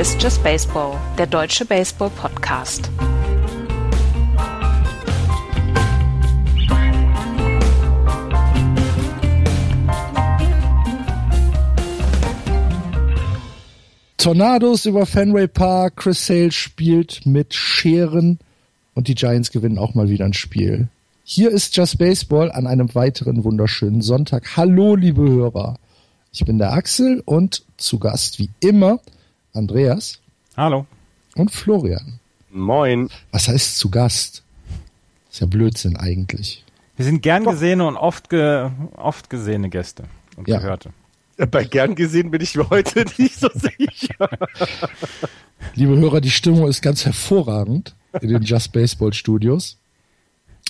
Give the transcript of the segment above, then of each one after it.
Ist Just Baseball, der deutsche Baseball-Podcast. Tornados über Fenway Park. Chris Sale spielt mit Scheren und die Giants gewinnen auch mal wieder ein Spiel. Hier ist Just Baseball an einem weiteren wunderschönen Sonntag. Hallo, liebe Hörer. Ich bin der Axel und zu Gast wie immer Andreas. Hallo. Und Florian. Moin. Was heißt zu Gast? ist ja Blödsinn eigentlich. Wir sind gern gesehene und oft, ge oft gesehene Gäste und ja. Gehörte. Bei gern gesehen bin ich mir heute nicht so sicher. Liebe Hörer, die Stimmung ist ganz hervorragend in den Just Baseball Studios.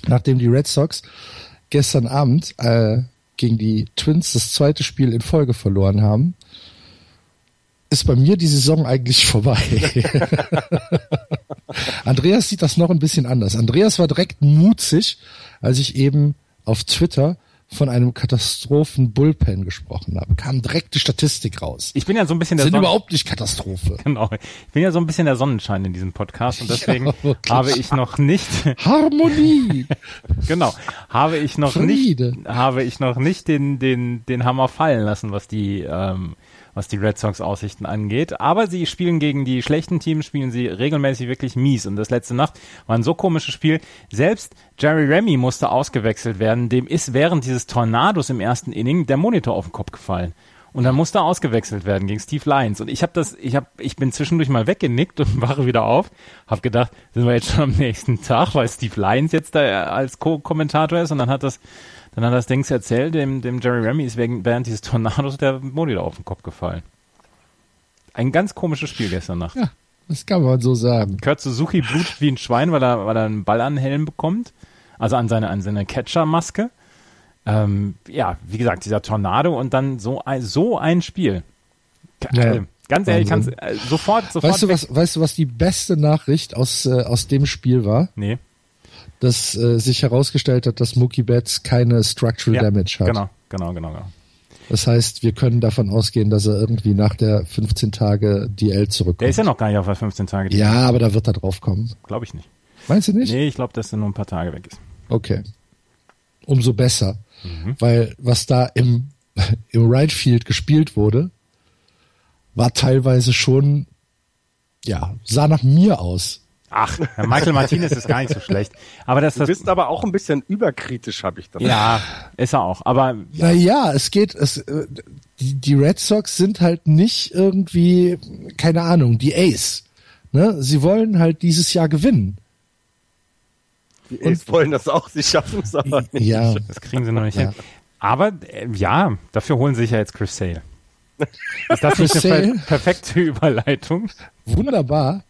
Nachdem die Red Sox gestern Abend äh, gegen die Twins das zweite Spiel in Folge verloren haben, ist bei mir die Saison eigentlich vorbei. Andreas sieht das noch ein bisschen anders. Andreas war direkt mutzig, als ich eben auf Twitter von einem Katastrophen-Bullpen gesprochen habe. Kam direkt die Statistik raus. Ich bin ja so ein bisschen der Sind Son überhaupt nicht Katastrophe. Genau. Ich bin ja so ein bisschen der Sonnenschein in diesem Podcast und deswegen ja, habe ich noch nicht Harmonie. genau. Habe ich noch Friede. nicht habe ich noch nicht den den den Hammer fallen lassen, was die ähm, was die Red Sox Aussichten angeht. Aber sie spielen gegen die schlechten Teams, spielen sie regelmäßig wirklich mies. Und das letzte Nacht war ein so komisches Spiel. Selbst Jerry Remy musste ausgewechselt werden. Dem ist während dieses Tornados im ersten Inning der Monitor auf den Kopf gefallen. Und dann musste ausgewechselt werden gegen Steve Lyons. Und ich habe das, ich habe, ich bin zwischendurch mal weggenickt und wache wieder auf, habe gedacht, sind wir jetzt schon am nächsten Tag, weil Steve Lyons jetzt da als Co-Kommentator ist. Und dann hat das dann hat das Dings erzählt, dem, dem Jerry Remy ist wegen, während dieses Tornados der Monitor auf den Kopf gefallen. Ein ganz komisches Spiel gestern Nacht. Ja, das kann man so sagen. Kurt Suzuki blutet wie ein Schwein, weil er, weil er einen Ball an den Helm bekommt. Also an seine, an seine Catcher-Maske. Ähm, ja, wie gesagt, dieser Tornado und dann so ein, so ein Spiel. Ja, äh, ganz ehrlich, kannst äh, sofort, sofort. Weißt du, was, weißt du, was die beste Nachricht aus, äh, aus dem Spiel war? Nee dass äh, sich herausgestellt hat, dass Mookie Betts keine Structural ja, Damage hat. Genau, genau, genau, genau. Das heißt, wir können davon ausgehen, dass er irgendwie nach der 15 Tage DL zurückkommt. Der ist ja noch gar nicht auf der 15 Tage DL. Ja, aber da wird er drauf kommen. Glaube ich nicht. Meinst du nicht? Nee, ich glaube, dass er nur ein paar Tage weg ist. Okay. Umso besser. Mhm. Weil was da im, im Right Field gespielt wurde, war teilweise schon, ja, sah nach mir aus. Ach, Michael Martinez ist gar nicht so schlecht. Aber das, das du bist aber auch ein bisschen überkritisch, habe ich das. Ja, ist er auch. Aber ja. naja, es geht. Es, äh, die, die Red Sox sind halt nicht irgendwie, keine Ahnung, die Ace. Ne? Sie wollen halt dieses Jahr gewinnen. Die Ace Und, wollen das auch, sie schaffen es aber nicht. Ja, das kriegen sie noch nicht ja. hin. Aber äh, ja, dafür holen sie sich ja jetzt Chris Sale. Ist das nicht eine perfekte Überleitung? Wunderbar.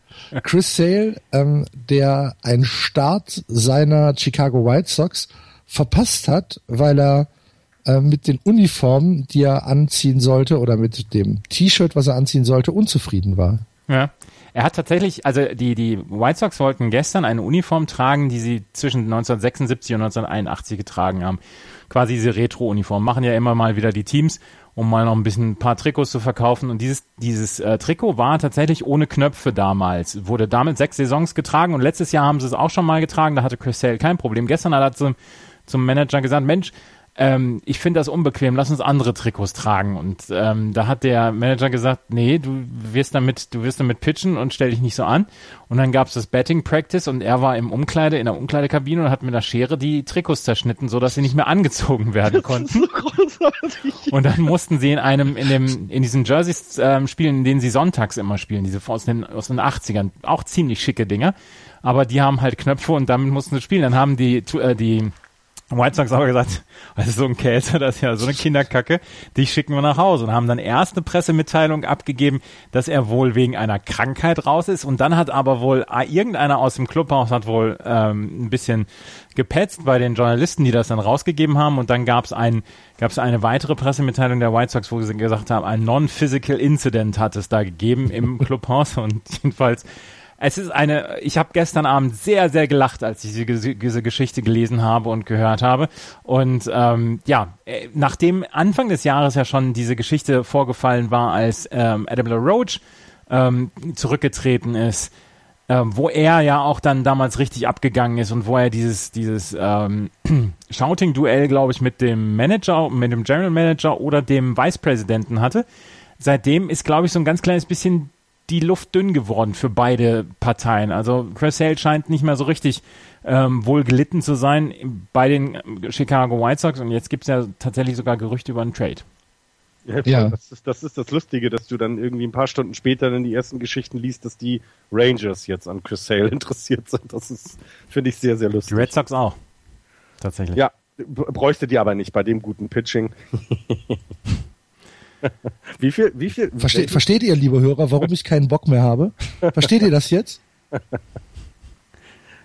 Chris Sale, ähm, der einen Start seiner Chicago White Sox verpasst hat, weil er äh, mit den Uniformen, die er anziehen sollte, oder mit dem T-Shirt, was er anziehen sollte, unzufrieden war. Ja. Er hat tatsächlich, also die, die White Sox wollten gestern eine Uniform tragen, die sie zwischen 1976 und 1981 getragen haben. Quasi diese Retro-Uniform. Machen ja immer mal wieder die Teams um mal noch ein bisschen ein paar Trikots zu verkaufen. Und dieses, dieses äh, Trikot war tatsächlich ohne Knöpfe damals. Wurde damit sechs Saisons getragen und letztes Jahr haben sie es auch schon mal getragen. Da hatte Chris Sale kein Problem. Gestern hat er zum, zum Manager gesagt, Mensch, ähm, ich finde das unbequem, lass uns andere Trikots tragen. Und ähm, da hat der Manager gesagt, nee, du wirst damit, du wirst damit pitchen und stell dich nicht so an. Und dann gab's das Betting Practice und er war im Umkleide, in der Umkleidekabine und hat mit einer Schere die Trikots zerschnitten, so dass sie nicht mehr angezogen werden konnten. So und dann mussten sie in einem, in dem, in diesen Jerseys ähm, spielen, in denen sie sonntags immer spielen, diese aus den, aus den 80ern, auch ziemlich schicke Dinger. Aber die haben halt Knöpfe und damit mussten sie spielen. Dann haben die, äh, die White Sox aber gesagt, das ist so ein Käse, das ist ja so eine Kinderkacke, die schicken wir nach Hause und haben dann erst eine Pressemitteilung abgegeben, dass er wohl wegen einer Krankheit raus ist. Und dann hat aber wohl ah, irgendeiner aus dem Clubhaus hat wohl ähm, ein bisschen gepetzt bei den Journalisten, die das dann rausgegeben haben. Und dann gab es ein, gab es eine weitere Pressemitteilung der White Sox, wo sie gesagt haben, ein Non-Physical Incident hat es da gegeben im Clubhaus. Und jedenfalls es ist eine, ich habe gestern Abend sehr, sehr gelacht, als ich diese, Geschichte gelesen habe und gehört habe. Und ähm, ja, äh, nachdem Anfang des Jahres ja schon diese Geschichte vorgefallen war, als ähm, Adam LaRoche ähm, zurückgetreten ist, ähm, wo er ja auch dann damals richtig abgegangen ist und wo er dieses, dieses ähm, Shouting-Duell, glaube ich, mit dem Manager, mit dem General Manager oder dem Vice-Präsidenten hatte. Seitdem ist, glaube ich, so ein ganz kleines bisschen die Luft dünn geworden für beide Parteien. Also Chris Hale scheint nicht mehr so richtig ähm, wohl gelitten zu sein bei den Chicago White Sox und jetzt gibt es ja tatsächlich sogar Gerüchte über einen Trade. Ja, ja. Das, ist, das ist das Lustige, dass du dann irgendwie ein paar Stunden später dann die ersten Geschichten liest, dass die Rangers jetzt an Chris Sale interessiert sind. Das ist, finde ich, sehr, sehr lustig. Die Red Sox auch. Tatsächlich. Ja, bräuchte die aber nicht bei dem guten Pitching. wie viel, wie viel? Verste versteht ihr, liebe Hörer, warum ich keinen Bock mehr habe? Versteht ihr das jetzt?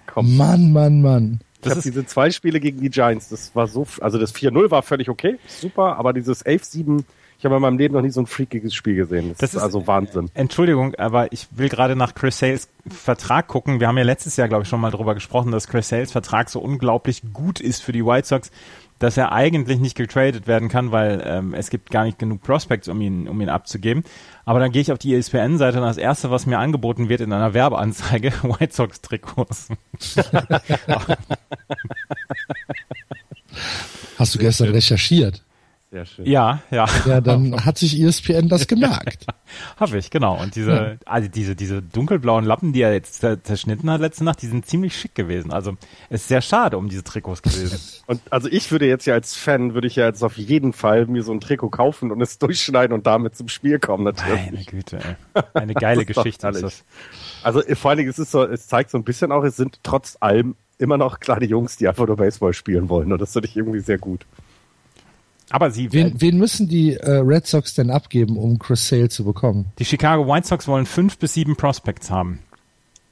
Komm. Mann, Mann, Mann. Ich habe diese zwei Spiele gegen die Giants, das war so, also das 4-0 war völlig okay, super, aber dieses 11-7 ich habe in meinem Leben noch nie so ein freakiges Spiel gesehen. Das, das ist, ist also Wahnsinn. Entschuldigung, aber ich will gerade nach Chris Sales Vertrag gucken. Wir haben ja letztes Jahr, glaube ich, schon mal darüber gesprochen, dass Chris Sales Vertrag so unglaublich gut ist für die White Sox, dass er eigentlich nicht getradet werden kann, weil ähm, es gibt gar nicht genug Prospects, um ihn, um ihn abzugeben. Aber dann gehe ich auf die ESPN-Seite und das erste, was mir angeboten wird in einer Werbeanzeige, White Sox-Trikots. Hast du gestern recherchiert? Sehr schön. Ja, ja. Ja, dann hat sich ESPN das gemerkt. Habe ich, genau. Und diese, ja. also diese, diese dunkelblauen Lappen, die er jetzt zerschnitten hat letzte Nacht, die sind ziemlich schick gewesen. Also es ist sehr schade um diese Trikots gewesen. Und also ich würde jetzt ja als Fan, würde ich ja jetzt auf jeden Fall mir so ein Trikot kaufen und es durchschneiden und damit zum Spiel kommen natürlich. Meine Güte, ey. Eine geile ist Geschichte ist das. Also vor allen Dingen, es ist so, es zeigt so ein bisschen auch, es sind trotz allem immer noch kleine Jungs, die einfach nur Baseball spielen wollen. Und das finde ich irgendwie sehr gut. Aber sie. Wen, wen müssen die äh, Red Sox denn abgeben, um Chris Sale zu bekommen? Die Chicago White Sox wollen fünf bis sieben Prospects haben.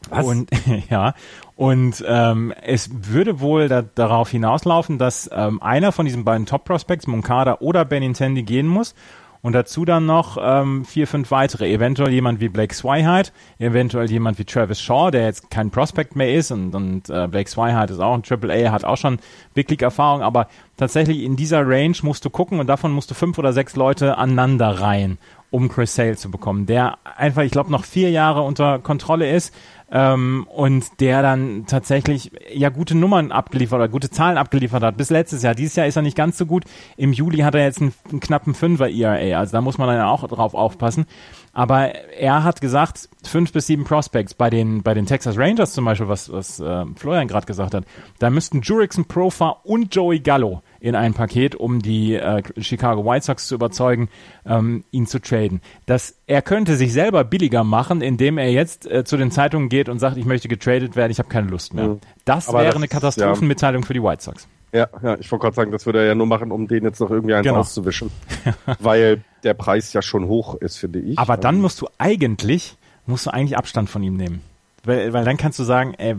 Was? Und ja, und ähm, es würde wohl da, darauf hinauslaufen, dass ähm, einer von diesen beiden Top Prospects, Moncada oder Benintendi, gehen muss und dazu dann noch ähm, vier, fünf weitere. Eventuell jemand wie Blake Swihart, eventuell jemand wie Travis Shaw, der jetzt kein Prospect mehr ist. Und, und äh, Blake Swihart ist auch ein Triple A, hat auch schon Big League Erfahrung, aber tatsächlich in dieser Range musst du gucken und davon musst du fünf oder sechs Leute aneinander rein, um Chris Sale zu bekommen, der einfach, ich glaube, noch vier Jahre unter Kontrolle ist ähm, und der dann tatsächlich ja gute Nummern abgeliefert oder gute Zahlen abgeliefert hat. Bis letztes Jahr. Dieses Jahr ist er nicht ganz so gut. Im Juli hat er jetzt einen, einen knappen Fünfer ERA. Also da muss man dann auch drauf aufpassen. Aber er hat gesagt, fünf bis sieben Prospects bei den, bei den Texas Rangers zum Beispiel, was, was äh, Florian gerade gesagt hat. Da müssten Jurickson Profa und Joey Gallo in ein Paket, um die äh, Chicago White Sox zu überzeugen, ähm, ihn zu traden. Das, er könnte sich selber billiger machen, indem er jetzt äh, zu den Zeitungen geht und sagt, ich möchte getradet werden, ich habe keine Lust mehr. Mhm. Das Aber wäre das eine Katastrophenmitteilung ja. für die White Sox. Ja, ja, ich wollte gerade sagen, das würde er ja nur machen, um den jetzt noch irgendwie eins genau. auszuwischen. weil der Preis ja schon hoch ist, finde ich. Aber dann musst du eigentlich, musst du eigentlich Abstand von ihm nehmen. Weil, weil dann kannst du sagen, äh,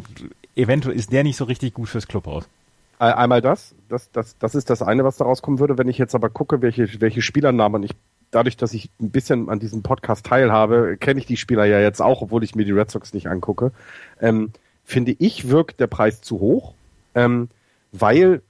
eventuell ist der nicht so richtig gut fürs Clubhaus. Einmal das, das, das, das ist das eine, was daraus kommen würde. Wenn ich jetzt aber gucke, welche, welche Spielernamen ich, dadurch, dass ich ein bisschen an diesem Podcast teilhabe, kenne ich die Spieler ja jetzt auch, obwohl ich mir die Red Sox nicht angucke, ähm, finde ich, wirkt der Preis zu hoch, ähm, weil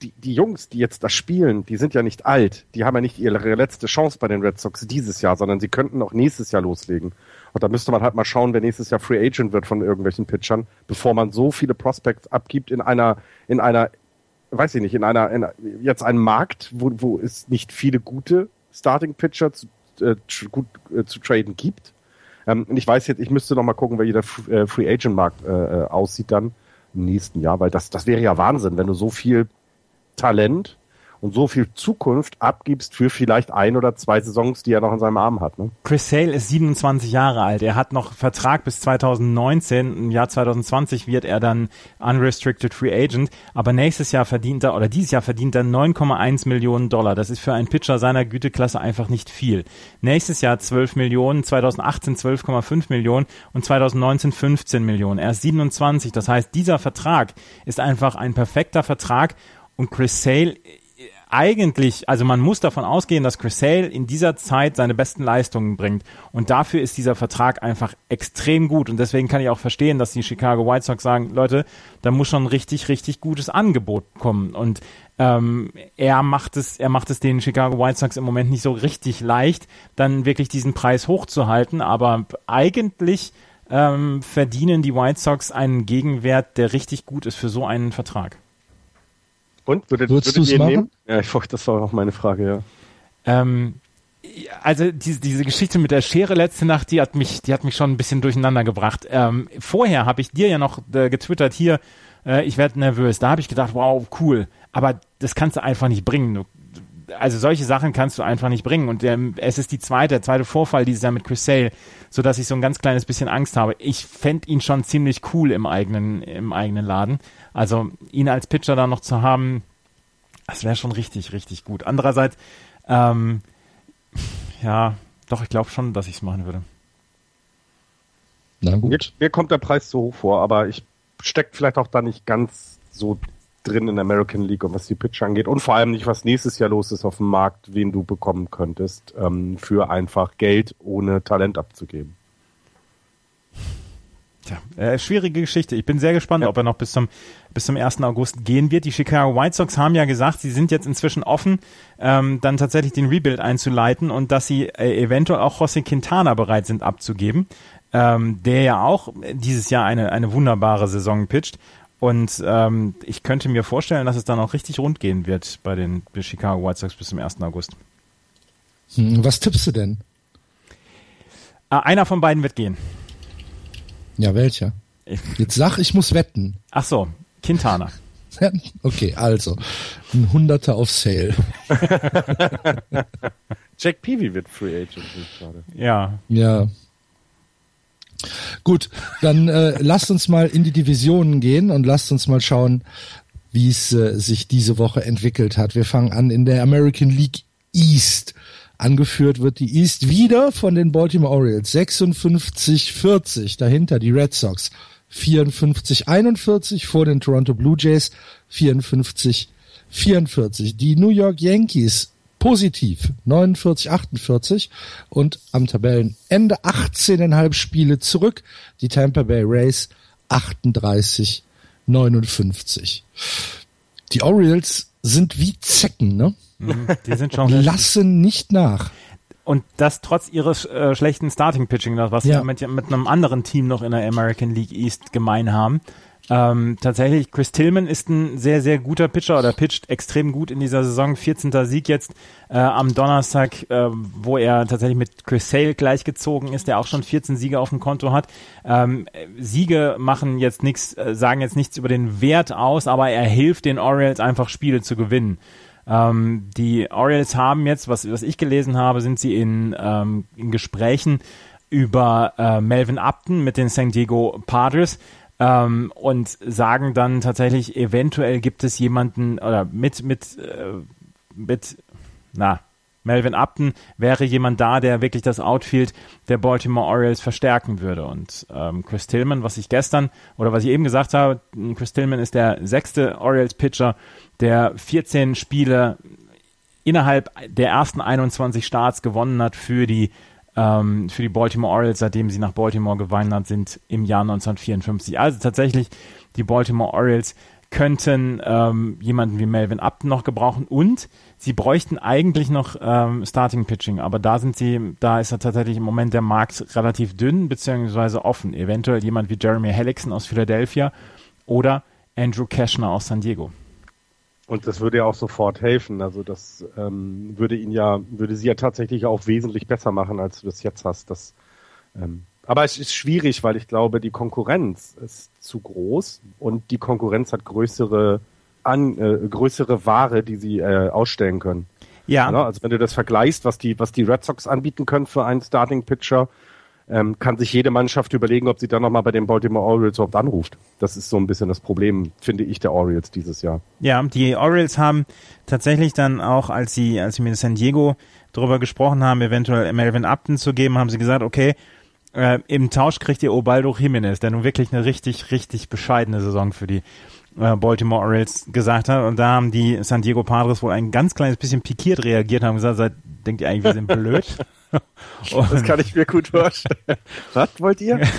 die, die Jungs, die jetzt das spielen, die sind ja nicht alt. Die haben ja nicht ihre letzte Chance bei den Red Sox dieses Jahr, sondern sie könnten auch nächstes Jahr loslegen. Und da müsste man halt mal schauen, wer nächstes Jahr Free Agent wird von irgendwelchen Pitchern, bevor man so viele Prospects abgibt in einer, in einer, weiß ich nicht, in einer, in jetzt einem Markt, wo, wo es nicht viele gute Starting Pitcher zu, äh, gut äh, zu traden gibt. Ähm, und ich weiß jetzt, ich müsste noch mal gucken, wie der äh, Free Agent Markt äh, äh, aussieht dann nächsten Jahr, weil das, das wäre ja Wahnsinn, wenn du so viel Talent und so viel Zukunft abgibst für vielleicht ein oder zwei Saisons, die er noch in seinem Arm hat. Ne? Chris Sale ist 27 Jahre alt. Er hat noch Vertrag bis 2019. Im Jahr 2020 wird er dann unrestricted free agent. Aber nächstes Jahr verdient er oder dieses Jahr verdient er 9,1 Millionen Dollar. Das ist für einen Pitcher seiner Güteklasse einfach nicht viel. Nächstes Jahr 12 Millionen, 2018 12,5 Millionen und 2019 15 Millionen. Er ist 27. Das heißt, dieser Vertrag ist einfach ein perfekter Vertrag und Chris Sale eigentlich, also man muss davon ausgehen, dass Chris Sale in dieser Zeit seine besten Leistungen bringt. Und dafür ist dieser Vertrag einfach extrem gut. Und deswegen kann ich auch verstehen, dass die Chicago White Sox sagen, Leute, da muss schon richtig, richtig gutes Angebot kommen. Und ähm, er macht es, er macht es den Chicago White Sox im Moment nicht so richtig leicht, dann wirklich diesen Preis hochzuhalten. Aber eigentlich ähm, verdienen die White Sox einen Gegenwert, der richtig gut ist für so einen Vertrag. Und würdet, Würdest du's ihr machen? nehmen? Ja, ich das war auch meine Frage, ja. Ähm, also diese, diese Geschichte mit der Schere letzte Nacht, die hat mich, die hat mich schon ein bisschen durcheinander gebracht. Ähm, vorher habe ich dir ja noch äh, getwittert hier, äh, ich werde nervös. Da habe ich gedacht, wow, cool. Aber das kannst du einfach nicht bringen. Du, also solche Sachen kannst du einfach nicht bringen. Und ähm, es ist die zweite, der zweite Vorfall dieses Jahr mit Chris Sale, so dass ich so ein ganz kleines bisschen Angst habe. Ich fänd ihn schon ziemlich cool im eigenen, im eigenen Laden. Also ihn als Pitcher da noch zu haben, das wäre schon richtig, richtig gut. Andererseits, ähm, ja, doch, ich glaube schon, dass ich es machen würde. Na Mir, gut. mir kommt der Preis zu hoch vor, aber ich steckt vielleicht auch da nicht ganz so drin in der American League und was die Pitcher angeht und vor allem nicht, was nächstes Jahr los ist auf dem Markt, wen du bekommen könntest, ähm, für einfach Geld ohne Talent abzugeben. Tja, äh, schwierige Geschichte. Ich bin sehr gespannt, Ja. ob er noch bis zum, bis zum 1. August gehen wird. Die Chicago White Sox haben ja gesagt, sie sind jetzt inzwischen offen, ähm, dann tatsächlich den Rebuild einzuleiten und dass sie äh, eventuell auch José Quintana bereit sind abzugeben, ähm, der ja auch dieses Jahr eine, eine wunderbare Saison pitcht. Und ähm, ich könnte mir vorstellen, dass es dann auch richtig rund gehen wird bei den Chicago White Sox bis zum 1. August. Hm, was tippst du denn? Äh, einer von beiden wird gehen. Ja, welcher? Jetzt sag, ich muss wetten. Ach so, Quintana. Okay, also. Ein Hunderter auf Sale. Jack Peavy wird Free Agent. Ja, Ja. Gut, dann äh, lasst uns mal in die Divisionen gehen und lasst uns mal schauen, wie es äh, sich diese Woche entwickelt hat. Wir fangen an in der American League East. Angeführt wird die East wieder von den Baltimore Orioles 56-40. Dahinter die Red Sox 54-41 vor den Toronto Blue Jays 54-44. Die New York Yankees positiv 49-48 und am Tabellenende 18,5 Spiele zurück. Die Tampa Bay Rays 38-59. Die Orioles sind wie Zecken, ne? die sind schon Lassen nicht nach. Und das trotz ihres äh, schlechten Starting-Pitching, was Ja. sie mit, mit einem anderen Team noch in der American League East gemein haben. Ähm, tatsächlich, Chris Tillman ist ein sehr, sehr guter Pitcher oder pitcht extrem gut in dieser Saison. 14. Sieg jetzt äh, am Donnerstag, äh, wo er tatsächlich mit Chris Sale gleichgezogen ist, der auch schon 14 Siege auf dem Konto hat. Ähm, äh, Siege machen jetzt nichts, äh, sagen jetzt nichts über den Wert aus, aber er hilft den Orioles einfach Spiele zu gewinnen. Ähm, die Orioles haben jetzt, was, was ich gelesen habe, sind sie in, ähm, in Gesprächen über äh, Melvin Upton mit den San Diego Padres ähm, und sagen dann tatsächlich, eventuell gibt es jemanden oder mit, mit, äh, mit, na, Melvin Upton wäre jemand da, der wirklich das Outfield der Baltimore Orioles verstärken würde. Und ähm, Chris Tillman, was ich gestern oder was ich eben gesagt habe, Chris Tillman ist der sechste Orioles-Pitcher, der 14 Spiele innerhalb der ersten 21 Starts gewonnen hat für die ähm, für die Baltimore Orioles, seitdem sie nach Baltimore gewandert sind im Jahr 1954. Also tatsächlich, die Baltimore Orioles könnten ähm, jemanden wie Melvin Upton noch gebrauchen und sie bräuchten eigentlich noch ähm, Starting Pitching, aber da sind sie, da ist ja tatsächlich im Moment der Markt relativ dünn beziehungsweise offen. Eventuell jemand wie Jeremy Hellickson aus Philadelphia oder Andrew Cashner aus San Diego. Und das würde ja auch sofort helfen. Also das ähm, würde ihn ja, würde sie ja tatsächlich auch wesentlich besser machen, als du das jetzt hast. Das, ähm, aber es ist schwierig, weil ich glaube, die Konkurrenz ist zu groß und die Konkurrenz hat größere an, äh, größere Ware, die sie äh, ausstellen können. Ja, Ne? Also wenn du das vergleichst, was die, was die Red Sox anbieten können für einen Starting Pitcher, ähm, kann sich jede Mannschaft überlegen, ob sie dann nochmal bei den Baltimore Orioles überhaupt anruft. Das ist so ein bisschen das Problem, finde ich, der Orioles dieses Jahr. Ja, die Orioles haben tatsächlich dann auch, als sie, als sie mit San Diego darüber gesprochen haben, eventuell Melvin Upton zu geben, haben sie gesagt, okay, äh, im Tausch kriegt ihr Obaldo Jimenez, der nun wirklich eine richtig, richtig bescheidene Saison für die äh, Baltimore Orioles gesagt hat. Und da haben die San Diego Padres wohl ein ganz kleines bisschen pikiert reagiert, haben gesagt, seid, denkt ihr eigentlich, wir sind blöd? das kann ich mir gut vorstellen. Was wollt ihr?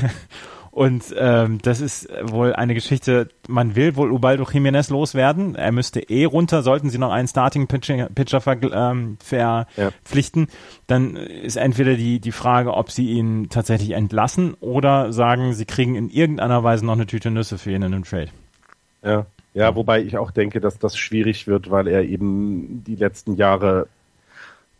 Und ähm, das ist wohl eine Geschichte, man will wohl Ubaldo Jiménez loswerden. Er müsste eh runter, sollten sie noch einen Starting-Pitcher ver, ähm, verpflichten. Ja. Dann ist entweder die, die Frage, ob sie ihn tatsächlich entlassen oder sagen, sie kriegen in irgendeiner Weise noch eine Tüte Nüsse für ihn in einem Trade. Ja. Ja, wobei ich auch denke, dass das schwierig wird, weil er eben die letzten Jahre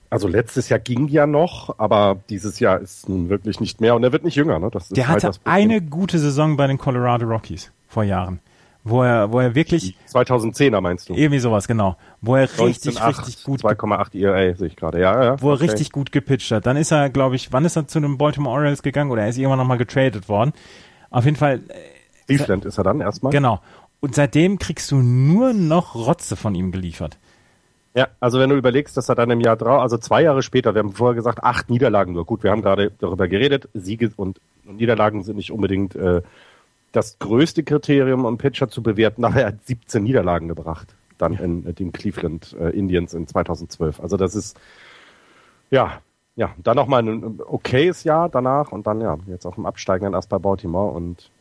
also letztes Jahr ging ja noch, aber dieses Jahr ist nun wirklich nicht mehr und er wird nicht jünger. Ne? Das ist Der halt hatte eine gute Saison bei den Colorado Rockies vor Jahren, wo er, wo er wirklich 2010er meinst du? Irgendwie sowas, genau, wo er 19, richtig, 8, richtig gut 2,8 ERA sehe ich gerade, ja, ja. Wo er richtig gut gepitcht hat. Dann ist er, glaube ich, wann ist er zu den Baltimore Orioles gegangen oder er ist irgendwann nochmal getradet worden? Auf jeden Fall. Äh, Cleveland ist er dann erstmal. Genau. Und seitdem kriegst du nur noch Rotze von ihm geliefert. Ja, also wenn du überlegst, dass er dann im Jahr drauf, also zwei Jahre später, wir haben vorher gesagt, acht Niederlagen nur. Gut, wir haben gerade darüber geredet, Siege und, Niederlagen sind nicht unbedingt äh, das größte Kriterium, um Pitcher zu bewerten. Nachher hat 17 Niederlagen gebracht, dann ja. in, in den Cleveland äh, Indians in 2012. Also das ist, ja, ja, dann nochmal ein okayes Jahr danach und dann ja, jetzt auf dem Absteigen dann erst bei Baltimore und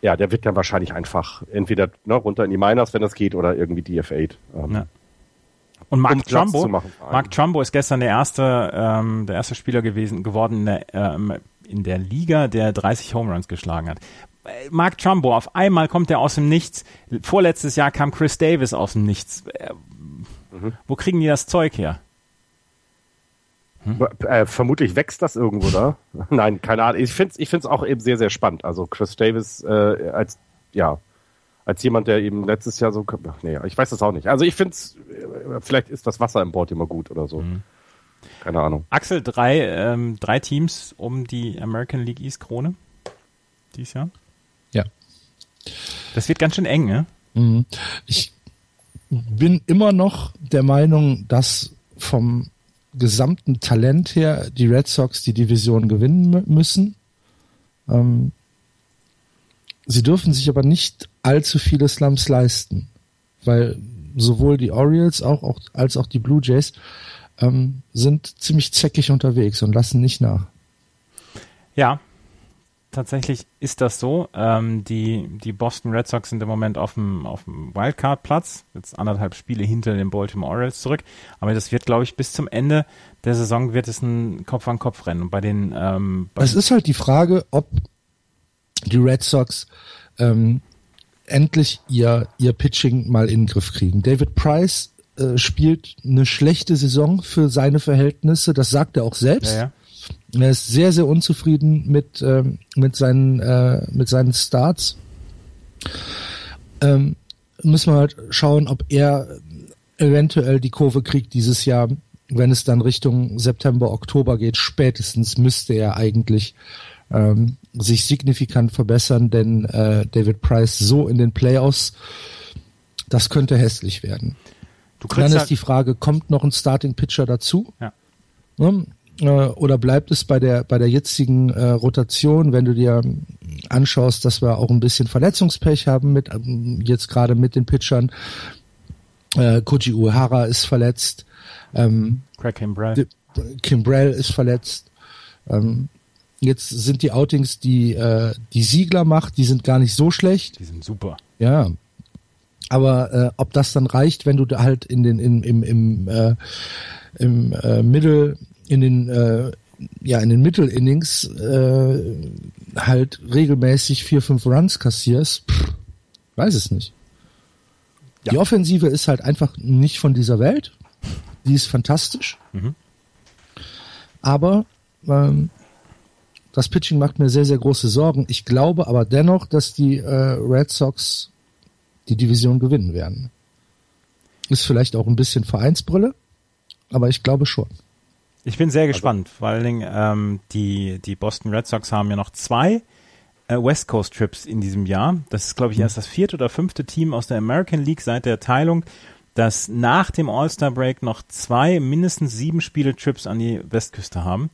ja, der wird dann wahrscheinlich einfach entweder ne, runter in die Miners, wenn das geht, oder irgendwie DF8. Ähm, ja. Und Mark um Trumbo, Mark Trumbo ist gestern der erste, ähm, der erste Spieler gewesen geworden in der, ähm, in der Liga, der 30 Home Runs geschlagen hat. Äh, Mark Trumbo, auf einmal kommt er aus dem Nichts. Vorletztes Jahr kam Chris Davis aus dem Nichts. Äh, mhm. Wo kriegen die das Zeug her? Hm? Äh, vermutlich wächst das irgendwo da. Nein, keine Ahnung. Ich finde es ich find's auch eben sehr, sehr spannend. Also Chris Davis äh, als, ja, als jemand, der eben letztes Jahr so, ach nee, ich weiß es auch nicht. Also ich finde es, äh, vielleicht ist das Wasser im Board immer gut oder so. Mhm. Keine Ahnung. Axel, drei, ähm, drei Teams um die American League East Krone dieses Jahr? Ja. Das wird ganz schön eng, ne? Mhm. Ich bin immer noch der Meinung, dass vom gesamten Talent her die Red Sox die Division gewinnen müssen. Ähm, sie dürfen sich aber nicht allzu viele Slums leisten, weil sowohl die Orioles auch, auch als auch die Blue Jays ähm, sind ziemlich zäckig unterwegs und lassen nicht nach. Ja, tatsächlich ist das so. Ähm, die, die Boston Red Sox sind im Moment auf dem, auf dem Wildcard-Platz, jetzt anderthalb Spiele hinter den Baltimore Orioles zurück. Aber das wird, glaube ich, bis zum Ende der Saison wird es ein Kopf-an-Kopf-Rennen. Bei den ähm, bei Es ist halt die Frage, ob die Red Sox ähm, endlich ihr, ihr Pitching mal in den Griff kriegen. David Price äh, spielt eine schlechte Saison für seine Verhältnisse, das sagt er auch selbst. Ja, ja. Er ist sehr, sehr unzufrieden mit, ähm, mit, seinen, äh, mit seinen Starts. Ähm, müssen wir halt schauen, ob er eventuell die Kurve kriegt dieses Jahr, wenn es dann Richtung September, Oktober geht. Spätestens müsste er eigentlich ähm, sich signifikant verbessern, denn äh, David Price so in den Playoffs, das könnte hässlich werden. Dann ist die Frage, kommt noch ein Starting Pitcher dazu? Ja. Ne? Äh, oder bleibt es bei der bei der jetzigen äh, Rotation, wenn du dir anschaust, dass wir auch ein bisschen Verletzungspech haben mit ähm, jetzt gerade mit den Pitchern. Äh, Koji Uehara ist verletzt. Ähm, Craig Kimbrell. Kimbrell ist verletzt. Ähm, Jetzt sind die Outings, die äh, die Siegler macht, die sind gar nicht so schlecht. Die sind super. Ja. Aber äh, ob das dann reicht, wenn du da halt in den im im im, äh, im äh, Mittel in den äh, ja in den Mittelinnings äh, halt regelmäßig vier fünf Runs kassierst, pff, weiß es nicht. Ja. Die Offensive ist halt einfach nicht von dieser Welt. Die ist fantastisch. Mhm. Aber ähm, das Pitching macht mir sehr, sehr große Sorgen. Ich glaube aber dennoch, dass die äh, Red Sox die Division gewinnen werden. Ist vielleicht auch ein bisschen Vereinsbrille, aber ich glaube schon. Ich bin sehr also gespannt. Vor allen Dingen, ähm, die, die Boston Red Sox haben ja noch zwei äh, West Coast Trips in diesem Jahr. Das ist, glaube ich, erst das vierte oder fünfte Team aus der American League seit der Teilung, das nach dem All-Star Break noch zwei mindestens sieben Spiele Trips an die Westküste haben.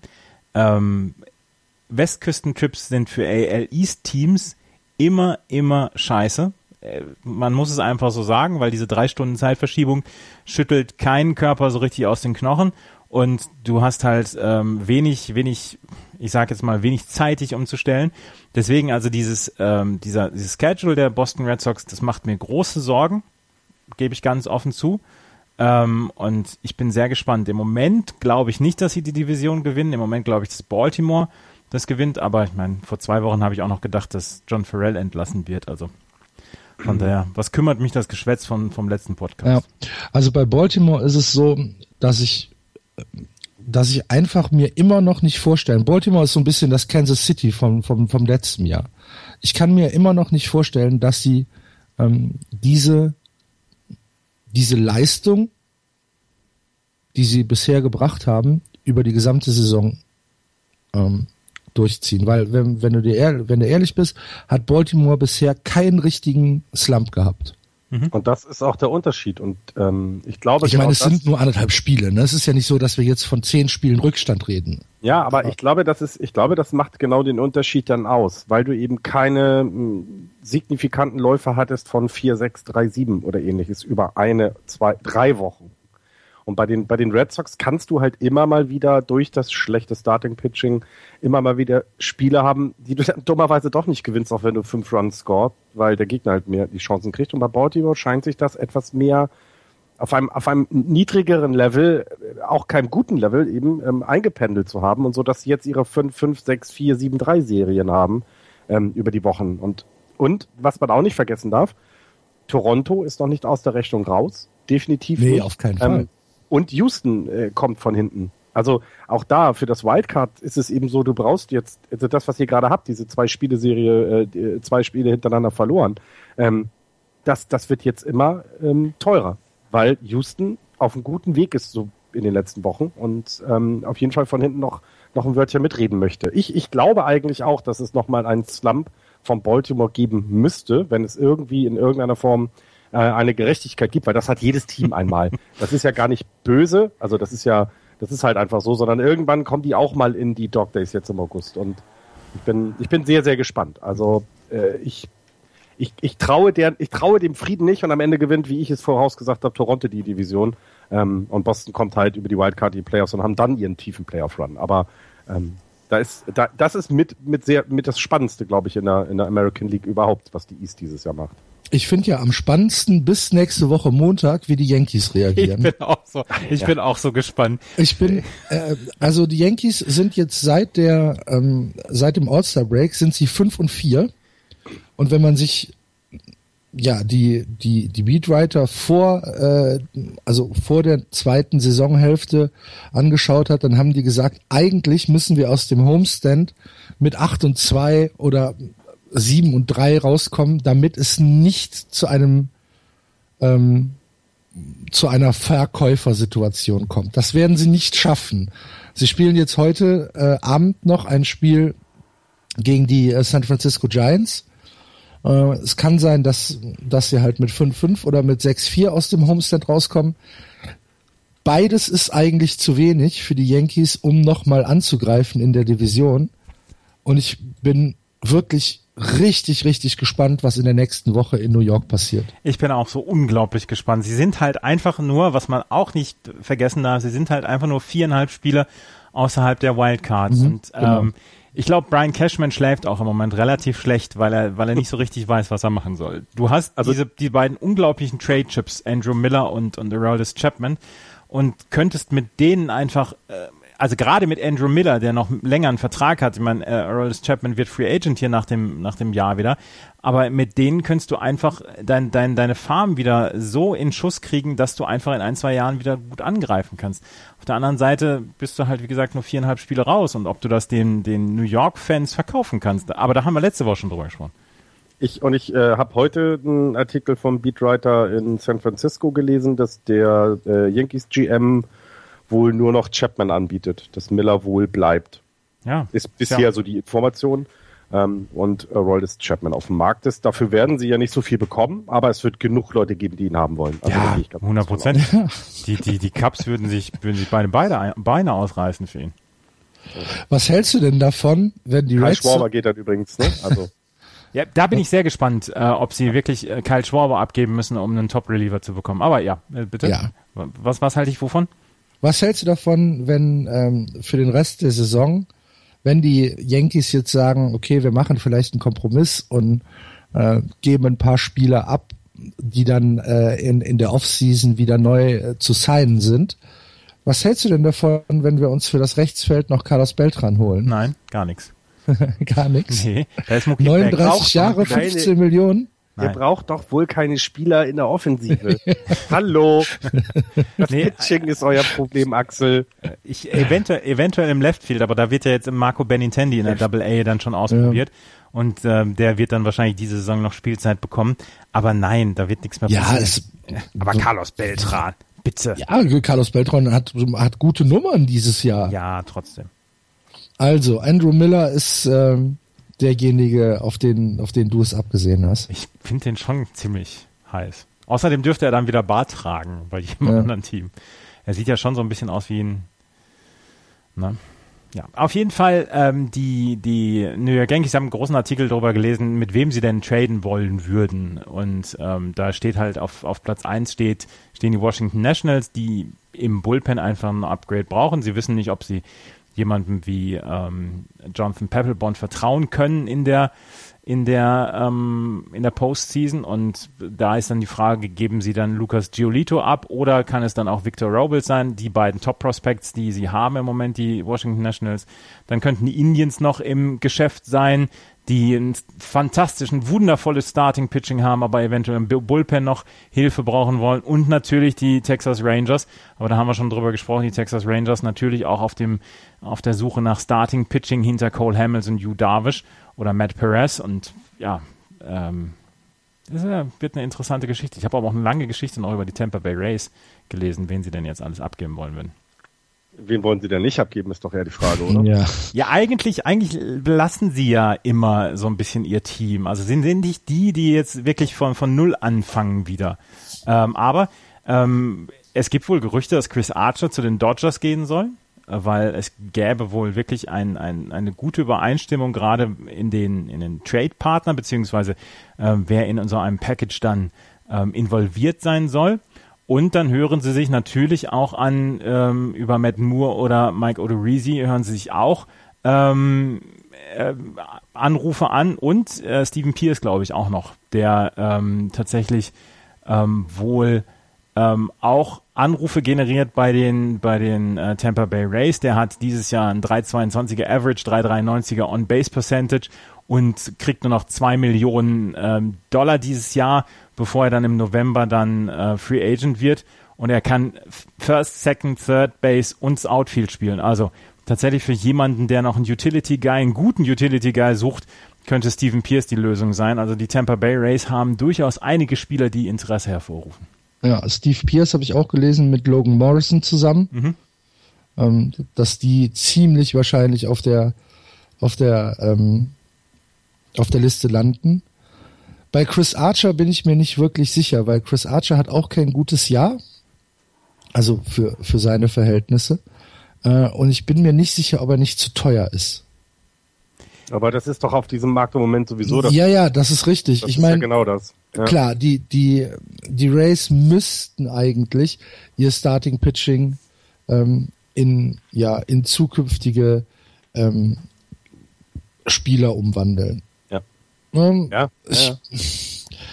Ähm, Westküstentrips sind für AL East Teams immer, immer scheiße. äh, man muss es einfach so sagen, weil diese drei Stunden Zeitverschiebung schüttelt keinen Körper so richtig aus den Knochen und du hast halt ähm, wenig, wenig, ich sag jetzt mal, wenig Zeit, dich umzustellen. Deswegen also dieses, ähm, dieser, dieses Schedule der Boston Red Sox, das macht mir große Sorgen, gebe ich ganz offen zu. Ähm, und ich bin sehr gespannt. Im Moment glaube ich nicht, dass sie die Division gewinnen. Im Moment glaube ich, dass Baltimore das gewinnt. Aber ich meine, vor zwei Wochen habe ich auch noch gedacht, dass John Farrell entlassen wird. Also von mhm. daher, was kümmert mich das Geschwätz von, vom letzten Podcast? Ja, also bei Baltimore ist es so, dass ich dass ich einfach mir immer noch nicht vorstellen. Baltimore ist so ein bisschen das Kansas City vom, vom, vom letzten Jahr. Ich kann mir immer noch nicht vorstellen, dass sie ähm, diese diese Leistung, die sie bisher gebracht haben, über die gesamte Saison ähm, durchziehen. Weil, wenn, wenn, du dir wenn du ehrlich bist, hat Baltimore bisher keinen richtigen Slump gehabt. Mhm. Und das ist auch der Unterschied. Und ähm, ich glaube, ich genau meine, es sind nur anderthalb Spiele. Ne? Es ist ja nicht so, dass wir jetzt von zehn Spielen Rückstand reden. Ja, aber ich glaube, das ist, ich glaube, das macht genau den Unterschied dann aus, weil du eben keine m, hm, signifikanten Läufe hattest von vier, sechs, drei, sieben oder ähnliches über eine, zwei, drei Wochen. Und bei den, bei den Red Sox kannst du halt immer mal wieder durch das schlechte Starting Pitching immer mal wieder Spiele haben, die du dann dummerweise doch nicht gewinnst, auch wenn du fünf Runs scored, weil der Gegner halt mehr die Chancen kriegt. Und bei Baltimore scheint sich das etwas mehr auf einem, auf einem niedrigeren Level, auch keinem guten Level eben, ähm, eingependelt zu haben und so, dass sie jetzt ihre 5, 5, 6, 4, 7, 3 Serien haben ähm, über die Wochen. Und, und was man auch nicht vergessen darf, Toronto ist noch nicht aus der Rechnung raus. Definitiv nee, nicht. auf keinen Fall. Und Houston äh, kommt von hinten. Also auch da für das Wildcard ist es eben so, du brauchst jetzt also das, was ihr gerade habt, diese zwei Spiele-Serie, äh, zwei Spiele hintereinander verloren. Ähm, das, das wird jetzt immer ähm, teurer, weil Houston auf einem guten Weg ist so in den letzten Wochen und ähm, auf jeden Fall von hinten noch noch ein Wörtchen mitreden möchte. Ich, ich glaube eigentlich auch, dass es nochmal einen Slump von Baltimore geben müsste, wenn es irgendwie in irgendeiner Form äh, eine Gerechtigkeit gibt, weil das hat jedes Team einmal. Das ist ja gar nicht böse, also das ist ja, das ist halt einfach so, sondern irgendwann kommen die auch mal in die Dog Days jetzt im August und ich bin, ich bin sehr, sehr gespannt. Also äh, ich, ich, ich traue der, ich traue dem Frieden nicht und am Ende gewinnt, wie ich es vorausgesagt habe, Toronto die Division ähm, und Boston kommt halt über die Wildcard die Playoffs und haben dann ihren tiefen Playoff-Run. Aber ähm, da ist, da, das ist mit, mit sehr, mit das Spannendste, glaube ich, in der, in der American League überhaupt, was die East dieses Jahr macht ich finde ja am spannendsten bis nächste Woche Montag, wie die Yankees reagieren. Ich bin auch so, ich ja. bin auch so gespannt. Ich bin, äh, also die Yankees sind jetzt seit der, ähm, seit dem All-Star Break sind sie fünf und vier. Und wenn man sich ja die die die Beatwriter vor äh, also vor der zweiten Saisonhälfte angeschaut hat, dann haben die gesagt, eigentlich müssen wir aus dem Homestand mit acht und zwei oder sieben und drei rauskommen, damit es nicht zu einem ähm, zu einer Verkäufersituation kommt. Das werden sie nicht schaffen. Sie spielen jetzt heute äh, Abend noch ein Spiel gegen die äh, San Francisco Giants. Äh, es kann sein, dass, dass sie halt mit 5-5 oder mit 6-4 aus dem Homestand rauskommen. Beides ist eigentlich zu wenig für die Yankees, um nochmal anzugreifen in der Division. Und ich bin wirklich richtig, richtig gespannt, was in der nächsten Woche in New York passiert. Ich bin auch so unglaublich gespannt. Sie sind halt einfach nur, was man auch nicht vergessen darf, sie sind halt einfach nur viereinhalb Spiele außerhalb der Wildcards. Mhm, und genau. ähm, ich glaube, Brian Cashman schläft auch im Moment relativ schlecht, weil er, weil er nicht so richtig weiß, was er machen soll. Du hast also diese, die beiden unglaublichen Trade-Chips, Andrew Miller und, und Aroldis Chapman, und könntest mit denen einfach äh, also gerade mit Andrew Miller, der noch länger einen Vertrag hat, ich meine, äh, Chapman wird Free Agent hier nach dem, nach dem Jahr wieder, aber mit denen könntest du einfach dein, dein, deine Farm wieder so in Schuss kriegen, dass du einfach in ein, zwei Jahren wieder gut angreifen kannst. Auf der anderen Seite bist du halt, wie gesagt, nur viereinhalb Spiele raus und ob du das den, den New York-Fans verkaufen kannst. Aber da haben wir letzte Woche schon drüber gesprochen. Ich, und ich äh, habe heute einen Artikel vom Beatwriter in San Francisco gelesen, dass der äh, Yankees GM wohl nur noch Chapman anbietet, dass Miller wohl bleibt. Ja. Ist bisher ja. so die Information. Ähm, und äh, Roldis Chapman auf dem Markt ist. Dafür werden sie ja nicht so viel bekommen, aber es wird genug Leute geben, die ihn haben wollen. Also ja, 100 Prozent. die, die, die Cups würden sich, würden sich beide, beide Beine ausreißen für ihn. Was hältst du denn davon, wenn die Reds... Schwarber geht dann übrigens, ne? Also. Ja, da bin ich sehr gespannt, äh, ob sie wirklich äh, Kyle Schwarber abgeben müssen, um einen Top-Reliever zu bekommen. Aber ja, äh, bitte. Ja. Was, was halte ich wovon? Was hältst du davon, wenn ähm, für den Rest der Saison, wenn die Yankees jetzt sagen, okay, wir machen vielleicht einen Kompromiss und äh, geben ein paar Spieler ab, die dann äh, in, in der Offseason wieder neu äh, zu signen sind. Was hältst du denn davon, wenn wir uns für das Rechtsfeld noch Carlos Beltran holen? Nein, gar nichts. Gar nichts. Nee, da ist Mookie 39 Betts. Jahre, keine- 15 Millionen. Ihr Nein. braucht doch wohl keine Spieler in der Offensive. Hallo. Das Nee. Pitching ist euer Problem, Axel. Ich, eventuell, eventuell im Left Field, aber da wird ja jetzt Marco Benintendi in der Double A dann schon ausprobiert. Und ähm, der wird dann wahrscheinlich diese Saison noch Spielzeit bekommen. Aber nein, da wird nichts mehr Ja, passieren. es, aber Carlos Beltran, bitte. ja, Carlos Beltran hat, hat gute Nummern dieses Jahr. Ja, trotzdem. Also, Andrew Miller ist ähm, derjenige, auf den, auf den du es abgesehen hast. Ich finde den schon ziemlich heiß. Außerdem dürfte er dann wieder Bart tragen bei jedem Ja. anderen Team. Er sieht ja schon so ein bisschen aus wie ein. Ne? Ja, auf jeden Fall, ähm, die, die New York Yankees haben einen großen Artikel darüber gelesen, mit wem sie denn traden wollen würden. Und ähm, da steht halt auf, auf Platz 1 steht, stehen die Washington Nationals, die im Bullpen einfach ein Upgrade brauchen. Sie wissen nicht, ob sie jemandem wie ähm, Jonathan Papelbon vertrauen können in der in der ähm, in der Postseason und da ist dann die Frage, geben sie dann Lucas Giolito ab oder kann es dann auch Victor Robles sein, die beiden Top Prospects, die sie haben im Moment, die Washington Nationals. Dann könnten die Indians noch im Geschäft sein, die ein fantastischen, wundervolles Starting Pitching haben, aber eventuell im Bu- Bullpen noch Hilfe brauchen wollen und natürlich die Texas Rangers, aber da haben wir schon drüber gesprochen, die Texas Rangers natürlich auch auf dem auf der Suche nach Starting Pitching hinter Cole Hamels und Yu Darvish oder Matt Perez und ja, ähm, das wird eine interessante Geschichte. Ich habe aber auch eine lange Geschichte noch über die Tampa Bay Rays gelesen, wen sie denn jetzt alles abgeben wollen würden. Wen wollen sie denn nicht abgeben, ist doch eher die Frage, oder? Ja. Ja, eigentlich, eigentlich belassen sie ja immer so ein bisschen ihr Team. Also sind, sind nicht die, die jetzt wirklich von, von Null anfangen wieder. Ähm, aber ähm, es gibt wohl Gerüchte, dass Chris Archer zu den Dodgers gehen soll, äh, weil es gäbe wohl wirklich ein, ein, eine gute Übereinstimmung gerade in den, in den Trade-Partner, beziehungsweise ähm, wer in so einem Package dann ähm, involviert sein soll. Und dann hören sie sich natürlich auch an ähm, über Matt Moore oder Mike Odorizzi, hören sie sich auch ähm, äh, Anrufe an und äh, Stephen Pierce, glaube ich, auch noch, der ähm, tatsächlich ähm, wohl ähm, auch Anrufe generiert bei den bei den äh, Tampa Bay Rays. Der hat dieses Jahr ein 3,22er Average, 3,93er On-Base Percentage und kriegt nur noch zwei Millionen ähm, Dollar dieses Jahr, bevor er dann im November dann äh, Free Agent wird. Und er kann First, Second, Third Base und Outfield spielen. Also tatsächlich für jemanden, der noch einen Utility Guy, einen guten Utility Guy sucht, könnte Stephen Pierce die Lösung sein. Also die Tampa Bay Rays haben durchaus einige Spieler, die Interesse hervorrufen. Ja, Steve Pierce habe ich auch gelesen mit Logan Morrison zusammen, Mhm. ähm, dass die ziemlich wahrscheinlich auf der auf der ähm, auf der Liste landen. Bei Chris Archer bin ich mir nicht wirklich sicher, weil Chris Archer hat auch kein gutes Jahr, also für für seine Verhältnisse. Äh, und ich bin mir nicht sicher, ob er nicht zu teuer ist. Aber das ist doch auf diesem Markt im Moment sowieso das. ja, ja, das ist richtig. das ich ist ja meine, genau das. Ja. Klar, die, die, die Rays müssten eigentlich ihr Starting Pitching ähm, in, ja, in zukünftige ähm, Spieler umwandeln. Ähm, Ja, Ich- ja.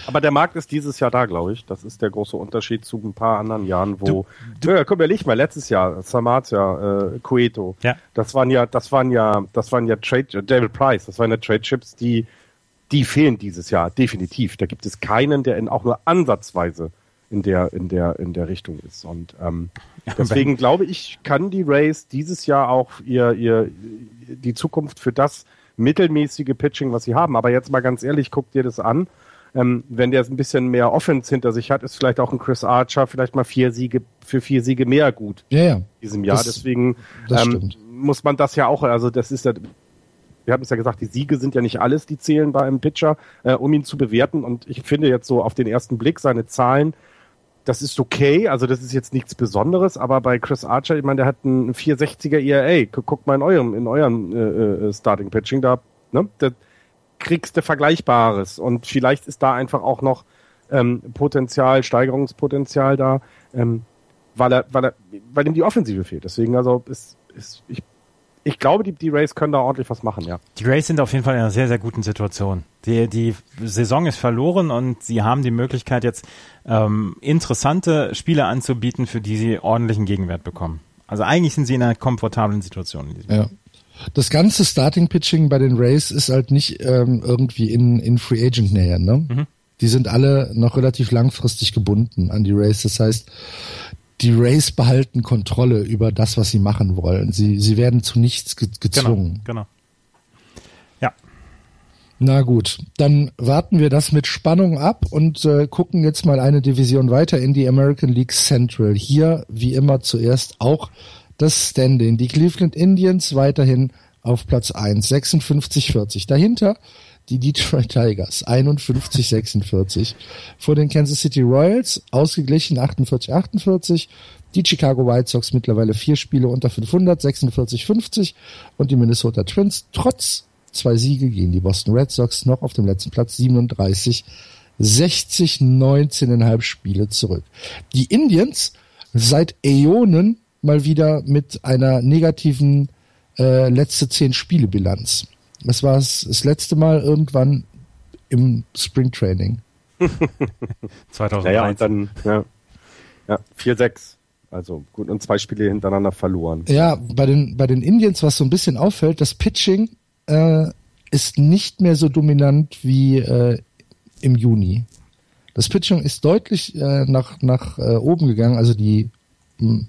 Aber der Markt ist dieses Jahr da, glaube ich. Das ist der große Unterschied zu ein paar anderen Jahren, wo. ja, komm, überleg mal, letztes Jahr, Samatia, äh, Cueto. Ja. Das waren ja, das waren ja, das waren ja Trade, äh, David Price, das waren ja Trade Chips, die, die fehlen dieses Jahr, definitiv. Da gibt es keinen, der in auch nur ansatzweise in der, in der, in der Richtung ist. Und ähm, deswegen glaube ich, kann die Rays dieses Jahr auch ihr, ihr, die Zukunft für das mittelmäßige Pitching, was sie haben. Aber jetzt mal ganz ehrlich, guck dir das an. Ähm, wenn der ein bisschen mehr Offense hinter sich hat, ist vielleicht auch ein Chris Archer vielleicht mal vier Siege für vier Siege mehr gut ja, ja. in diesem Jahr. Das- Deswegen ähm, muss man das ja auch, also das ist ja, wir haben es ja gesagt, die Siege sind ja nicht alles, die zählen bei einem Pitcher, äh, um ihn zu bewerten. Und ich finde jetzt so auf den ersten Blick seine Zahlen, das ist okay, also das ist jetzt nichts Besonderes, aber bei Chris Archer, ich meine, der hat einen 460er ERA. Guck- Guckt mal in eurem, in eurem äh, äh, Starting Pitching da, ne? Der kriegst du Vergleichbares. Und vielleicht ist da einfach auch noch ähm, Potenzial, Steigerungspotenzial da, ähm, weil er, weil er, weil ihm die Offensive fehlt. Deswegen also ist, ist ich ich glaube, die, die Rays können da ordentlich was machen, ja. Die Rays sind auf jeden Fall in einer sehr, sehr guten Situation. Die, die Saison ist verloren und sie haben die Möglichkeit jetzt ähm, interessante Spiele anzubieten, für die sie ordentlichen Gegenwert bekommen. Also eigentlich sind sie in einer komfortablen Situation. In ja. Das ganze Starting Pitching bei den Rays ist halt nicht ähm, irgendwie in, in Free Agent Nähe, ne? Mhm. Die sind alle noch relativ langfristig gebunden an die Rays. Das heißt, die Rays behalten Kontrolle über das, was sie machen wollen. Sie, sie werden zu nichts ge gezwungen. Genau, genau. Ja. Na gut, dann warten wir das mit Spannung ab und äh, gucken jetzt mal eine Division weiter in die American League Central. Hier, wie immer, zuerst auch das Standing. Die Cleveland Indians weiterhin auf Platz 1, 56-40. Dahinter die Detroit Tigers 51-46 vor den Kansas City Royals ausgeglichen 48-48 die Chicago White Sox mittlerweile vier Spiele unter 500 46-50 und die Minnesota Twins trotz zwei Siege gegen die Boston Red Sox noch auf dem letzten Platz 37 60 19,5 Spiele zurück. Die Indians seit Äonen mal wieder mit einer negativen äh, letzte zehn Spiele Bilanz. Das war das letzte Mal irgendwann im Springtraining. 2013. Naja, und dann, ja, ja 4-6. Also gut, und zwei Spiele hintereinander verloren. Ja, bei den, bei den Indians, was so ein bisschen auffällt, das Pitching äh, ist nicht mehr so dominant wie äh, im Juni. Das Pitching ist deutlich äh, nach, nach äh, oben gegangen, also die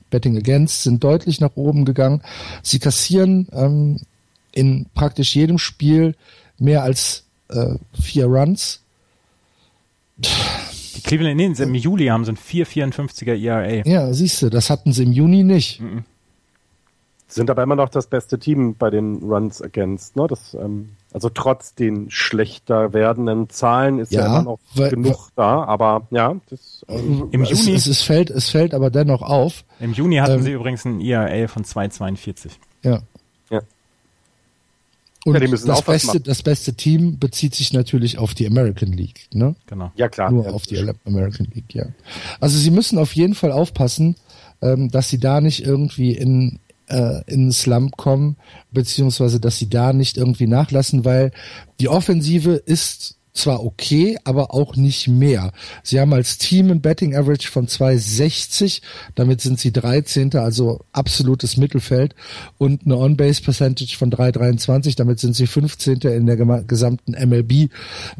Betting Against sind deutlich nach oben gegangen. Sie kassieren ähm, in praktisch jedem Spiel mehr als äh, vier Runs. Die Cleveland Indians im Juli haben so ein 4,54er ERA. Ja, siehst du, das hatten sie im Juni nicht. Mhm. Sind aber immer noch das beste Team bei den Runs Against. Ne? Das, ähm, also trotz den schlechter werdenden Zahlen ist ja, ja immer noch weil, genug da. Aber ja, das, ähm, im Juni es, es, fällt es fällt aber dennoch auf. Im Juni hatten ähm, sie übrigens ein ERA von 2,42. Ja. Und ja, das, beste, das beste Team bezieht sich natürlich auf die American League, ne? Genau. Ja, klar. Nur ja, auf die American League, ja. Also sie müssen auf jeden Fall aufpassen, ähm, dass sie da nicht irgendwie in, äh, in einen Slump kommen, beziehungsweise dass sie da nicht irgendwie nachlassen, weil die Offensive ist zwar okay, aber auch nicht mehr. Sie haben als Team ein Betting Average von 2,60, damit sind sie 13., also absolutes Mittelfeld und eine On-Base Percentage von 3,23, damit sind sie 15. in der gesamten MLB.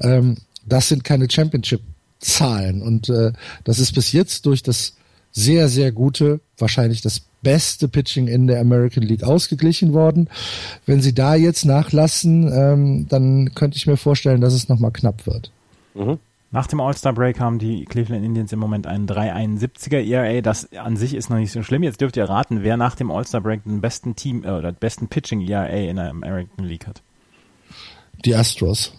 Ähm, das sind keine Championship Zahlen und äh, das ist bis jetzt durch das sehr, sehr gute, wahrscheinlich das beste Pitching in der American League ausgeglichen worden. Wenn sie da jetzt nachlassen, ähm, dann könnte ich mir vorstellen, dass es nochmal knapp wird. Mhm. Nach dem All-Star-Break haben die Cleveland Indians im Moment einen 3,71er ERA. Das an sich ist noch nicht so schlimm. Jetzt dürft ihr raten, wer nach dem All-Star-Break den besten Team äh, oder besten Pitching ERA in der American League hat. Die Astros.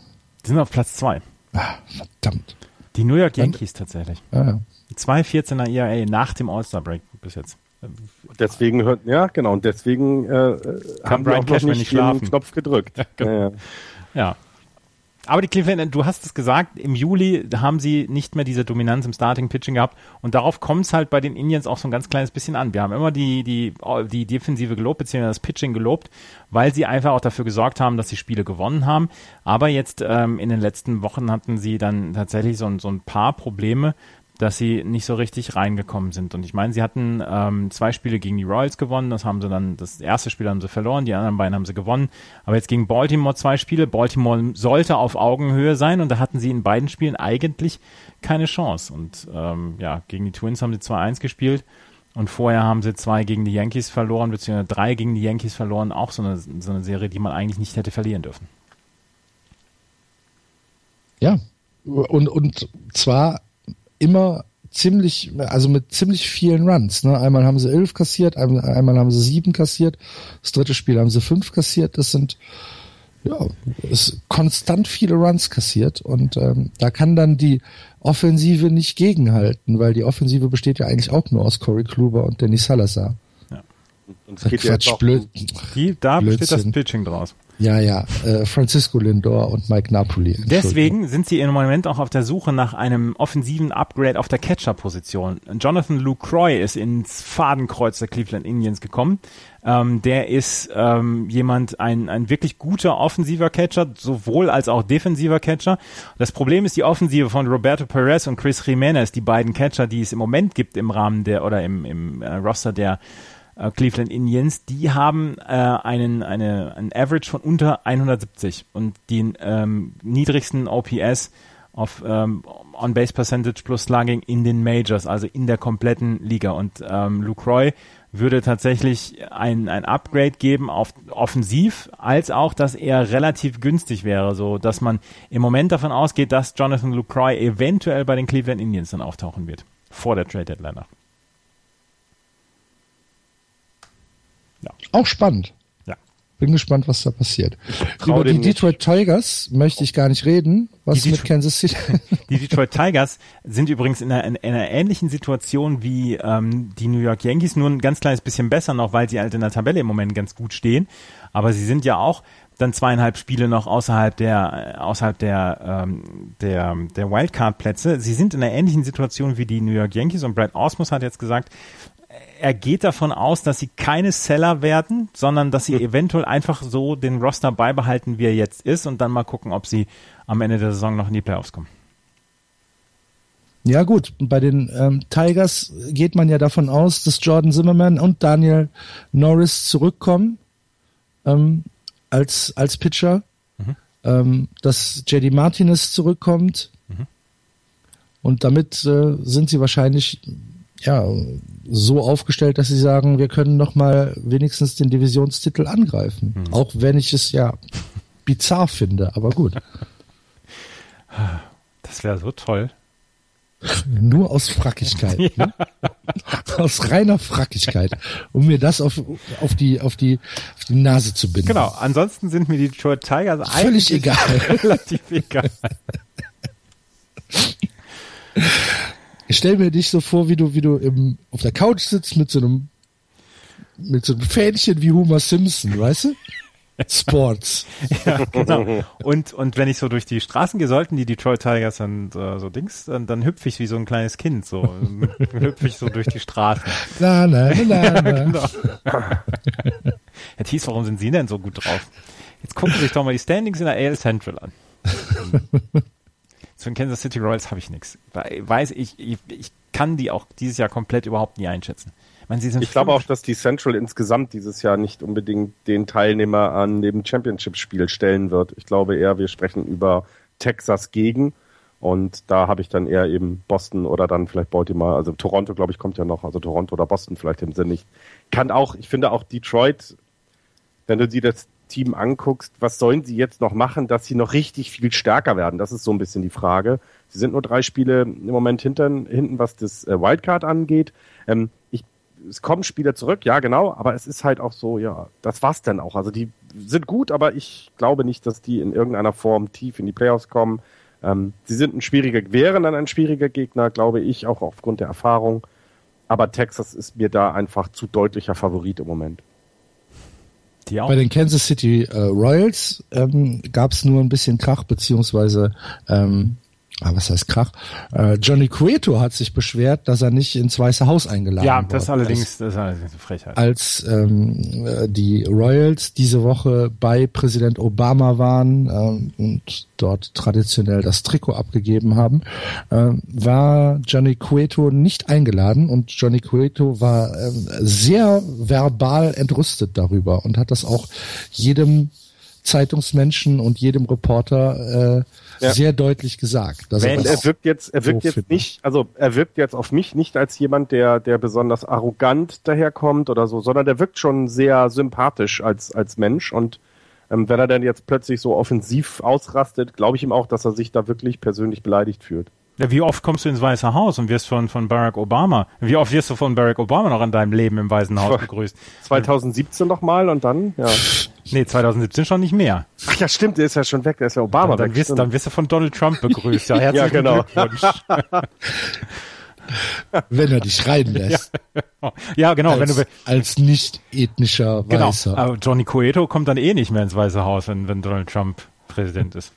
Die sind auf Platz zwei. Ah, verdammt. Die New York Yankees Und, tatsächlich. Ah, ja. 2,14er ERA nach dem All-Star-Break bis jetzt. Deswegen hört, ja, genau, und deswegen äh, haben wir auch noch nicht, den Knopf gedrückt. Ja, genau. ja, ja. Aber die Cleveland, du hast es gesagt, im Juli haben sie nicht mehr diese Dominanz im Starting Pitching gehabt und darauf kommt es halt bei den Indians auch so ein ganz kleines bisschen an. Wir haben immer die, die, die Defensive gelobt, beziehungsweise das Pitching gelobt, weil sie einfach auch dafür gesorgt haben, dass sie Spiele gewonnen haben. Aber jetzt ähm, in den letzten Wochen hatten sie dann tatsächlich so, so ein paar Probleme, dass sie nicht so richtig reingekommen sind. Und ich meine, sie hatten ähm, zwei Spiele gegen die Royals gewonnen, das haben sie dann, das erste Spiel haben sie verloren, die anderen beiden haben sie gewonnen. Aber jetzt gegen Baltimore zwei Spiele. Baltimore sollte auf Augenhöhe sein und da hatten sie in beiden Spielen eigentlich keine Chance. Und ähm, ja, gegen die Twins haben sie 2-1 gespielt. Und vorher haben sie zwei gegen die Yankees verloren, beziehungsweise drei gegen die Yankees verloren. Auch so eine, so eine Serie, die man eigentlich nicht hätte verlieren dürfen. Ja, und, und zwar immer ziemlich, also mit ziemlich vielen Runs. Ne? Einmal haben sie elf kassiert, einmal, einmal haben sie sieben kassiert, das dritte Spiel haben sie fünf kassiert. Das sind ja ist konstant viele Runs kassiert und ähm, da kann dann die Offensive nicht gegenhalten, weil die Offensive besteht ja eigentlich auch nur aus Corey Kluber und Danny Salazar. Ja. Und es geht Quatsch, ja blöd. Die, da Blödsinn. besteht das Pitching draus. Ja, ja, äh, Francisco Lindor und Mike Napoli. Deswegen sind sie im Moment auch auf der Suche nach einem offensiven Upgrade auf der Catcher-Position. Jonathan Lucroy ist ins Fadenkreuz der Cleveland Indians gekommen. Ähm, der ist ähm, jemand, ein, ein wirklich guter offensiver Catcher, sowohl als auch defensiver Catcher. Das Problem ist die Offensive von Roberto Perez und Chris Jimenez, die beiden Catcher, die es im Moment gibt im Rahmen der oder im, im äh, Roster der äh, Cleveland Indians, die haben äh, einen, eine, einen Average von unter 170 und den ähm, niedrigsten OPS auf ähm, On-Base Percentage plus Slugging in den Majors, also in der kompletten Liga. Und ähm, Luke Roy würde tatsächlich ein, ein Upgrade geben auf offensiv, als auch, dass er relativ günstig wäre, so dass man im Moment davon ausgeht, dass Jonathan Lucroy eventuell bei den Cleveland Indians dann auftauchen wird. Vor der Trade Deadline. Ja. Auch spannend. Ja. Bin gespannt, was da passiert. Über die Detroit Tigers möchte ich gar nicht reden. Was die mit Kansas City? Die Detroit Tigers sind übrigens in einer, in einer ähnlichen Situation wie ähm, die New York Yankees, nur ein ganz kleines bisschen besser noch, weil sie halt in der Tabelle im Moment ganz gut stehen. Aber sie sind ja auch dann zweieinhalb Spiele noch außerhalb der außerhalb der ähm, der der Wildcard Plätze. Sie sind in einer ähnlichen Situation wie die New York Yankees und Brad Osmus hat jetzt gesagt, er geht davon aus, dass sie keine Seller werden, sondern dass sie hm. eventuell einfach so den Roster beibehalten, wie er jetzt ist und dann mal gucken, ob sie am Ende der Saison noch in die Playoffs kommen. Ja gut, bei den ähm, Tigers geht man ja davon aus, dass Jordan Zimmerman und Daniel Norris zurückkommen ähm, als, als Pitcher, mhm. ähm, dass JD Martinez zurückkommt mhm. und damit äh, sind sie wahrscheinlich ja, so aufgestellt, dass sie sagen, wir können noch mal wenigstens den Divisionstitel angreifen. Hm. Auch wenn ich es ja bizarr finde, aber gut. Das wäre so toll. Nur aus Frackigkeit. Ja. Ne? Aus reiner Frackigkeit. Um mir das auf, auf, die, auf, die, auf die Nase zu binden. Genau. Ansonsten sind mir die Detroit Tigers völlig egal. relativ egal. Ich stelle mir dich so vor, wie du, wie du im, auf der Couch sitzt mit so einem, mit so einem Fähnchen wie Homer Simpson, weißt du? Sports. ja, genau. Und, und wenn ich so durch die Straßen gehe, sollten die Detroit Tigers und äh, so Dings, dann, dann hüpfe ich wie so ein kleines Kind, so hüpfe ich so durch die Straßen. Na, na, na, na. ja, genau. Herr Thies, warum sind Sie denn so gut drauf? Jetzt gucken Sie sich doch mal die Standings in der AL Central an. Zu den Kansas City Royals habe ich nichts. Weiß ich, ich, ich kann die auch dieses Jahr komplett überhaupt nie einschätzen. Ich, meine, ich glaube auch, dass die Central insgesamt dieses Jahr nicht unbedingt den Teilnehmer an dem Championship-Spiel stellen wird. Ich glaube eher, wir sprechen über Texas gegen. Und da habe ich dann eher eben Boston oder dann vielleicht Baltimore, also Toronto, glaube ich, kommt ja noch, also Toronto oder Boston vielleicht im Sinn nicht. Kann auch, ich finde auch Detroit, wenn du dir das Team anguckst, was sollen sie jetzt noch machen, dass sie noch richtig viel stärker werden? Das ist so ein bisschen die Frage. Sie sind nur drei Spiele im Moment hinten, hinten was das äh, Wildcard angeht. Ähm, ich, es kommen Spieler zurück, ja genau, aber es ist halt auch so, ja, das war's dann auch. Also die sind gut, aber ich glaube nicht, dass die in irgendeiner Form tief in die Playoffs kommen. Ähm, sie sind ein schwieriger, wären dann ein schwieriger Gegner, glaube ich, auch aufgrund der Erfahrung. Aber Texas ist mir da einfach zu deutlicher Favorit im Moment. Die auch. Bei den Kansas City äh, Royals ähm, gab es nur ein bisschen Krach, beziehungsweise ähm, ah, was heißt Krach? Äh, Johnny Cueto hat sich beschwert, dass er nicht ins Weiße Haus eingeladen Ja, das allerdings, als, das ist allerdings eine Frechheit. Als ähm, äh, die Royals diese Woche bei Präsident Obama waren ähm, und dort traditionell das Trikot abgegeben haben, äh, war Johnny Cueto nicht eingeladen und Johnny Cueto war äh, sehr verbal entrüstet darüber und hat das auch jedem Zeitungsmenschen und jedem Reporter äh, ja. sehr deutlich gesagt. Dass er, er wirkt jetzt, er wirkt so jetzt nicht, also er wirkt jetzt auf mich nicht als jemand, der, der besonders arrogant daherkommt oder so, sondern der wirkt schon sehr sympathisch als, als Mensch und ähm, wenn er dann jetzt plötzlich so offensiv ausrastet, glaube ich ihm auch, dass er sich da wirklich persönlich beleidigt fühlt. Ja, wie oft kommst du ins Weiße Haus und wirst von, von Barack Obama, wie oft wirst du von Barack Obama noch in deinem Leben im Weißen Haus begrüßt? 2017 nochmal und dann, ja. Nee, 2017 schon nicht mehr. Ach ja, stimmt, der ist ja schon weg, der ist ja Obama dann, dann weg. Wirst, dann wirst du von Donald Trump begrüßt. Ja, herzlichen ja, genau. Glückwunsch. wenn er dich reinlässt. Ja, ja genau. als, wenn du, als nicht ethnischer genau. Weißer. Aber Johnny Cueto kommt dann eh nicht mehr ins Weiße Haus, wenn, wenn Donald Trump Präsident ist.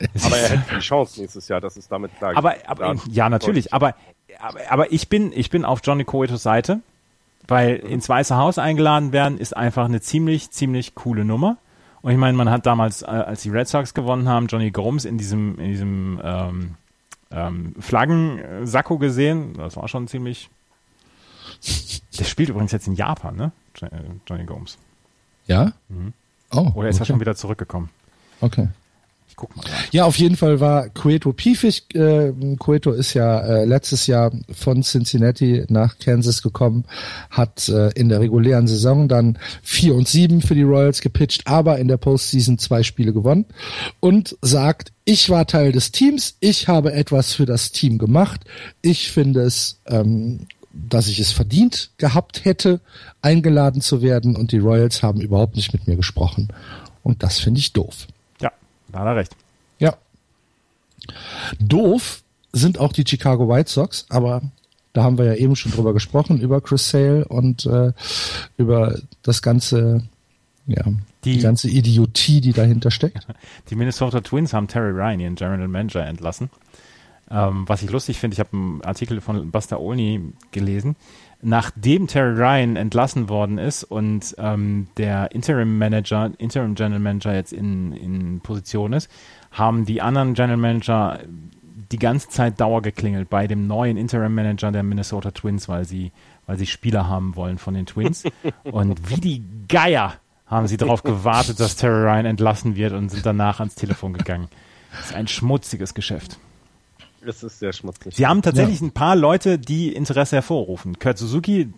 Aber er hätte die Chance nächstes Jahr, das ist damit klar. Aber, aber ja, natürlich. Aber, aber, aber ich bin, ich bin auf Johnny Coetos Seite, weil ins Weiße Haus eingeladen werden ist einfach eine ziemlich, ziemlich coole Nummer. Und ich meine, man hat damals, äh, als die Red Sox gewonnen haben, Johnny Gomes in diesem, in diesem ähm, ähm, Flaggensacko gesehen. Das war schon ziemlich. Der spielt übrigens jetzt in Japan, ne? Johnny Gomes. Ja? Oh, Oder ist er okay. schon wieder zurückgekommen? Okay. Guck mal. Ja, auf jeden Fall war Cueto piefig. Äh, Cueto ist ja äh, letztes Jahr von Cincinnati nach Kansas gekommen, hat äh, in der regulären Saison dann 4 und 7 für die Royals gepitcht, aber in der Postseason zwei Spiele gewonnen und sagt, ich war Teil des Teams, ich habe etwas für das Team gemacht. Ich finde es, ähm, dass ich es verdient gehabt hätte, eingeladen zu werden und die Royals haben überhaupt nicht mit mir gesprochen. Und das finde ich doof. Da hat er recht. Ja. Doof sind auch die Chicago White Sox, aber da haben wir ja eben schon drüber gesprochen, über Chris Sale und äh, über das ganze, ja, die, Die- ganze Idiotie, die dahinter steckt. Die Minnesota Twins haben Terry Ryan, ihren General Manager, entlassen. Ähm, was ich lustig finde, ich habe einen Artikel von Buster Olney gelesen. Nachdem Terry Ryan entlassen worden ist und ähm, der Interim Manager, Interim General Manager jetzt in, in Position ist, haben die anderen General Manager die ganze Zeit Dauer geklingelt bei dem neuen Interim Manager der Minnesota Twins, weil sie, weil sie Spieler haben wollen von den Twins. und wie die Geier haben sie darauf gewartet, dass Terry Ryan entlassen wird und sind danach ans Telefon gegangen. Das ist ein schmutziges Geschäft. Das ist sehr schmutzig. Sie haben tatsächlich ein paar Leute, die Interesse hervorrufen. Kurt Suzuki,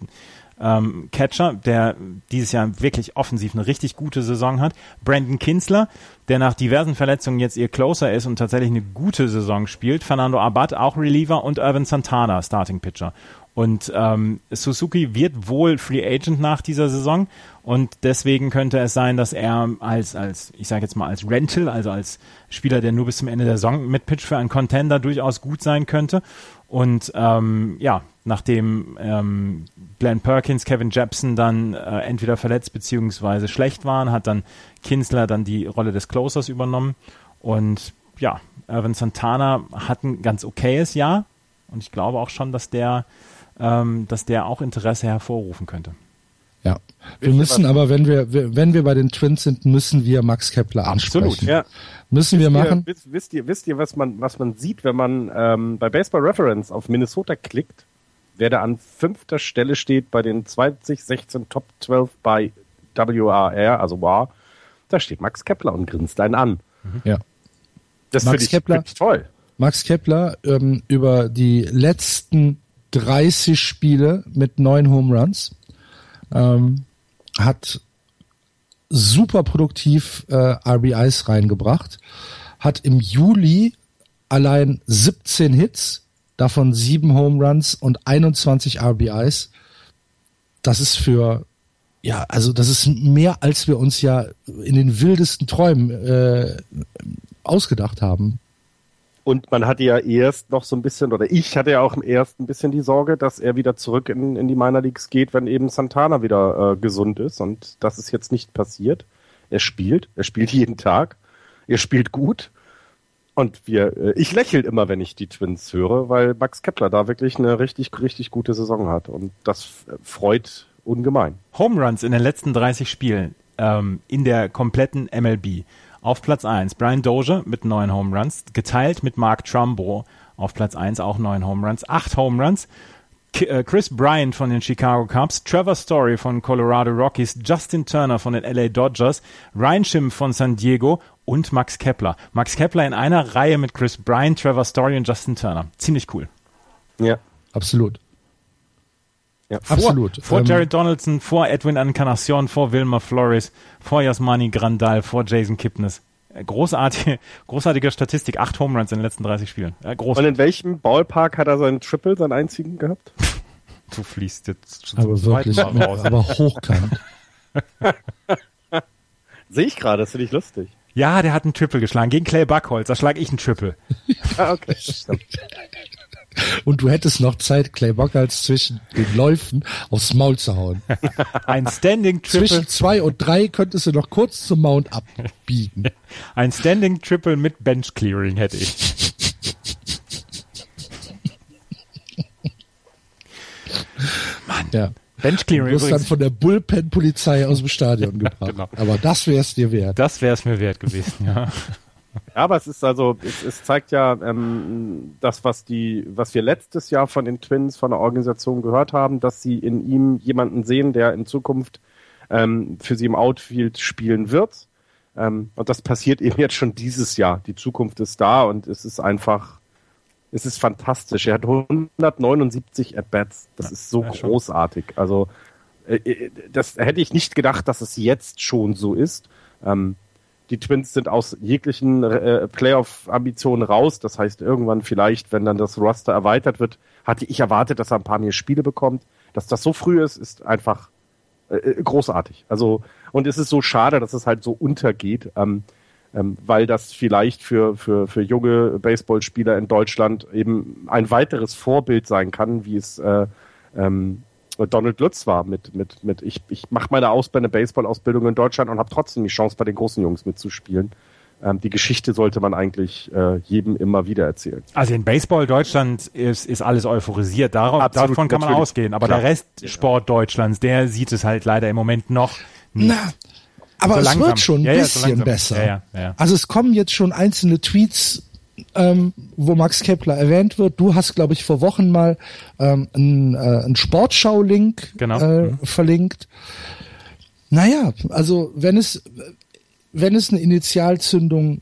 ähm, Catcher, der dieses Jahr wirklich offensiv eine richtig gute Saison hat. Brandon Kinsler, der nach diversen Verletzungen jetzt ihr Closer ist und tatsächlich eine gute Saison spielt. Fernando Abad, auch Reliever und Irvin Santana, Starting Pitcher. Und ähm, Suzuki wird wohl Free Agent nach dieser Saison und deswegen könnte es sein, dass er als, als ich sage jetzt mal als Rental, also als Spieler, der nur bis zum Ende der Saison mitpitcht für einen Contender durchaus gut sein könnte. Und ähm, ja, nachdem ähm, Glenn Perkins, Kevin Jepson dann äh, entweder verletzt beziehungsweise schlecht waren, hat dann Kinsler dann die Rolle des Closers übernommen. Und ja, Irvin Santana hat ein ganz okayes Jahr und ich glaube auch schon, dass der ähm, dass der auch Interesse hervorrufen könnte. Wir ihr müssen aber, wenn wir, wenn wir bei den Twins sind, müssen wir Max Kepler Absolut, ansprechen. Ja. Müssen wir Wisst ihr- machen. Wisst, wisst ihr, wisst ihr, was man, was man sieht, wenn man ähm, bei Baseball Reference auf Minnesota klickt, wer da an fünfter Stelle steht bei den 2016 Top 12 bei WAR, also WAR, da steht Max Kepler und grinst einen an. Ja. Das Max finde ich Kepler- wirklich toll. Max Kepler ähm, über die letzten 30 Spiele mit neun Home Runs ähm, hat super produktiv äh, RBIs reingebracht, hat im Juli allein 17 Hits, davon sieben Home Runs und 21 RBIs. Das ist für ja, also das ist mehr, als wir uns ja in den wildesten Träumen äh, ausgedacht haben. Und man hatte ja erst noch so ein bisschen, oder ich hatte ja auch erst ein bisschen die Sorge, dass er wieder zurück in, in die Minor Leagues geht, wenn eben Santana wieder äh, gesund ist. Und das ist jetzt nicht passiert. Er spielt, er spielt jeden Tag, er spielt gut. Und wir, äh, ich lächle immer, wenn ich die Twins höre, weil Max Kepler da wirklich eine richtig, richtig gute Saison hat. Und das äh, freut ungemein. Home Runs in den letzten 30 Spielen ähm, in der kompletten MLB. Auf Platz 1 Brian Dozier mit neun Home Runs, geteilt mit Mark Trumbo auf Platz 1 auch neun Home Runs, acht Home Runs. Äh, Chris Bryant von den Chicago Cubs, Trevor Story von Colorado Rockies, Justin Turner von den LA Dodgers, Ryan Schimm von San Diego und Max Kepler. Max Kepler in einer Reihe mit Chris Bryant, Trevor Story und Justin Turner. Ziemlich cool. Ja. Absolut. Ja. Absolut. Vor, vor Ähm, Jared Donaldson, vor Edwin Encarnacion, vor Wilmer Flores, vor Yasmani Grandal, vor Jason Kipnis. Äh, Großartige, großartige Statistik. Acht Home Runs in den letzten 30 Spielen. Äh, groß. Und in welchem Ballpark hat er seinen Triple, seinen einzigen gehabt? Du fließt jetzt schon aber zum zweiten wirklich, Mal raus. aber hochkant. Sehe ich gerade, das finde ich lustig. Ja, der hat einen Triple geschlagen. Gegen Clay Buckholz. Da schlage ich einen Triple. Ah, okay. Und du hättest noch Zeit, Clay Bockals zwischen den Läufen aufs Maul zu hauen. Ein Standing Triple. Zwischen zwei und drei könntest du noch kurz zum Mount abbiegen. Ein Standing Triple mit Bench Clearing hätte ich. Mann. Ja. Bench Clearing du wirst dann von der Bullpen-Polizei aus dem Stadion gebracht. genau. Aber das wäre es dir wert. Das wäre es mir wert gewesen, ja. Ja, aber es ist also, es, es zeigt ja ähm, das, was die, was wir letztes Jahr von den Twins, von der Organisation gehört haben, dass sie in ihm jemanden sehen, der in Zukunft ähm, für sie im Outfield spielen wird. Ähm, und das passiert eben jetzt schon dieses Jahr. Die Zukunft ist da und es ist einfach, es ist fantastisch. Er hat 179 At-Bats. Das ja, ist so großartig. Also, äh, äh, das hätte ich nicht gedacht, dass es jetzt schon so ist. Ähm, die Twins sind aus jeglichen äh, Playoff-Ambitionen raus. Das heißt, irgendwann vielleicht, wenn dann das Roster erweitert wird, hatte ich erwartet, dass er ein paar mehr Spiele bekommt. Dass das so früh ist, ist einfach äh, äh, großartig. Also, und es ist so schade, dass es halt so untergeht, ähm, ähm, weil das vielleicht für, für, für junge Baseballspieler in Deutschland eben ein weiteres Vorbild sein kann, wie es äh, ähm, Donald Lutz war mit, mit, mit ich, ich mache meine Ausbildung, Baseball-Ausbildung in Deutschland und habe trotzdem die Chance, bei den großen Jungs mitzuspielen. Ähm, die Geschichte sollte man eigentlich äh, jedem immer wieder erzählen. Also in Baseball Deutschland ist, ist alles euphorisiert, Darauf, Absolut, davon kann natürlich. man ausgehen. Aber Klar. der Rest Sport Deutschlands, der sieht es halt leider im Moment noch nicht. Na, aber so es langsam. wird schon ein ja, bisschen ja, besser. Ja, also es kommen jetzt schon einzelne Tweets ähm, wo Max Kepler erwähnt wird. Du hast, glaube ich, vor Wochen mal ähm, einen, äh, einen Sportschau-Link genau. äh, mhm. verlinkt. Naja, also wenn es, wenn es eine Initialzündung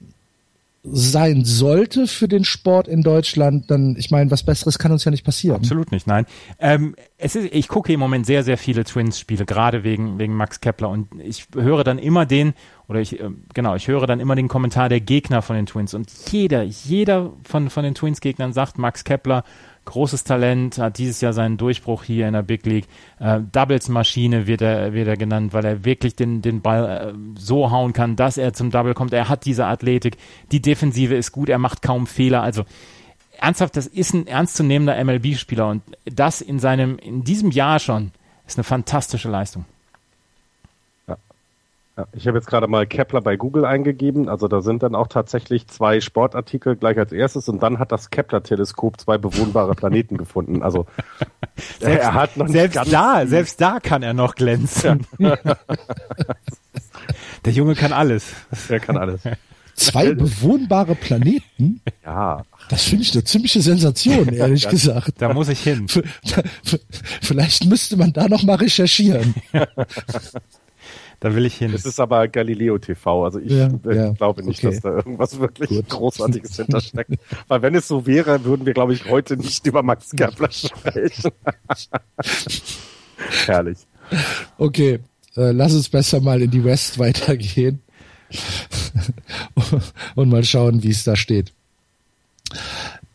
sein sollte für den Sport in Deutschland, dann, ich meine, was Besseres kann uns ja nicht passieren. Absolut nicht, nein. Ähm, es ist, ich gucke im Moment sehr, sehr viele Twins-Spiele, gerade wegen, wegen Max Kepler und ich höre dann immer den, oder ich, äh, genau, ich höre dann immer den Kommentar der Gegner von den Twins und jeder, jeder von, von den Twins-Gegnern sagt, Max Kepler großes Talent, hat dieses Jahr seinen Durchbruch hier in der Big League. Äh, Doubles-Maschine wird er, wird er genannt, weil er wirklich den, den Ball äh, so hauen kann, dass er zum Double kommt. Er hat diese Athletik. Die Defensive ist gut, er macht kaum Fehler. Also ernsthaft, das ist ein ernstzunehmender MLB-Spieler und das in seinem, in diesem Jahr schon ist eine fantastische Leistung. Ja, ich habe jetzt gerade mal Kepler bei Google eingegeben. Also da sind dann auch tatsächlich zwei Sportartikel gleich als erstes und dann hat das Kepler-Teleskop zwei bewohnbare Planeten gefunden. Also selbst, er hat noch selbst da, selbst da kann er noch glänzen. Ja. Der Junge kann alles. Er kann alles. Zwei bewohnbare Planeten? Ja. Das finde ich eine ziemliche Sensation, ehrlich ja, gesagt. Da muss ich hin. Vielleicht müsste man da noch mal recherchieren. Da will ich hin. Es ist aber Galileo TV, also ich ja, äh, ja, glaube nicht, okay. dass da irgendwas wirklich Gut. Großartiges hintersteckt. Weil wenn es so wäre, würden wir, glaube ich, heute nicht über Max Kepler sprechen. Herrlich. Okay, äh, lass uns besser mal in die West weitergehen und mal schauen, wie es da steht.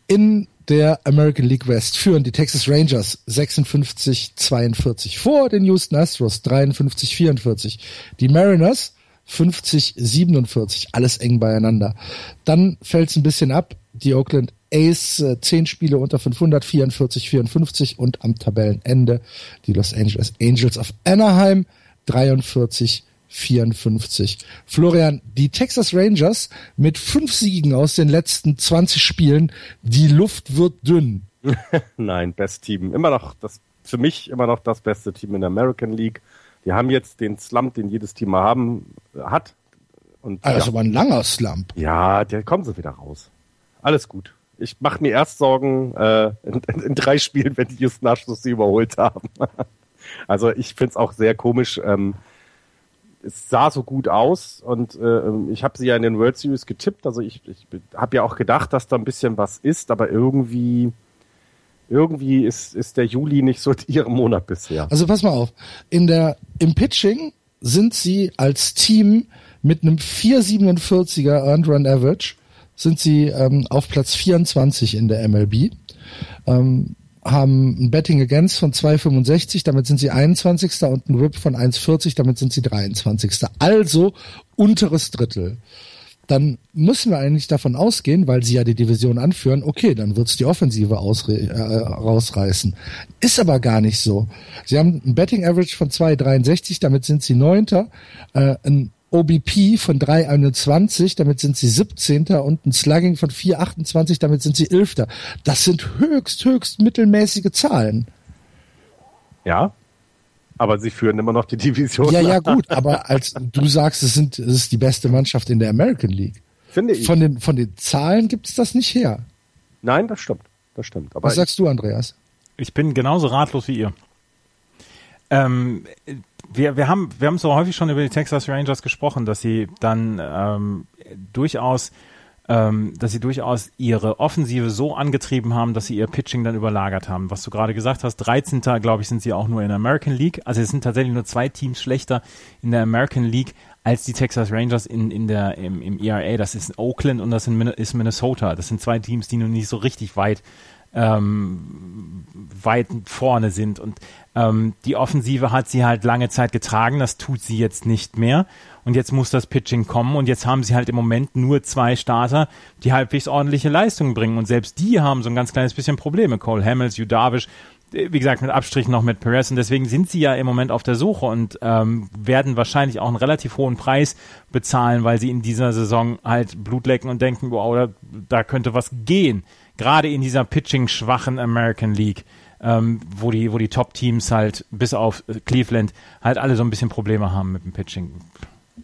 In der American League West führen die Texas Rangers 56-42 vor den Houston Astros 53-44. Die Mariners 50-47, alles eng beieinander. Dann fällt es ein bisschen ab. Die Oakland Ace äh, 10 Spiele unter 500, 44, 54 und am Tabellenende die Los Angeles Angels of Anaheim 43, 54. Florian, die Texas Rangers mit fünf Siegen aus den letzten 20 Spielen, die Luft wird dünn. Nein, Best Team. Immer noch das, für mich immer noch das beste Team in der American League. Die haben jetzt den Slump, den jedes Team mal haben, hat. Und, also ja. ein langer Slump. Ja, der kommen sie wieder raus. Alles gut. Ich mache mir erst Sorgen äh, in, in, in, drei Spielen, wenn die Houston Astros sie überholt haben. also ich finde es auch sehr komisch. Ähm, es sah so gut aus und äh, ich habe sie ja in den World Series getippt. Also ich, ich habe ja auch gedacht, dass da ein bisschen was ist, aber irgendwie irgendwie ist, ist der Juli nicht so ihr Monat bisher. Also pass mal auf. In der, im Pitching sind sie als Team mit einem 4,47er Earned Run Average sind sie ähm, auf Platz 24 in der MLB. Ähm, haben ein Betting Against von 2,65, damit sind sie 21. und ein Whip von 1,40, damit sind sie 23. Also unteres Drittel. dann müssen wir eigentlich davon ausgehen, weil sie ja die Division anführen, okay, dann wird's die Offensive äh, rausreißen. Ist aber gar nicht so. Sie haben ein Betting Average von 2,63, damit sind sie Neunter, äh, ein OBP von 3,21, damit sind sie 17. und ein Slugging von 4,28, damit sind sie 11. Das sind höchst, höchst mittelmäßige Zahlen. Ja. Aber sie führen immer noch die Division. Ja, ja, gut, aber als du sagst, es sind, es ist die beste Mannschaft in der American League. Finde ich. Von den, von den Zahlen gibt's das nicht her. Nein, das stimmt. Das stimmt. Aber Was sagst du, Andreas? Ich bin genauso ratlos wie ihr. Ähm, wir, wir haben wir haben so häufig schon über die Texas Rangers gesprochen, dass sie dann ähm, durchaus ähm, dass sie durchaus ihre Offensive so angetrieben haben, dass sie ihr Pitching dann überlagert haben. Was du gerade gesagt hast, 13. glaube ich, sind sie auch nur in der American League. Also es sind tatsächlich nur zwei Teams schlechter in der American League als die Texas Rangers in, in der, im, im ERA. Das ist Oakland und das ist Minnesota. Das sind zwei Teams, die nun nicht so richtig weit ähm, weit vorne sind. Und ähm, die Offensive hat sie halt lange Zeit getragen, das tut sie jetzt nicht mehr. Und jetzt muss das Pitching kommen und jetzt haben sie halt im Moment nur zwei Starter, die halbwegs ordentliche Leistungen bringen. Und selbst die haben so ein ganz kleines bisschen Probleme. Cole Hamels, Judavish, wie gesagt, mit Abstrichen noch mit Perez und deswegen sind sie ja im Moment auf der Suche und ähm, werden wahrscheinlich auch einen relativ hohen Preis bezahlen, weil sie in dieser Saison halt Blut lecken und denken, wow, da, da könnte was gehen. Gerade in dieser pitching-schwachen American League, ähm, wo die, wo die Top-Teams halt bis auf Cleveland halt alle so ein bisschen Probleme haben mit dem Pitching.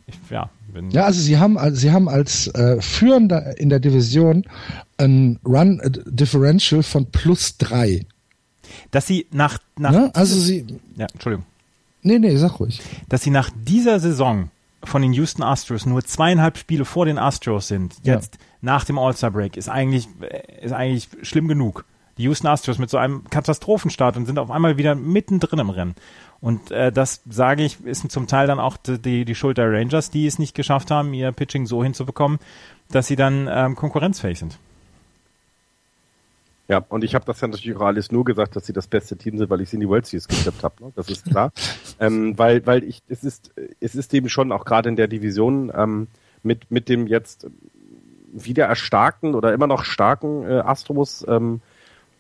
Ich, ja, Ja, also sie haben, also sie haben als äh, Führender in der Division ein Run äh, Differential von plus drei. dass sie nach, nach Ne? Also sie, ja, Entschuldigung. nee, nee, sag ruhig. dass sie nach dieser Saison von den Houston Astros nur zweieinhalb Spiele vor den Astros sind, Ja. jetzt nach dem All-Star-Break, ist eigentlich, ist eigentlich schlimm genug. Die Houston Astros mit so einem Katastrophenstart und sind auf einmal wieder mittendrin im Rennen. Und äh, das, sage ich, ist zum Teil dann auch die, die, die Schuld der Rangers, die es nicht geschafft haben, ihr Pitching so hinzubekommen, dass sie dann ähm, konkurrenzfähig sind. Ja, und ich habe das ja natürlich auch alles nur gesagt, dass sie das beste Team sind, weil ich sie in die World Series getippt habe. Ne? Das ist klar. ähm, weil, weil ich, es ist, es ist eben schon auch gerade in der Division ähm, mit mit dem jetzt wieder erstarkten oder immer noch starken äh, Astros ähm,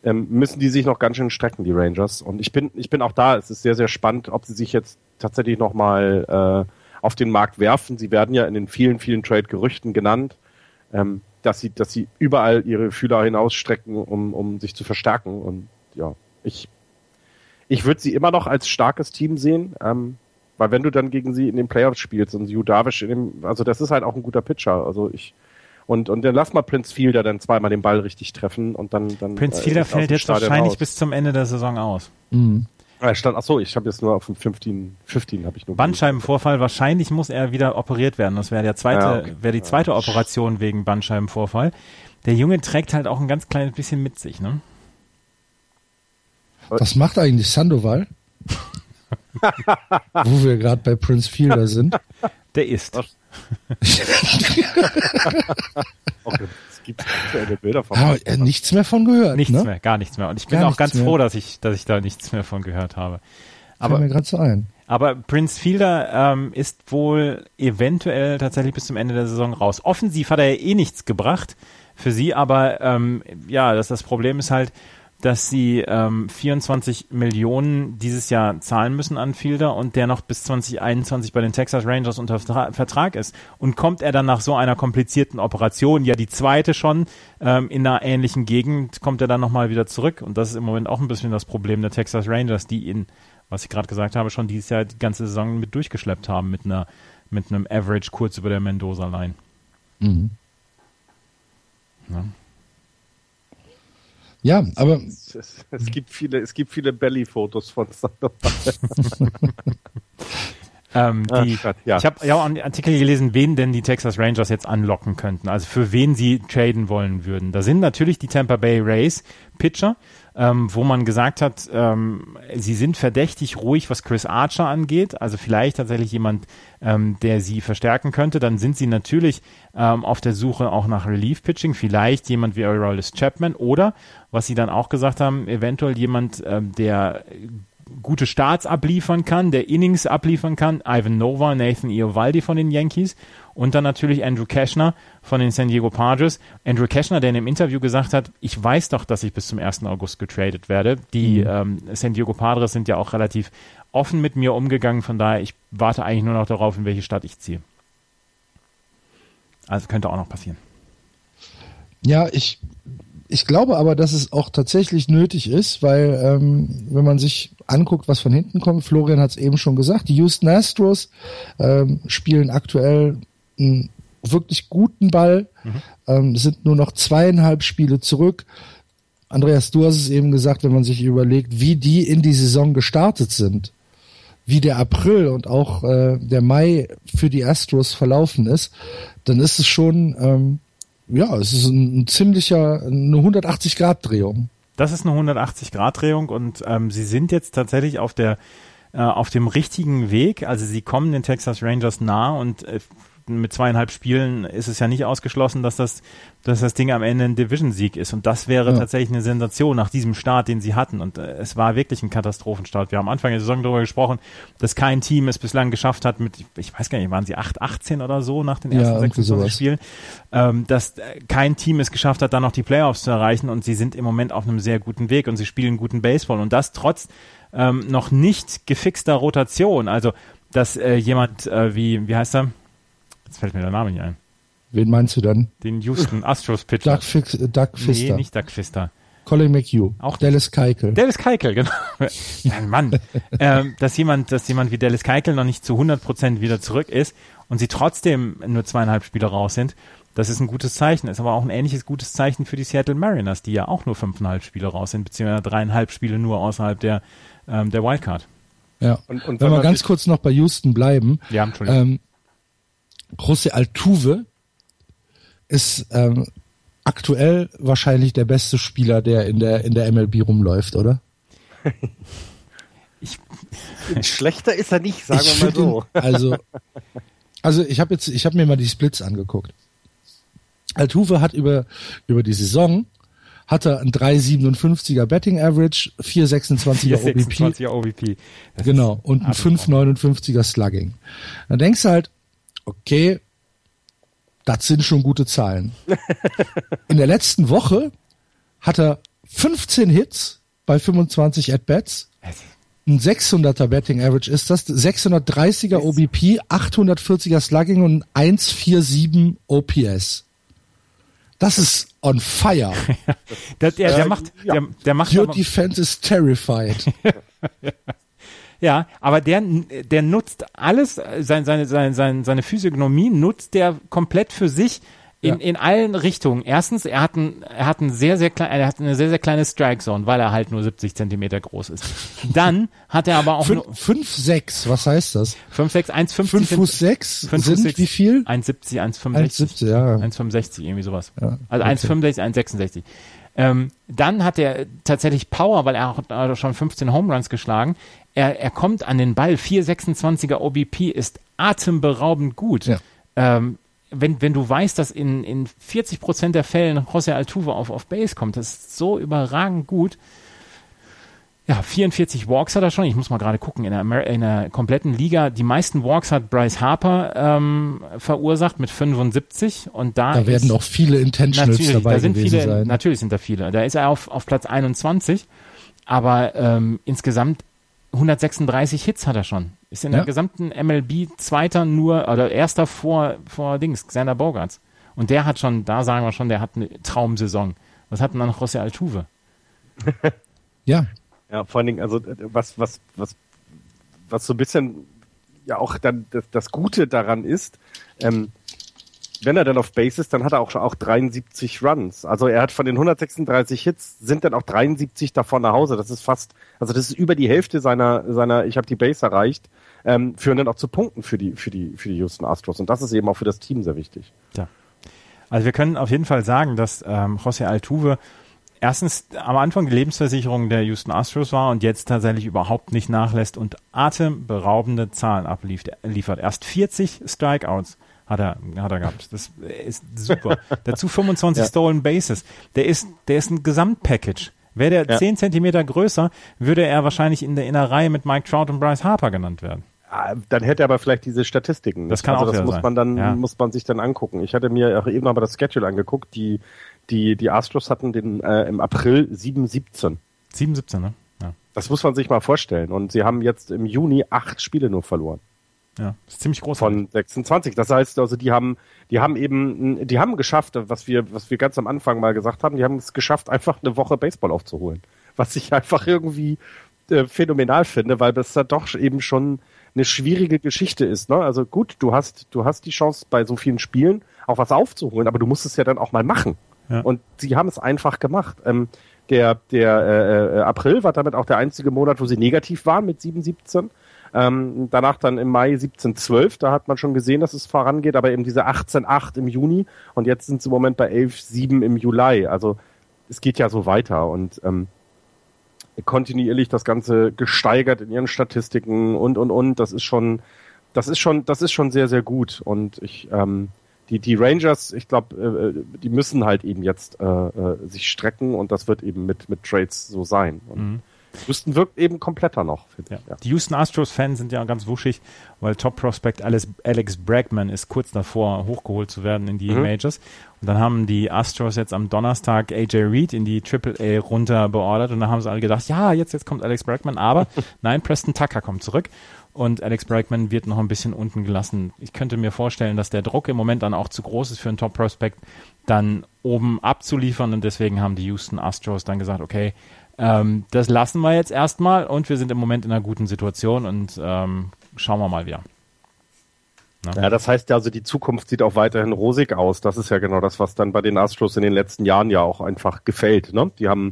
ähm, müssen die sich noch ganz schön strecken, die Rangers. Und ich bin, ich bin auch da. Es ist sehr, sehr spannend, ob sie sich jetzt tatsächlich noch mal äh, auf den Markt werfen. Sie werden ja in den vielen, vielen Trade-Gerüchten genannt. Ähm, dass sie, dass sie überall ihre Fühler hinausstrecken, um, um sich zu verstärken. Und ja, ich, ich würde sie immer noch als starkes Team sehen, ähm, weil wenn du dann gegen sie in den Playoffs spielst und Yu Darvish in dem, also das ist halt auch ein guter Pitcher. Also ich und und dann lass mal Prince Fielder dann zweimal den Ball richtig treffen und dann dann Prince äh, Fielder fällt jetzt Stadion wahrscheinlich raus. bis zum Ende der Saison aus. Mhm. Ah, stand, ach so, ich habe jetzt nur auf dem 15 15 habe ich nur Bandscheibenvorfall, wahrscheinlich muss er wieder operiert werden. Das wäre der zweite, Ja, okay. wäre die zweite Operation wegen Bandscheibenvorfall. Der Junge trägt halt auch ein ganz kleines bisschen mit sich, ne? Was macht eigentlich Sandoval? Wo wir gerade bei Prince Fielder sind. Der ist. Okay, gibt aktuelle Bilder von Ah, äh, nichts mehr von gehört. Nichts ne? mehr, gar nichts mehr. Und ich bin Gar auch ganz mehr. froh, dass ich, dass ich da nichts mehr von gehört habe. Fällt Aber, mir gerade so ein. aber Prince Fielder ähm, ist wohl eventuell tatsächlich bis zum Ende der Saison raus. Offensiv hat er ja eh nichts gebracht für sie, aber ähm, ja, das, das Problem ist halt, dass sie ähm, 24 Millionen dieses Jahr zahlen müssen an Fielder und der noch bis 2021 bei den Texas Rangers unter Vertra Vertrag ist. Und kommt er dann nach so einer komplizierten Operation, ja die zweite schon, ähm, in einer ähnlichen Gegend, kommt er dann nochmal wieder zurück. Und das ist im Moment auch ein bisschen das Problem der Texas Rangers, die ihn, was ich gerade gesagt habe, schon dieses Jahr die ganze Saison mit durchgeschleppt haben mit einer mit einem Average kurz über der Mendoza-Line. Mhm. Ja. Ja, aber Es, es, es gibt viele, es gibt viele Belly-Fotos von Sandoval. Ähm, die, Gott, ja. Ich habe ja auch einen Artikel gelesen, wen denn die Texas Rangers jetzt anlocken könnten, also für wen sie traden wollen würden. Da sind natürlich die Tampa Bay Rays Pitcher, ähm, wo man gesagt hat, ähm, sie sind verdächtig ruhig, was Chris Archer angeht, also vielleicht tatsächlich jemand, ähm, der sie verstärken könnte. Dann sind sie natürlich ähm, auf der Suche auch nach Relief Pitching, vielleicht jemand wie Aroldis Chapman oder, was sie dann auch gesagt haben, eventuell jemand, ähm, der gute Starts abliefern kann, der Innings abliefern kann. Ivan Nova, Nathan Iovaldi von den Yankees Und dann natürlich Andrew Cashner von den San Diego Padres. Andrew Cashner, der in dem Interview gesagt hat, ich weiß doch, dass ich bis zum 1. August getradet werde. Die ähm, San Diego Padres sind ja auch relativ offen mit mir umgegangen. Von daher, ich warte eigentlich nur noch darauf, in welche Stadt ich ziehe. Also könnte auch noch passieren. Ja, ich, ich glaube aber, dass es auch tatsächlich nötig ist, weil ähm, wenn man sich anguckt, was von hinten kommt, Florian hat es eben schon gesagt, die Houston Astros ähm, spielen aktuell einen wirklich guten Ball, mhm. ähm, sind nur noch zweieinhalb Spiele zurück. Andreas, du hast es eben gesagt, wenn man sich überlegt, wie die in die Saison gestartet sind, wie der April und auch äh, der Mai für die Astros verlaufen ist, dann ist es schon, ähm, ja, es ist ein, ein ziemlicher, eine 180-Grad-Drehung. Das ist eine 180-Grad-Drehung und ähm, sie sind jetzt tatsächlich auf der äh, auf dem richtigen Weg. Also sie kommen den Texas Rangers nah und äh, mit zweieinhalb Spielen ist es ja nicht ausgeschlossen, dass das, dass das Ding am Ende ein Division-Sieg ist. Und das wäre ja. tatsächlich eine Sensation nach diesem Start, den sie hatten. Und äh, es war wirklich ein Katastrophenstart. Wir haben am Anfang der Saison darüber gesprochen, dass kein Team es bislang geschafft hat mit, ich weiß gar nicht, waren sie 8, 18 oder so nach den ersten ja, 26 Spielen, ähm, dass äh, kein Team es geschafft hat, dann noch die Playoffs zu erreichen. Und sie sind im Moment auf einem sehr guten Weg und sie spielen guten Baseball. Und das trotz ähm, noch nicht gefixter Rotation. Also, dass äh, jemand äh, wie, wie heißt er? Jetzt fällt mir der Name nicht ein. Wen meinst du dann? Den Houston Astros Pitcher. Doug, Fix, Doug Fister. Nee, nicht Doug Fister. Colin McHugh. Auch Dallas Keikel. Dallas Keikel, genau. ja, Mann. ähm, dass jemand, dass jemand wie Dallas Keikel noch nicht zu 100 Prozent wieder zurück ist und sie trotzdem nur zweieinhalb Spiele raus sind, das ist ein gutes Zeichen. Ist aber auch ein ähnliches gutes Zeichen für die Seattle Mariners, die ja auch nur fünfeinhalb Spiele raus sind, beziehungsweise dreieinhalb Spiele nur außerhalb der, ähm, der Wildcard. Ja. Und, und wenn wir ganz kurz noch bei Houston bleiben. Ja, Entschuldigung. Ähm, José Altuve ist ähm, aktuell wahrscheinlich der beste Spieler, der in der in der MLB rumläuft, oder? ich, Schlechter ist er nicht, sagen ich wir mal so. Ihn, also, also ich habe jetzt, ich habe mir mal die Splits angeguckt. Altuve hat über über die Saison hat er ein 3,57er Betting Average, 4,26er OBP. 4,26er OBP. genau, und ein 5,59er Slugging. Dann denkst du halt, okay, das sind schon gute Zahlen. In der letzten Woche hat er 15 Hits bei 25 At-Bats. Ein 600er Betting Average ist das, 630er OBP, 840er Slugging und 147 OPS. Das ist on fire. der, der, der, macht, der, der macht Your defense is terrified. Ja, aber der, der nutzt alles, seine, seine, seine, seine, seine Physiognomie nutzt der komplett für sich in, ja. in allen Richtungen. Erstens, er hat ein, er hat ein sehr, sehr klein, er hat eine sehr, sehr kleine Strike Zone, weil er halt nur 70 Zentimeter groß ist. Dann hat er aber auch 5, 6, was heißt das? 5, 6, 1, 50. 5 Fuß 6 5 sind 6, wie viel? 1,70, 1,65. 1,70, ja. 1,65, irgendwie sowas. Ja, also okay. 1,65, 1,66. Ähm, dann hat er tatsächlich Power, weil er hat schon 15 Home Runs geschlagen. Er, er kommt an den Ball. 4,26er OBP ist atemberaubend gut. Ja. Ähm, wenn, wenn du weißt, dass in, in 40 Prozent der Fällen José Altuve auf, auf Base kommt, das ist so überragend gut. Ja, 44 Walks hat er schon. Ich muss mal gerade gucken. In der, Amer in der kompletten Liga, die meisten Walks hat Bryce Harper ähm, verursacht mit 75. Und da, da werden auch viele Intentionals dabei da sind gewesen viele, sein. Natürlich sind da viele. Da ist er auf, auf Platz 21. Aber ähm, insgesamt 136 Hits hat er schon. Ist in ja. der gesamten MLB Zweiter nur, oder Erster vor, vor Dings, Xander Bogarts. Und der hat schon, da sagen wir schon, der hat eine Traumsaison. Was hat denn dann José Altuve? ja. Ja, vor allen Dingen, also was, was, was, was so ein bisschen ja auch dann das, das Gute daran ist, ähm, wenn er dann auf Base ist, dann hat er auch schon auch 73 Runs. Also er hat von den 136 Hits sind dann auch 73 davon nach Hause. Das ist fast, also das ist über die Hälfte seiner seiner. Ich habe die Base erreicht. Ähm, führen dann auch zu Punkten für die für die für die Houston Astros und das ist eben auch für das Team sehr wichtig. Ja. Also wir können auf jeden Fall sagen, dass ähm, José Altuve erstens am Anfang die Lebensversicherung der Houston Astros war und jetzt tatsächlich überhaupt nicht nachlässt und atemberaubende Zahlen abliefert. Erst 40 Strikeouts hat er, hat er gehabt. Das ist super. Dazu 25 ja. Stolen Bases. Der ist, der ist ein Gesamtpackage. Wäre der ja. 10 Zentimeter größer, würde er wahrscheinlich in der Innerreihe mit Mike Trout und Bryce Harper genannt werden. Ah, dann hätte er aber vielleicht diese Statistiken. Das kann also auch das muss sein. man dann ja. muss man sich dann angucken. Ich hatte mir auch eben noch mal das Schedule angeguckt. Die die die Astros hatten den äh, im April 7-17. 7-17, ne? Ja. Das muss man sich mal vorstellen. Und sie haben jetzt im Juni acht Spiele nur verloren. Ja, das ist ziemlich groß. Von 26. Das heißt also, die haben, die haben eben, die haben geschafft, was wir, was wir ganz am Anfang mal gesagt haben, die haben es geschafft, einfach eine Woche Baseball aufzuholen. Was ich einfach irgendwie äh, phänomenal finde, weil das da doch eben schon eine schwierige Geschichte ist. Ne? Also gut, du hast, du hast die Chance bei so vielen Spielen auch was aufzuholen, aber du musst es ja dann auch mal machen. Ja. Und sie haben es einfach gemacht. Ähm, der der äh, äh, April war damit auch der einzige Monat, wo sie negativ waren mit 7,17. Ähm, danach dann im Mai 17,12, da hat man schon gesehen, dass es vorangeht, aber eben diese 18,8 im Juni und jetzt sind sie im Moment bei 11,7 im Juli. Also es geht ja so weiter und ähm, kontinuierlich das Ganze gesteigert in ihren Statistiken und und und. Das ist schon, das ist schon, das ist schon sehr sehr gut und ich ähm, die die Rangers, ich glaube, äh, die müssen halt eben jetzt äh, äh, sich strecken und das wird eben mit mit Trades so sein. Und Mhm. Houston wirkt eben kompletter noch, Ja. ich. Ja. Die Houston Astros-Fans sind ja ganz wuschig, weil Top-Prospect Alex, Alex Bregman ist kurz davor, hochgeholt zu werden in die Mhm. Majors. Und dann haben die Astros jetzt am Donnerstag AJ Reed in die Triple A runter beordert und da haben sie alle gedacht, ja, jetzt, jetzt kommt Alex Bregman, aber nein, Preston Tucker kommt zurück und Alex Bregman wird noch ein bisschen unten gelassen. Ich könnte mir vorstellen, dass der Druck im Moment dann auch zu groß ist für einen Top-Prospect, dann oben abzuliefern und deswegen haben die Houston Astros dann gesagt, okay, ähm, das lassen wir jetzt erstmal und wir sind im Moment in einer guten Situation und ähm, schauen wir mal wieder. Ja, das heißt ja also, die Zukunft sieht auch weiterhin rosig aus. Das ist ja genau das, was dann bei den Astros in den letzten Jahren ja auch einfach gefällt. Ne? Die haben,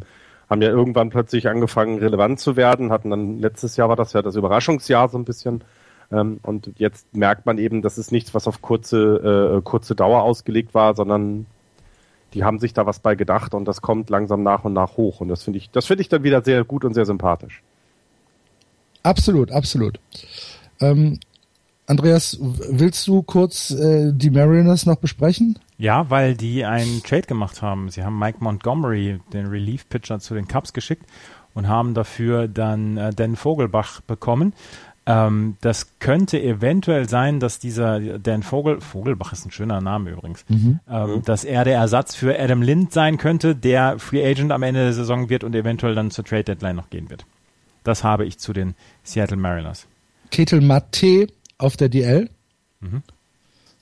haben ja irgendwann plötzlich angefangen, relevant zu werden, hatten dann, letztes Jahr war das ja das Überraschungsjahr so ein bisschen. Ähm, und jetzt merkt man eben, das ist nichts, was auf kurze, äh, kurze Dauer ausgelegt war, sondern die haben sich da was bei gedacht und das kommt langsam nach und nach hoch. Und das finde ich, das finde ich dann wieder sehr gut und sehr sympathisch. Absolut, absolut. Ähm, Andreas, willst du kurz äh, die Mariners noch besprechen? Ja, weil die einen Trade gemacht haben. Sie haben Mike Montgomery, den Relief-Pitcher, zu den Cubs geschickt und haben dafür dann äh, Dan Vogelbach bekommen. Ähm, das könnte eventuell sein, dass dieser Dan Vogel, Vogelbach ist ein schöner Name übrigens, ähm, dass er der Ersatz für Adam Lind sein könnte, der Free Agent am Ende der Saison wird und eventuell dann zur Trade Deadline noch gehen wird. Das habe ich zu den Seattle Mariners. Ketel Mate auf der DL.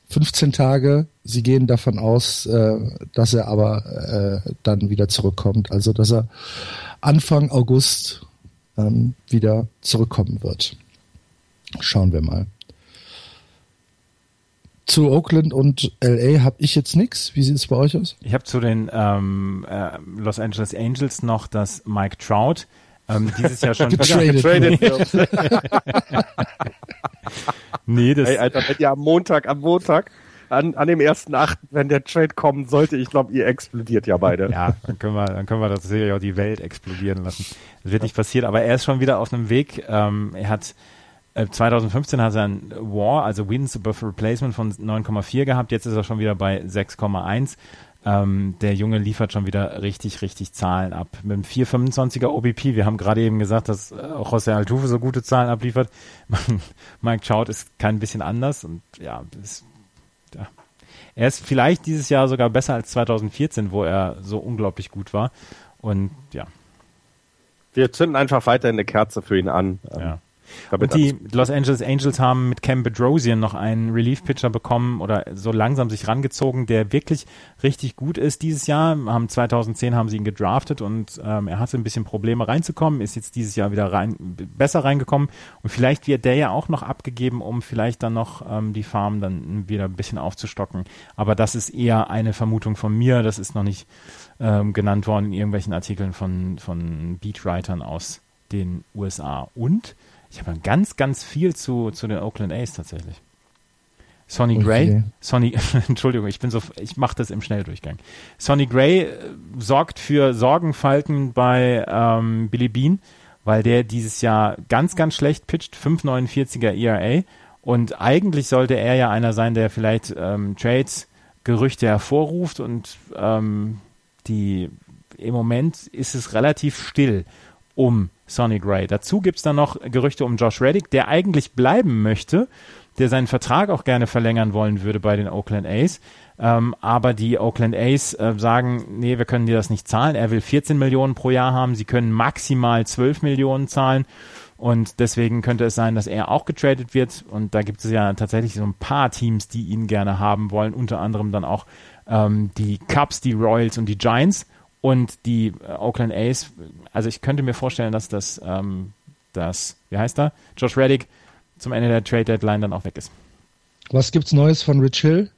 15 Tage. Sie gehen davon aus, äh, dass er aber äh, dann wieder zurückkommt. Also, dass er Anfang August ähm, wieder zurückkommen wird. Schauen wir mal. Zu Oakland und LA habe ich jetzt nichts. Wie sieht es bei euch aus? Ich habe zu den ähm, äh, Los Angeles Angels noch, dass Mike Trout ähm, dieses Jahr schon Getradet. Getradet wird. Nee, das, Ey, Alter, wenn ihr am Montag, am Montag, an, an dem ersten Achten, wenn der Trade kommen sollte, ich glaube, ihr explodiert ja beide. ja, dann können wir, dann können wir tatsächlich auch die Welt explodieren lassen. Das wird nicht passieren, aber er ist schon wieder auf einem Weg. Ähm, er hat 2015 hat er ein War, also Wins above Replacement von 9,4 gehabt. Jetzt ist er schon wieder bei 6,1. Ähm, der Junge liefert schon wieder richtig, richtig Zahlen ab. Mit einem 4,25er OBP. Wir haben gerade eben gesagt, dass äh, auch José Altuve so gute Zahlen abliefert. Mike Trout ist kein bisschen anders und ja, das, ja. Er ist vielleicht dieses Jahr sogar besser als 2014, wo er so unglaublich gut war. Und ja, Wir zünden einfach weiter eine Kerze für ihn an. ja. Und die Los Angeles Angels haben mit Cam Bedrosian noch einen Relief-Pitcher bekommen oder so langsam sich rangezogen, der wirklich richtig gut ist dieses Jahr. Haben 2010 haben sie ihn gedraftet und ähm, er hatte ein bisschen Probleme reinzukommen, ist jetzt dieses Jahr wieder rein, besser reingekommen und vielleicht wird der ja auch noch abgegeben, um vielleicht dann noch ähm, die Farm dann wieder ein bisschen aufzustocken. Aber das ist eher eine Vermutung von mir, das ist noch nicht ähm, genannt worden in irgendwelchen Artikeln von, von Beatwritern aus den USA. Und ich habe ganz, ganz viel zu, zu den Oakland A's tatsächlich. Sonny Oh Gray. Sonny, Entschuldigung, ich bin so, ich mache das im Schnelldurchgang. Sonny Gray äh, sorgt für Sorgenfalten bei ähm, Billy Bean, weil der dieses Jahr ganz, ganz schlecht pitcht, 5,49er ERA. Und eigentlich sollte er ja einer sein, der vielleicht ähm, Trades, Gerüchte hervorruft und ähm, die im Moment ist es relativ still um Sonny Gray. Dazu gibt's dann noch Gerüchte um Josh Reddick, der eigentlich bleiben möchte, der seinen Vertrag auch gerne verlängern wollen würde bei den Oakland A's. Ähm, aber die Oakland A's äh, sagen, nee, wir können dir das nicht zahlen. Er will 14 Millionen pro Jahr haben. Sie können maximal 12 Millionen zahlen. Und deswegen könnte es sein, dass er auch getradet wird. Und da gibt es ja tatsächlich so ein paar Teams, die ihn gerne haben wollen. Unter anderem dann auch ähm, die Cubs, die Royals und die Giants und die äh, Oakland A's. Also ich könnte mir vorstellen, dass das, ähm, das, wie heißt er? Josh Reddick zum Ende der Trade Deadline dann auch weg ist. Was gibt's Neues von Rich Hill?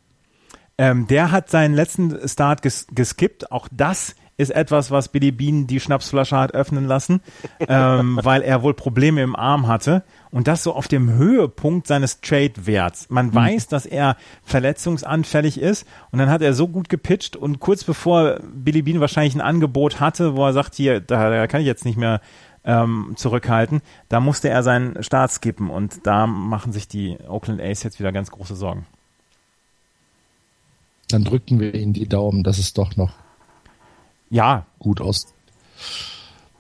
Ähm, der hat seinen letzten Start ges geskippt. Auch das ist etwas, was Billy Bean die Schnapsflasche hat öffnen lassen, ähm, weil er wohl Probleme im Arm hatte. Und das so auf dem Höhepunkt seines Trade-Werts. Man mhm. weiß, dass er verletzungsanfällig ist. Und dann hat er so gut gepitcht und kurz bevor Billy Bean wahrscheinlich ein Angebot hatte, wo er sagt, hier, da, da kann ich jetzt nicht mehr ähm, zurückhalten, da musste er seinen Start skippen. Und da machen sich die Oakland A's jetzt wieder ganz große Sorgen. Dann drücken wir ihnen die Daumen, dass es doch noch ja. gut aus.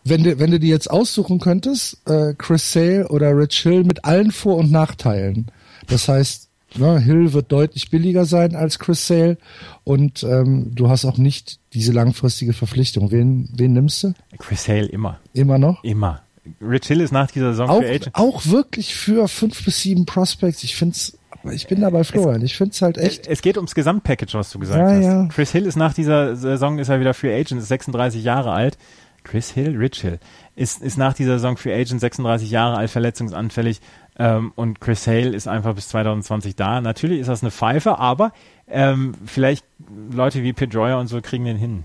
Wenn du, wenn du die jetzt aussuchen könntest, äh, Chris Sale oder Rich Hill mit allen Vor- und Nachteilen. Das heißt, ne, Hill wird deutlich billiger sein als Chris Sale und ähm, du hast auch nicht diese langfristige Verpflichtung. Wen, wen nimmst du? Chris Sale immer. Immer noch? Immer. Rich Hill ist nach dieser Saison auch, für Agent. Auch wirklich für fünf bis sieben Prospects. Ich finde es ich bin dabei Florian. Ich finde es halt echt. Es geht ums Gesamtpackage, was du gesagt ja, hast. Ja. Chris Hill ist nach dieser Saison ist er wieder Free Agent, ist 36 Jahre alt. Chris Hill, Rich Hill, ist, ist nach dieser Saison Free Agent 36 Jahre alt, verletzungsanfällig. Ähm, und Chris Hale ist einfach bis 2020 da. Natürlich ist das eine Pfeife, aber ähm, vielleicht Leute wie Pedroia und so kriegen den hin.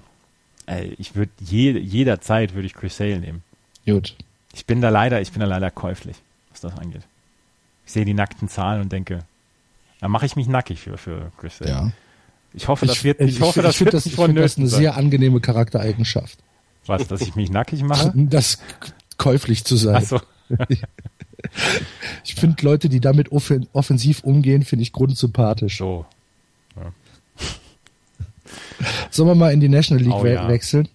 Äh, ich würde je, jederzeit würde ich Chris Hale nehmen. Gut. Ich bin da leider, ich bin da leider käuflich, was das angeht. Ich sehe die nackten Zahlen und denke, da mache ich mich nackig für, für Chris Sale. Ja. Ich hoffe, das ich, wird, ich, ich hoffe, das ich wird das, nicht ich von das eine sein. sehr angenehme Charaktereigenschaft. Was, dass ich mich nackig mache? Das käuflich zu sein. Ach so. ich finde Leute, die damit offen, offensiv umgehen, finde ich grundsympathisch. So. Sollen wir mal in die National League Oh, we ja. wechseln?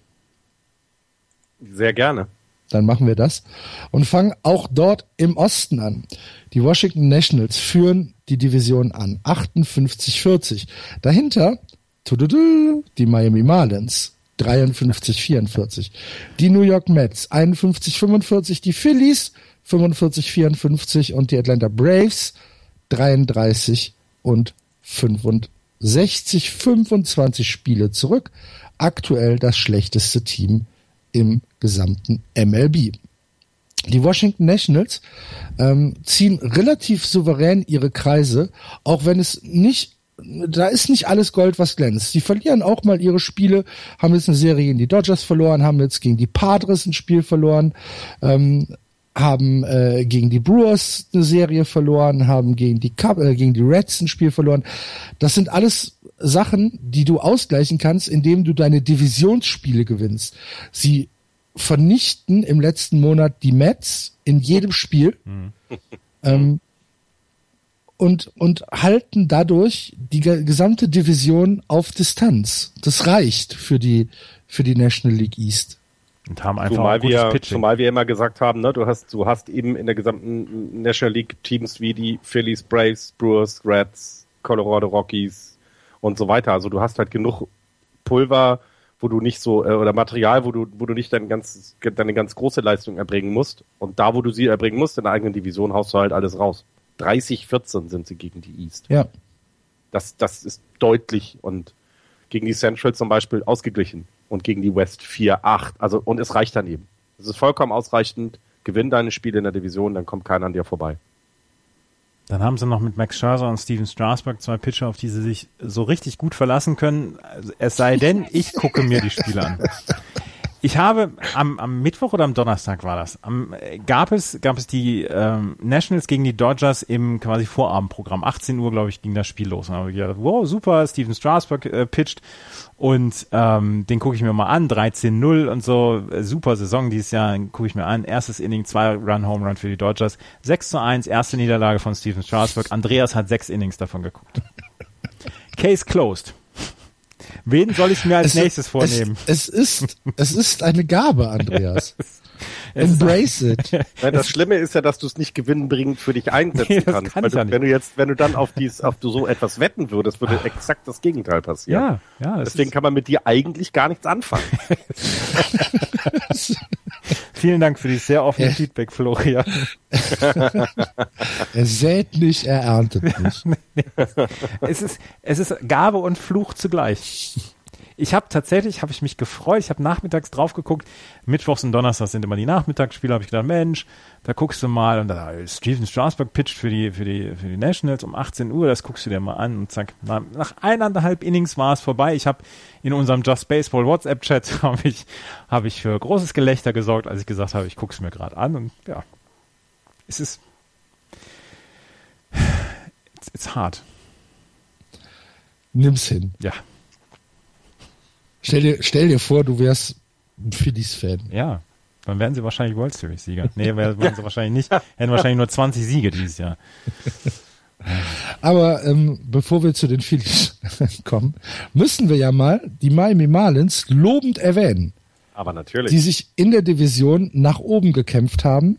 Sehr gerne. Dann machen wir das und fangen auch dort im Osten an. Die Washington Nationals führen die Division an. 58-40. Dahinter tududu, die Miami Marlins. 53-44. Die New York Mets 51-45. Die Phillies 45-54 und die Atlanta Braves 33 und 65. 25 Spiele zurück. Aktuell das schlechteste Team im gesamten MLB. Die Washington Nationals ähm, ziehen relativ souverän ihre Kreise, auch wenn es nicht, da ist nicht alles Gold, was glänzt. Sie verlieren auch mal ihre Spiele, haben jetzt eine Serie gegen die Dodgers verloren, haben jetzt gegen die Padres ein Spiel verloren, ähm, haben äh, gegen die Brewers eine Serie verloren, haben gegen die Cub, äh, gegen die Reds ein Spiel verloren. Das sind alles Sachen, die du ausgleichen kannst, indem du deine Divisionsspiele gewinnst. Sie vernichten im letzten Monat die Mets in jedem Spiel ähm, und, und halten dadurch die ge- gesamte Division auf Distanz. Das reicht für die, für die National League East. Und haben einfach Zumal ein gutes wir, Pitching. zumal wir immer gesagt haben, ne, du hast, du hast eben in der gesamten National League Teams wie die Phillies, Braves, Brewers, Reds, Colorado Rockies und so weiter. Also du hast halt genug Pulver, wo du nicht so, äh, oder Material, wo du, wo du nicht dein ganz, deine ganz große Leistung erbringen musst. Und da, wo du sie erbringen musst, in der eigenen Division, haust du halt alles raus. 30-14 sind sie gegen die East. Ja. Das, das ist deutlich und gegen die Central zum Beispiel ausgeglichen und gegen die West 4-8. Also, und es reicht dann eben. Es ist vollkommen ausreichend. Gewinn deine Spiele in der Division, dann kommt keiner an dir vorbei. Dann haben sie noch mit Max Scherzer und Steven Strasburg zwei Pitcher, auf die sie sich so richtig gut verlassen können. Also, Es sei denn, ich gucke mir die Spiele an. Ich habe am, am Mittwoch oder am Donnerstag war das. Am, äh, gab es gab es die ähm, Nationals gegen die Dodgers im quasi Vorabendprogramm. 18 Uhr glaube ich ging das Spiel los. Und habe ich gedacht, wow super, Steven Strasburg äh, pitcht und ähm, den gucke ich mir mal an. 13-0 und so äh, super Saison dieses Jahr. Gucke ich mir an. Erstes Inning, zwei Run Home Run für die Dodgers. 6 zu 1, erste Niederlage von Steven Strasburg. Andreas hat sechs Innings davon geguckt. Case closed. Wen soll ich mir als es, nächstes vornehmen? Es, es, ist, es ist eine Gabe, Andreas. Embrace it. Ja, das Schlimme ist ja, dass du es nicht gewinnbringend für dich einsetzen nee, kannst. Kann du, ja wenn du jetzt, wenn du dann auf dies, auf du so etwas wetten würdest, würde exakt das Gegenteil passieren. Ja, ja. Deswegen kann man mit dir eigentlich gar nichts anfangen. Vielen Dank für die sehr offene Feedback, Florian. er sät nicht, er erntet nicht. es ist, es ist Gabe und Fluch zugleich ich habe tatsächlich, habe ich mich gefreut, ich habe nachmittags drauf geguckt, Mittwochs und Donnerstags sind immer die Nachmittagsspiele, habe ich gedacht, Mensch, da guckst du mal und da Steven Strasberg pitcht für die, für die, für die Nationals um 18 Uhr, das guckst du dir mal an und zack, nach eineinhalb Innings war es vorbei. Ich habe in unserem Just Baseball WhatsApp Chat habe ich, habe ich für großes Gelächter gesorgt, als ich gesagt habe, ich gucke es mir gerade an und ja, es ist, it's, it's hard. Nimm's hin. Ja. Stell dir, stell dir vor, du wärst ein Phillies-Fan. Ja, dann wären sie wahrscheinlich World Series-Sieger. Nee, wären sie wahrscheinlich nicht. Hätten wahrscheinlich nur 20 Siege dieses Jahr. Aber ähm, bevor wir zu den Phillies kommen, müssen wir ja mal die Miami Marlins lobend erwähnen. Aber natürlich. Die sich in der Division nach oben gekämpft haben.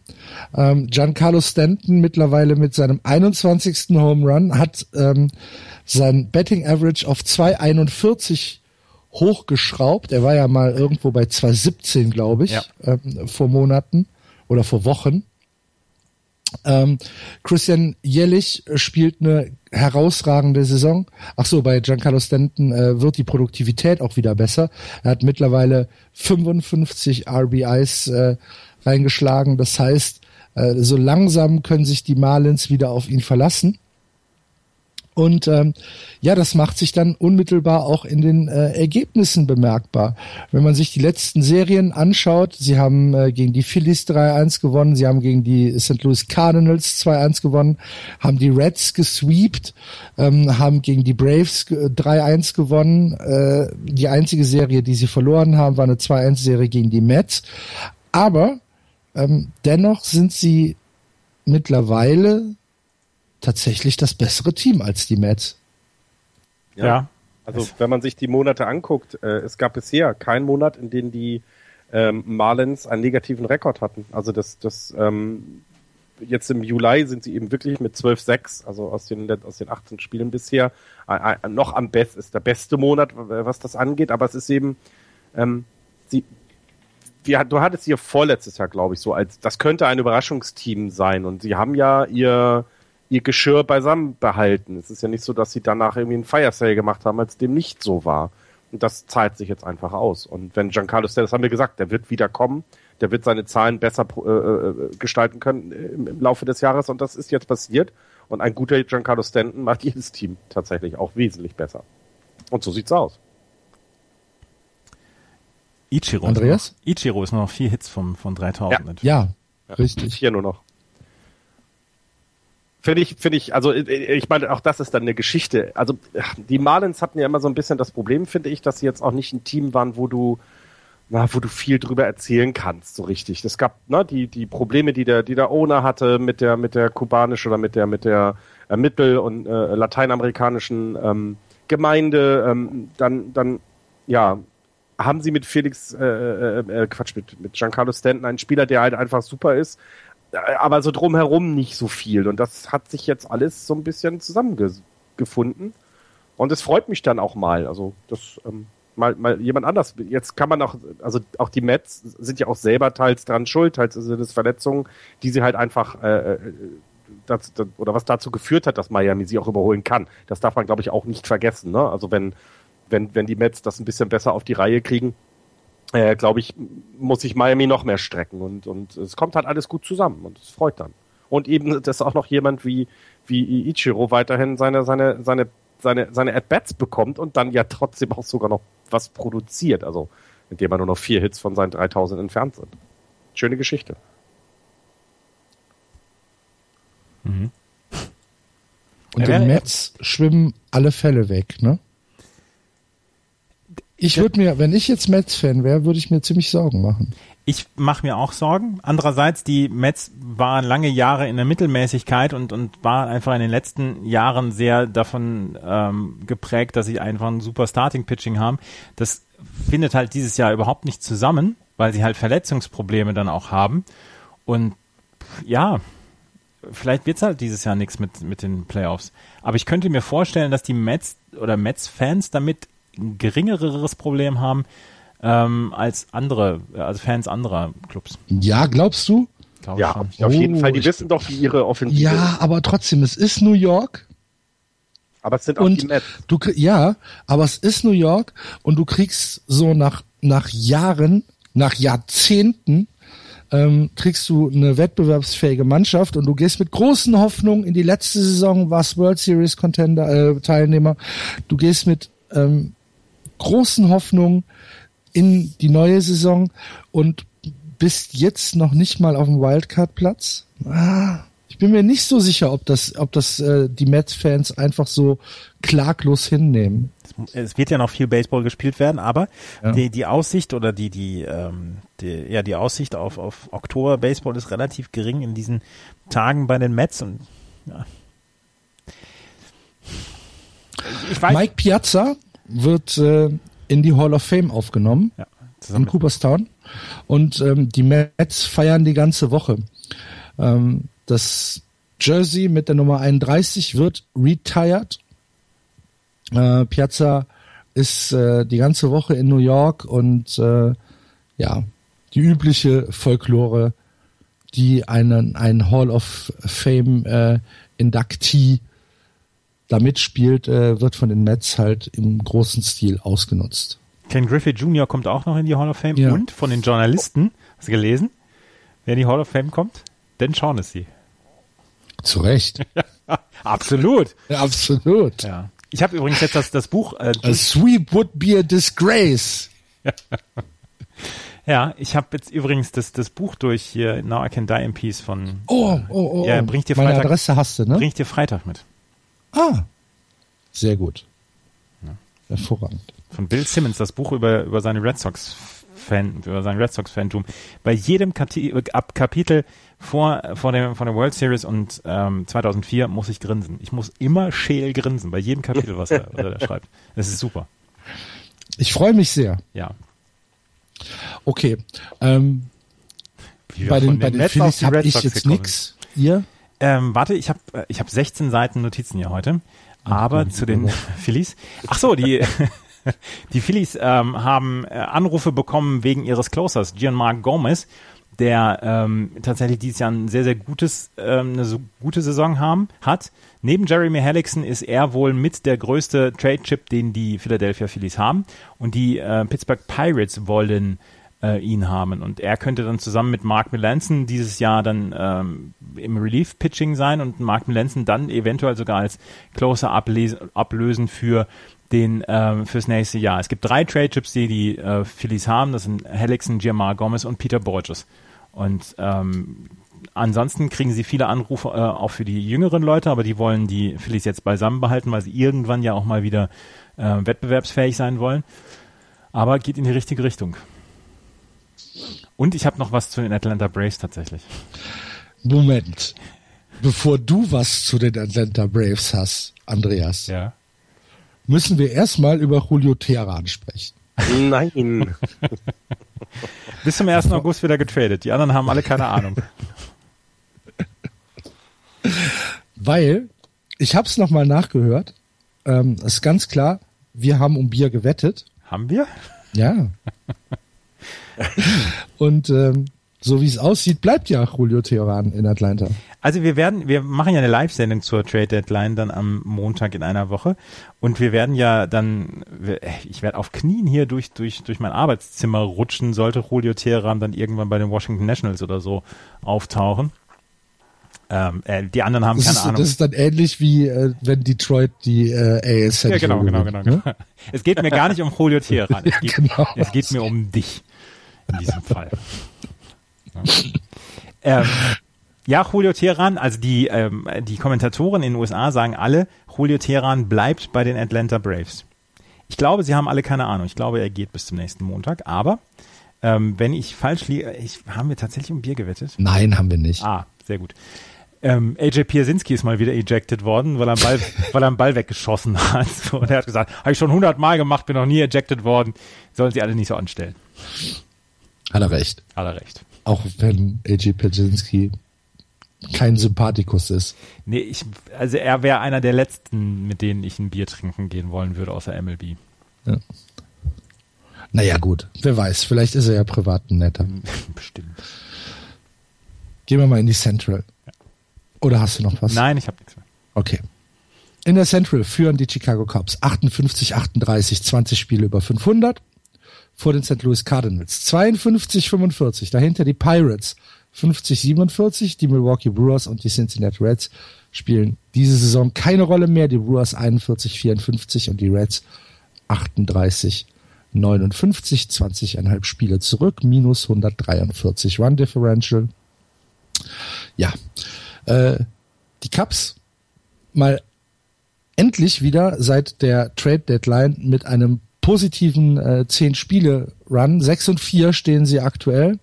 Ähm, Giancarlo Stanton mittlerweile mit seinem 21. Home Run hat ähm, sein Betting Average auf 241 hochgeschraubt. Er war ja mal irgendwo bei 2017, glaube ich, ja. ähm, vor Monaten oder vor Wochen. Ähm, Christian Jellich spielt eine herausragende Saison. Ach so, bei Giancarlo Stanton äh, wird die Produktivität auch wieder besser. Er hat mittlerweile 55 RBIs äh, reingeschlagen. Das heißt, äh, so langsam können sich die Marlins wieder auf ihn verlassen. Und ähm, ja, das macht sich dann unmittelbar auch in den äh, Ergebnissen bemerkbar. Wenn man sich die letzten Serien anschaut, sie haben äh, gegen die Phillies 3-1 gewonnen, sie haben gegen die St. Louis Cardinals 2-1 gewonnen, haben die Reds gesweept, ähm, haben gegen die Braves 3-1 gewonnen. Äh, die einzige Serie, die sie verloren haben, war eine 2-1-Serie gegen die Mets. Aber ähm, dennoch sind sie mittlerweile tatsächlich das bessere Team als die Mets. Ja. ja. Also wenn man sich die Monate anguckt, äh, es gab bisher keinen Monat, in dem die ähm, Marlins einen negativen Rekord hatten. Also das, das ähm, jetzt im Juli sind sie eben wirklich mit 12-6, also aus den, aus den 18 Spielen bisher, äh, äh, noch am besten, ist der beste Monat, was das angeht, aber es ist eben, ähm, sie, wir, du hattest ihr vorletztes Jahr, glaube ich, so als, das könnte ein Überraschungsteam sein und sie haben ja ihr, ihr Geschirr beisammen behalten. Es ist ja nicht so, dass sie danach irgendwie einen Fire Sale gemacht haben, als dem nicht so war. Und das zahlt sich jetzt einfach aus. Und wenn Giancarlo Stanton, das haben wir gesagt, der wird wieder kommen, der wird seine Zahlen besser äh, äh, gestalten können im, im, Laufe des Jahres und das ist jetzt passiert. Und ein guter Giancarlo Stanton macht jedes Team tatsächlich auch wesentlich besser. Und so sieht's aus. Ichiro, Andreas? Ist noch, Ichiro ist noch vier Hits vom, von 3000. Ja, ja richtig. Vier nur noch. Finde ich, finde ich, also ich meine, auch das ist dann eine Geschichte. Also die Marlins hatten ja immer so ein bisschen das Problem, finde ich, dass sie jetzt auch nicht ein Team waren, wo du, na, wo du viel drüber erzählen kannst, so richtig. Es gab, ne, die, die Probleme, die der, die der Owner hatte mit der, mit der kubanischen oder mit der, mit der äh, mittel- und äh, lateinamerikanischen ähm, Gemeinde, ähm, dann, dann, ja, haben sie mit Felix, äh, äh, äh, Quatsch, mit, mit Giancarlo Stanton einen Spieler, der halt einfach super ist, aber so drumherum nicht so viel. Und das hat sich jetzt alles so ein bisschen zusammengefunden. Und es freut mich dann auch mal. Also, das ähm, mal, mal jemand anders. Jetzt kann man auch, also auch die Mets sind ja auch selber teils dran schuld, teils sind es Verletzungen, die sie halt einfach äh, äh das, das, oder was dazu geführt hat, dass Miami sie auch überholen kann. Das darf man, glaube ich, auch nicht vergessen. Ne? Also wenn, wenn, wenn die Mets das ein bisschen besser auf die Reihe kriegen, äh, glaube ich, muss sich Miami noch mehr strecken und, und es kommt halt alles gut zusammen und es freut dann. Und eben, dass auch noch jemand wie, wie Ichiro weiterhin seine, seine, seine, seine, seine At-Bats bekommt und dann ja trotzdem auch sogar noch was produziert, also indem er nur noch vier Hits von seinen 3000 entfernt sind. Schöne Geschichte. Mhm. Und ja, den Mets schwimmen alle Fälle weg, ne? Ich würde mir, wenn ich jetzt Mets-Fan wäre, würde ich mir ziemlich Sorgen machen. Ich mache mir auch Sorgen. Andererseits, die Mets waren lange Jahre in der Mittelmäßigkeit und, und waren einfach in den letzten Jahren sehr davon ähm, geprägt, dass sie einfach ein super Starting-Pitching haben. Das findet halt dieses Jahr überhaupt nicht zusammen, weil sie halt Verletzungsprobleme dann auch haben. Und ja, vielleicht wird's halt dieses Jahr nichts mit, mit den Playoffs. Aber ich könnte mir vorstellen, dass die Mets oder Mets-Fans damit ein geringeres Problem haben ähm, als andere, also Fans anderer Clubs. Ja, glaubst du? Glaub ja, auf jeden Oh, Fall. Die ich- wissen doch, wie ihre Offensive Ja, aber trotzdem, es ist New York. Aber es sind auch Und die Mets. du, ja, aber es ist New York und du kriegst so nach, nach Jahren, nach Jahrzehnten, ähm, kriegst du eine wettbewerbsfähige Mannschaft und du gehst mit großen Hoffnungen in die letzte Saison, warst World Series Contender, äh, Teilnehmer. Du gehst mit ähm, großen Hoffnungen in die neue Saison und bist jetzt noch nicht mal auf dem Wildcard-Platz. Ah, ich bin mir nicht so sicher, ob das, ob das äh, die Mets-Fans einfach so klaglos hinnehmen. Es, es wird ja noch viel Baseball gespielt werden, aber Ja. die, die Aussicht oder die, die, ähm, die, ja, die Aussicht auf, auf Oktober Baseball ist relativ gering in diesen Tagen bei den Mets und ja. Ich weiß, Mike Piazza wird äh, in die Hall of Fame aufgenommen ja, in Cooperstown und ähm, die Mets feiern die ganze Woche. Ähm, das Jersey mit der Nummer 31 wird retired. Äh, Piazza ist äh, die ganze Woche in New York und äh, ja, die übliche Folklore, die einen, ein Hall of Fame äh, Inductee da mitspielt, äh, wird von den Mets halt im großen Stil ausgenutzt. Ken Griffey Jr. kommt auch noch in die Hall of Fame Ja. und von den Journalisten, hast du gelesen, wer in die Hall of Fame kommt? Dan Shaughnessy. Zu Recht. Absolut. Ja, absolut. Ja. Ich habe übrigens jetzt das, das Buch, äh, A sweep would be a disgrace. ja, ich habe jetzt übrigens das, das Buch durch hier, Now I Can Die in Peace von, Oh, oh, oh. Ja, oh. bring ich dir Meine Freitag- Adresse hast du, ne? bring ich dir Freitag mit. Ah. Sehr gut. Hervorragend. Von Bill Simmons, das Buch über, über seine Red Sox Fan, über sein Red Sox Fantum. Bei jedem Kati ab Kapitel vor, vor der, vor der World Series und ähm, 2004 muss ich grinsen. Ich muss immer scheel grinsen, bei jedem Kapitel, was er, was er da schreibt. Das ist super. Ich freue mich sehr. Ja. Okay. Ähm, bei von den, bei den Phillies habe ich jetzt nix. Ihr? Ähm, warte, ich habe ich hab 16 Seiten Notizen hier heute. Aber zu den Phillies. Ach so, die, die Phillies ähm, haben äh, Anrufe bekommen wegen ihres Closers, Gianmarco Gomez, der ähm, tatsächlich dieses Jahr ein sehr, sehr gutes, ähm, eine so gute Saison haben, hat. Neben Jeremy Hellickson ist er wohl mit der größte Trade-Chip, den die Philadelphia Phillies haben. Und die äh, Pittsburgh Pirates wollen äh, ihn haben. Und er könnte dann zusammen mit Mark Melanson dieses Jahr dann ähm, im Relief-Pitching sein und Mark Melanson dann eventuell sogar als Closer ablösen für den ähm, fürs nächste Jahr. Es gibt drei Trade-Chips, die die äh, Phillies haben. Das sind Hellickson, Giamar Gomez und Peter Borges. Und ähm, ansonsten kriegen sie viele Anrufe äh, auch für die jüngeren Leute, aber die wollen die Phillies jetzt beisammen behalten, weil sie irgendwann ja auch mal wieder äh, wettbewerbsfähig sein wollen. Aber geht in die richtige Richtung. Und ich habe noch was zu den Atlanta Braves tatsächlich. Moment. Bevor du was zu den Atlanta Braves hast, Andreas, Ja. müssen wir erstmal über Julio Teheran sprechen. Nein. Bis zum 1. August wieder getradet. Die anderen haben alle keine Ahnung. Weil, ich habe es nochmal nachgehört, ähm, ist ganz klar, wir haben um Bier gewettet. haben wir? Ja. Und ähm, so wie es aussieht, bleibt ja Julio Teheran in Atlanta. Also wir werden, wir machen ja eine Live-Sendung zur Trade Deadline dann am Montag in einer Woche und wir werden ja dann, ich werde auf Knien hier durch durch durch mein Arbeitszimmer rutschen, sollte Julio Teheran dann irgendwann bei den Washington Nationals oder so auftauchen. Ähm, äh, die anderen haben Das keine ist, Ahnung. das ist dann ähnlich wie äh, wenn Detroit die äh, AL ja, genau, genau, genau, genau. Es geht mir gar nicht um Julio Teheran. Es geht, genau. es geht mir um dich in diesem Fall. Ja. Ähm, ja, Julio Teheran, also die, ähm, die Kommentatoren in den USA sagen alle, Julio Teheran bleibt bei den Atlanta Braves. Ich glaube, sie haben alle keine Ahnung. Ich glaube, er geht bis zum nächsten Montag, aber Ähm, wenn ich falsch liege, ich, haben wir tatsächlich um Bier gewettet? Nein, haben wir nicht. Ah, sehr gut. Ähm, AJ Piersinski ist mal wieder ejected worden, weil er einen Ball, weil er einen Ball weggeschossen hat. Und er hat gesagt, habe ich schon hundertmal gemacht, bin noch nie ejected worden. Sollen sie alle nicht so anstellen. Hat er recht. Hat er recht. Auch wenn AJ Pierzynski kein Sympathikus ist. Nee, ich, also er wäre einer der letzten, mit denen ich ein Bier trinken gehen wollen würde, außer MLB. Ja. Naja, gut. Wer weiß, vielleicht ist er ja privat ein netter. Bestimmt. Gehen wir mal in die Central. Oder hast du noch was? Nein, ich habe nichts mehr. Okay. In der Central führen die Chicago Cubs 58, 38, 20 Spiele über 500 vor den St. Louis Cardinals. 52, 45. Dahinter die Pirates 50, 47. Die Milwaukee Brewers und die Cincinnati Reds spielen diese Saison keine Rolle mehr. Die Brewers 41, 54 und die Reds 38, 59. 20,5 Spiele zurück. Minus 143 Run Differential. Ja, äh, die Cubs mal endlich wieder seit der Trade Deadline mit einem positiven äh, 10 Spiele Run. 6 und 4 stehen sie aktuell,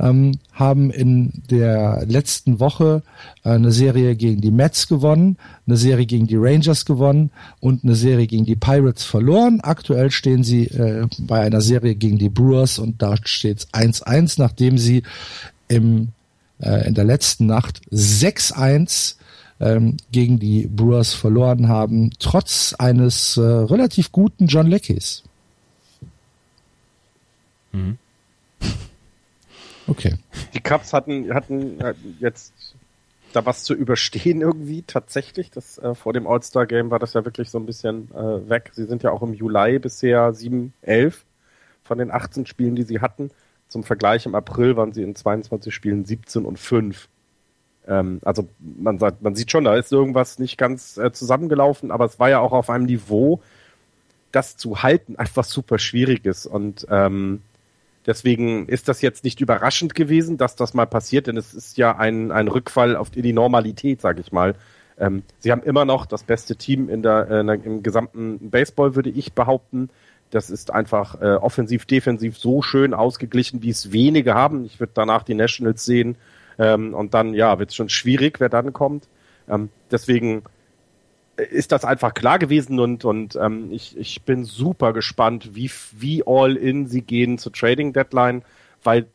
ähm, haben in der letzten Woche äh, eine Serie gegen die Mets gewonnen, eine Serie gegen die Rangers gewonnen und eine Serie gegen die Pirates verloren. Aktuell stehen sie äh, bei einer Serie gegen die Brewers und da steht es 1-1, nachdem sie im äh, in der letzten Nacht 6-1 ähm, gegen die Brewers verloren haben, trotz eines äh, relativ guten John Leckies. Mhm. Okay. Die Cubs hatten, hatten jetzt da was zu überstehen irgendwie tatsächlich. Das äh, vor dem All-Star-Game war das ja wirklich so ein bisschen äh, weg. Sie sind ja auch im Juli bisher 7, 11 von den 18 Spielen, die sie hatten. Zum Vergleich im April waren sie in 22 Spielen 17 und 5. Ähm, also man, sagt, man sieht schon, da ist irgendwas nicht ganz äh, zusammengelaufen, aber es war ja auch auf einem Niveau, das zu halten einfach super schwierig ist. Und ähm, deswegen ist das jetzt nicht überraschend gewesen, dass das mal passiert, denn es ist ja ein, ein Rückfall auf in die Normalität, sage ich mal. Ähm, sie haben immer noch das beste Team in der, äh, im gesamten Baseball, würde ich behaupten. Das ist einfach äh, offensiv, defensiv so schön ausgeglichen, wie es wenige haben. Ich würde danach die Nationals sehen ähm, und dann, ja, wird es schon schwierig, wer dann kommt. Ähm, deswegen ist das einfach klar gewesen und, und ähm, ich, ich bin super gespannt, wie, wie all in sie gehen zur Trading Deadline, weil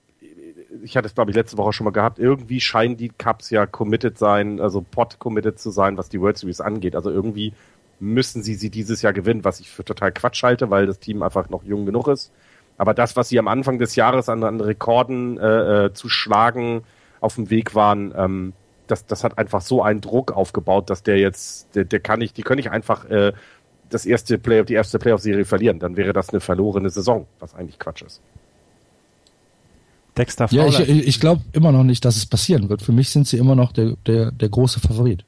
ich hatte es, glaube ich, letzte Woche schon mal gehabt, irgendwie scheinen die Cups ja committed sein, also pot committed zu sein, was die World Series angeht. Also irgendwie müssen sie sie dieses Jahr gewinnen, was ich für total Quatsch halte, weil das Team einfach noch jung genug ist. Aber das, was sie am Anfang des Jahres an, an Rekorden äh, äh, zu schlagen auf dem Weg waren, ähm, das, das hat einfach so einen Druck aufgebaut, dass der jetzt, der, der kann nicht, die können nicht einfach äh, das erste Play, die erste Playoff-Serie verlieren. Dann wäre das eine verlorene Saison, was eigentlich Quatsch ist. Dexter Fowler. Ja, ich, ich glaube immer noch nicht, dass es passieren wird. Für mich sind sie immer noch der, der, der große Favorit.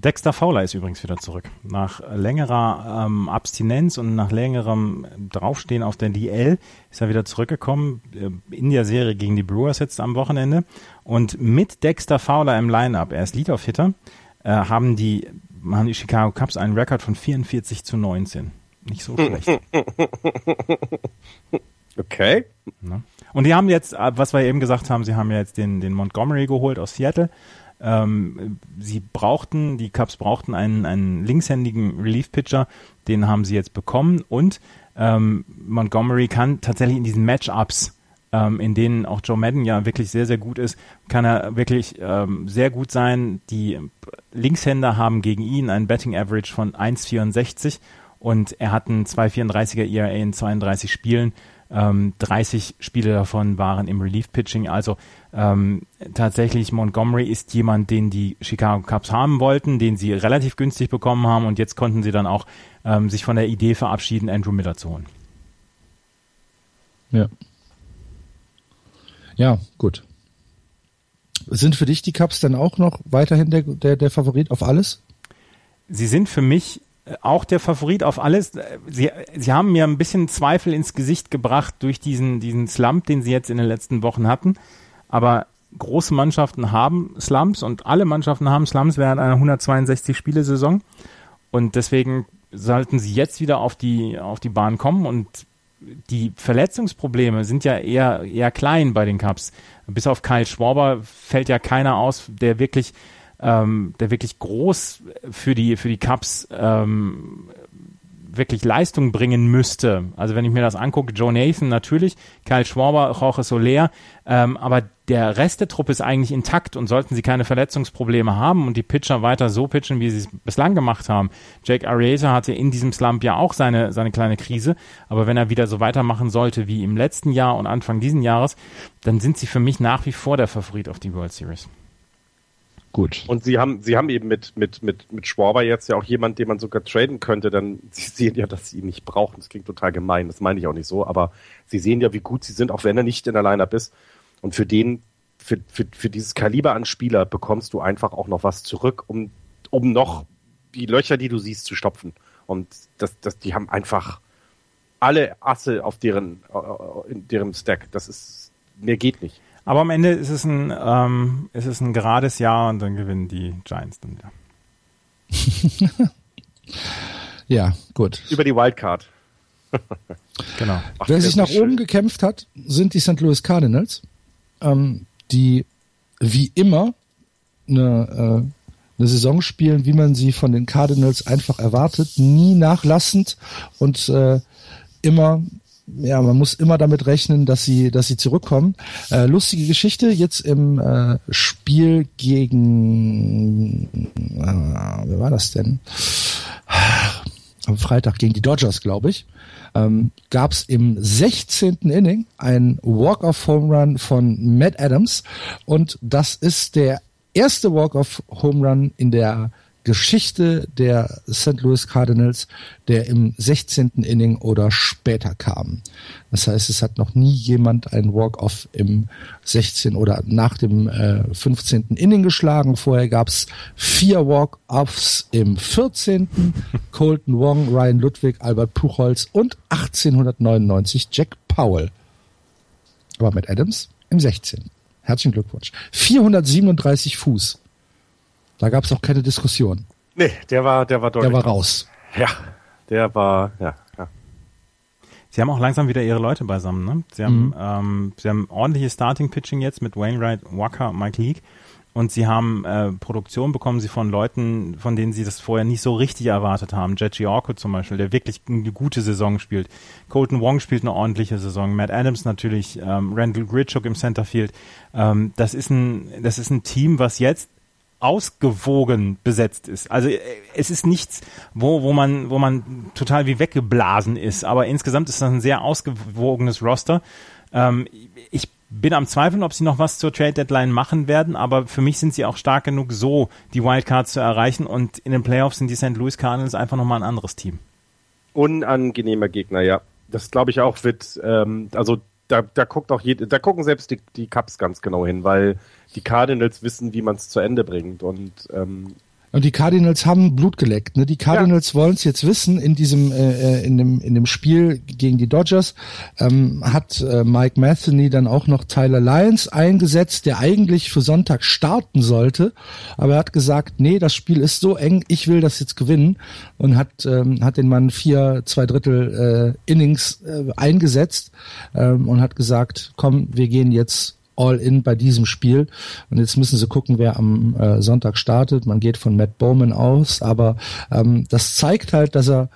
Dexter Fowler ist übrigens wieder zurück. Nach längerer ähm, Abstinenz und nach längerem Draufstehen auf der DL ist er wieder zurückgekommen äh, in der Serie gegen die Brewers jetzt am Wochenende. Und mit Dexter Fowler im Lineup, er ist Leadoff-Hitter, äh, haben die haben die Chicago Cubs einen Rekord von 44 zu 19. Nicht so schlecht. Okay. Ne? Und die haben jetzt, äh, was wir eben gesagt haben, sie haben ja jetzt den, den Montgomery geholt aus Seattle ähm, sie brauchten, die Cubs brauchten einen, einen linkshändigen Relief-Pitcher, den haben sie jetzt bekommen und ähm, Montgomery kann tatsächlich in diesen Matchups, ähm, in denen auch Joe Madden ja wirklich sehr, sehr gut ist, kann er wirklich ähm, sehr gut sein. Die Linkshänder haben gegen ihn einen Betting Average von 1,64 und er hat einen 2,34er ERA in 32 Spielen. Ähm, 30 Spiele davon waren im Relief-Pitching. Also ähm, tatsächlich Montgomery ist jemand, den die Chicago Cubs haben wollten, den sie relativ günstig bekommen haben und jetzt konnten sie dann auch ähm, sich von der Idee verabschieden, Andrew Miller zu holen. Ja. Ja, gut. Sind für dich die Cubs dann auch noch weiterhin der, der, der Favorit auf alles? Sie sind für mich auch der Favorit auf alles. Sie, sie haben mir ein bisschen Zweifel ins Gesicht gebracht durch diesen, diesen Slump, den sie jetzt in den letzten Wochen hatten. Aber große Mannschaften haben Slumps und alle Mannschaften haben Slumps während einer 162-Spiele-Saison. Und deswegen sollten sie jetzt wieder auf die, auf die Bahn kommen und die Verletzungsprobleme sind ja eher, eher klein bei den Cups. Bis auf Kyle Schwarber fällt ja keiner aus, der wirklich, ähm, der wirklich groß für die, für die Cups ähm, wirklich Leistung bringen müsste. Also wenn ich mir das angucke, Joe Nathan natürlich, Kyle Schwarber, Jorge Soler, ähm, aber der Rest der Truppe ist eigentlich intakt und sollten sie keine Verletzungsprobleme haben und die Pitcher weiter so pitchen, wie sie es bislang gemacht haben. Jake Arrieta hatte in diesem Slump ja auch seine, seine kleine Krise, aber wenn er wieder so weitermachen sollte wie im letzten Jahr und Anfang diesen Jahres, dann sind sie für mich nach wie vor der Favorit auf die World Series. Gut. Und sie haben, sie haben eben mit, mit, mit, mit Schwarber jetzt ja auch jemand, den man sogar traden könnte, denn sie sehen ja, dass sie ihn nicht brauchen. Das klingt total gemein, das meine ich auch nicht so, aber sie sehen ja, wie gut sie sind, auch wenn er nicht in der Lineup ist. Und für den, für, für, für dieses Kaliber an Spieler bekommst du einfach auch noch was zurück, um, um noch die Löcher, die du siehst, zu stopfen. Und das, das, die haben einfach alle Asse auf deren, äh, in deren Stack. Das ist, mehr geht nicht. Aber am Ende ist es ein, ähm, ist es ein gerades Jahr und dann gewinnen die Giants dann wieder. ja, gut. Über die Wildcard. genau. Ach, Wer sich nach schön. oben gekämpft hat, sind die St. Louis Cardinals, ähm, die wie immer eine, äh, eine Saison spielen, wie man sie von den Cardinals einfach erwartet, nie nachlassend und äh, immer ja, man muss immer damit rechnen, dass sie, dass sie zurückkommen. Äh, lustige Geschichte jetzt im äh, Spiel gegen, äh, wer war das denn? Am Freitag gegen die Dodgers, glaube ich. Ähm, gab es im 16. Inning ein Walk-off-Home Run von Matt Adams und das ist der erste Walk-off-Home Run in der Geschichte der St. Louis Cardinals, der im 16. Inning oder später kam. Das heißt, es hat noch nie jemand einen Walk-off im 16. oder nach dem äh, 15. Inning geschlagen. Vorher gab es vier Walk-offs im 14. Colton Wong, Ryan Ludwig, Albert Puchholz und 1899 Jack Powell. Aber mit Adams im 16. Herzlichen Glückwunsch. 437 Fuß. Da gab es auch keine Diskussion. Nee, der war, der war deutlich. Der war raus. Ja, der war, ja, ja. Sie haben auch langsam wieder ihre Leute beisammen, ne? Sie haben, mhm. ähm, sie haben ordentliches Starting-Pitching jetzt mit Wainwright, Walker, Mike Leake. Und sie haben äh, Produktion bekommen sie von Leuten, von denen sie das vorher nicht so richtig erwartet haben. Jetchi Orko zum Beispiel, der wirklich eine gute Saison spielt. Colton Wong spielt eine ordentliche Saison. Matt Adams natürlich, ähm, Randall Gritchuk im Centerfield. Ähm, das ist ein, das ist ein Team, was jetzt ausgewogen besetzt ist. Also äh, es ist nichts, wo, wo man, wo man total wie weggeblasen ist. Aber insgesamt ist das ein sehr ausgewogenes Roster. Ähm, ich bin am Zweifeln, ob sie noch was zur Trade Deadline machen werden, aber für mich sind sie auch stark genug, so die Wildcards zu erreichen und in den Playoffs sind die St. Louis Cardinals einfach nochmal ein anderes Team. Unangenehmer Gegner, ja. Das glaube ich auch wird, ähm, also da, da guckt auch jede, da gucken selbst die, die Cups ganz genau hin, weil die Cardinals wissen, wie man es zu Ende bringt. Und ähm, und die Cardinals haben Blut geleckt. Ne? Die Cardinals ja. wollen es jetzt wissen. In diesem äh, äh, in dem in dem Spiel gegen die Dodgers ähm, hat äh, Mike Matheny dann auch noch Tyler Lyons eingesetzt, der eigentlich für Sonntag starten sollte, aber er hat gesagt, nee, das Spiel ist so eng, ich will das jetzt gewinnen und hat ähm, hat den Mann vier zwei Drittel äh, Innings äh, eingesetzt ähm, und hat gesagt, komm, wir gehen jetzt all in bei diesem Spiel. Und jetzt müssen sie gucken, wer am äh, Sonntag startet. Man geht von Matt Bowman aus, aber ähm, das zeigt halt, dass er,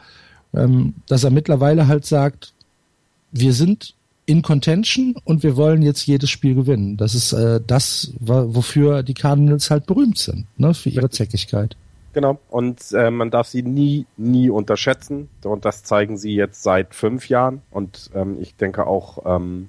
ähm, dass er mittlerweile halt sagt, wir sind in Contention und wir wollen jetzt jedes Spiel gewinnen. Das ist äh, das, wofür die Cardinals halt berühmt sind, ne, für ihre Zäckigkeit. Genau. Und äh, man darf sie nie, nie unterschätzen. Und das zeigen sie jetzt seit fünf Jahren. Und ähm, ich denke auch, ähm,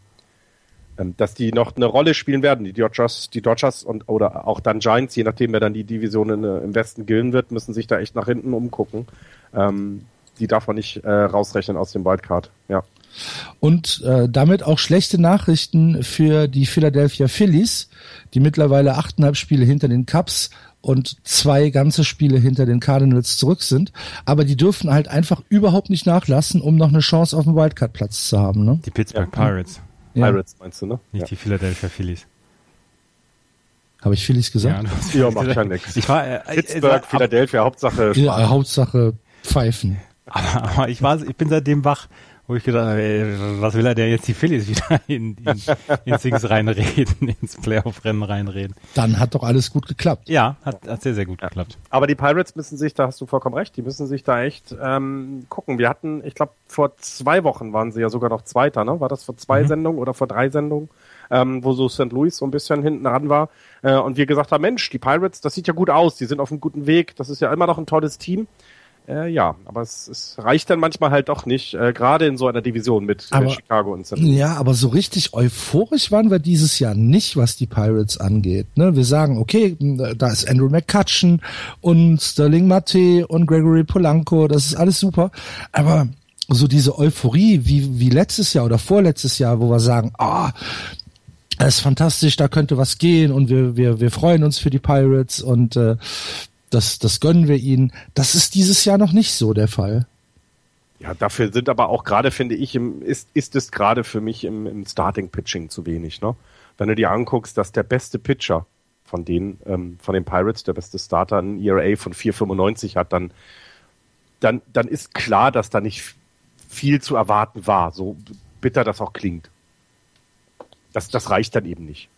dass die noch eine Rolle spielen werden, die Dodgers, die Dodgers und oder auch dann Giants, je nachdem wer dann die Division in, äh, im Westen gillen wird, müssen sich da echt nach hinten umgucken. Ähm, die darf man nicht äh, rausrechnen aus dem Wildcard. Ja. Und äh, damit auch schlechte Nachrichten für die Philadelphia Phillies, die mittlerweile achteinhalb Spiele hinter den Cubs und zwei ganze Spiele hinter den Cardinals zurück sind. Aber die dürfen halt einfach überhaupt nicht nachlassen, um noch eine Chance auf den Wildcard-Platz zu haben. Ne? Die Pittsburgh ja. Pirates. Pirates meinst du, ne? Nicht ja. die Philadelphia Phillies. Habe ich Phillies gesagt? Ja, ja macht ja nichts. Ich war, äh, Pittsburgh, äh, Philadelphia, Hauptsache Ja, Hauptsache Pfeifen. Aber, aber ich war, ich bin seitdem wach wo ich gedacht habe, ey, was will er der jetzt die Phillies wieder in, in, ins Dings reinreden, ins Playoff-Rennen reinreden. Dann hat doch alles gut geklappt. Ja, hat, hat sehr, sehr gut geklappt. Aber die Pirates müssen sich, da hast du vollkommen recht, die müssen sich da echt ähm, gucken. Wir hatten, ich glaube, vor zwei Wochen waren sie ja sogar noch Zweiter, ne? War das vor zwei Mhm. Sendungen oder vor drei Sendungen? Ähm, wo so St. Louis so ein bisschen hinten ran war. Äh, und wir gesagt haben, Mensch, die Pirates, das sieht ja gut aus, die sind auf einem guten Weg, das ist ja immer noch ein tolles Team. Äh, ja, aber es, es reicht dann manchmal halt doch nicht, äh, gerade in so einer Division mit, Aber- mit Chicago und. Louis. Ja, aber so richtig euphorisch waren wir dieses Jahr nicht, was die Pirates angeht. Ne? Wir sagen, okay, da ist Andrew McCutcheon und Sterling Mate und Gregory Polanco, das ist alles super. Aber so diese Euphorie wie, wie letztes Jahr oder vorletztes Jahr, wo wir sagen, ah, das ist fantastisch, da könnte was gehen und wir, wir, wir freuen uns für die Pirates und äh, das, das gönnen wir ihnen. Das ist dieses Jahr noch nicht so der Fall. Ja, dafür sind aber auch gerade, finde ich, im, ist, ist es gerade für mich im, im Starting-Pitching zu wenig. Ne? Wenn du dir anguckst, dass der beste Pitcher von den, ähm, von den Pirates, der beste Starter, ein ERA von 4,95 hat, dann, dann, dann ist klar, dass da nicht viel zu erwarten war, so bitter das auch klingt. Das, das reicht dann eben nicht.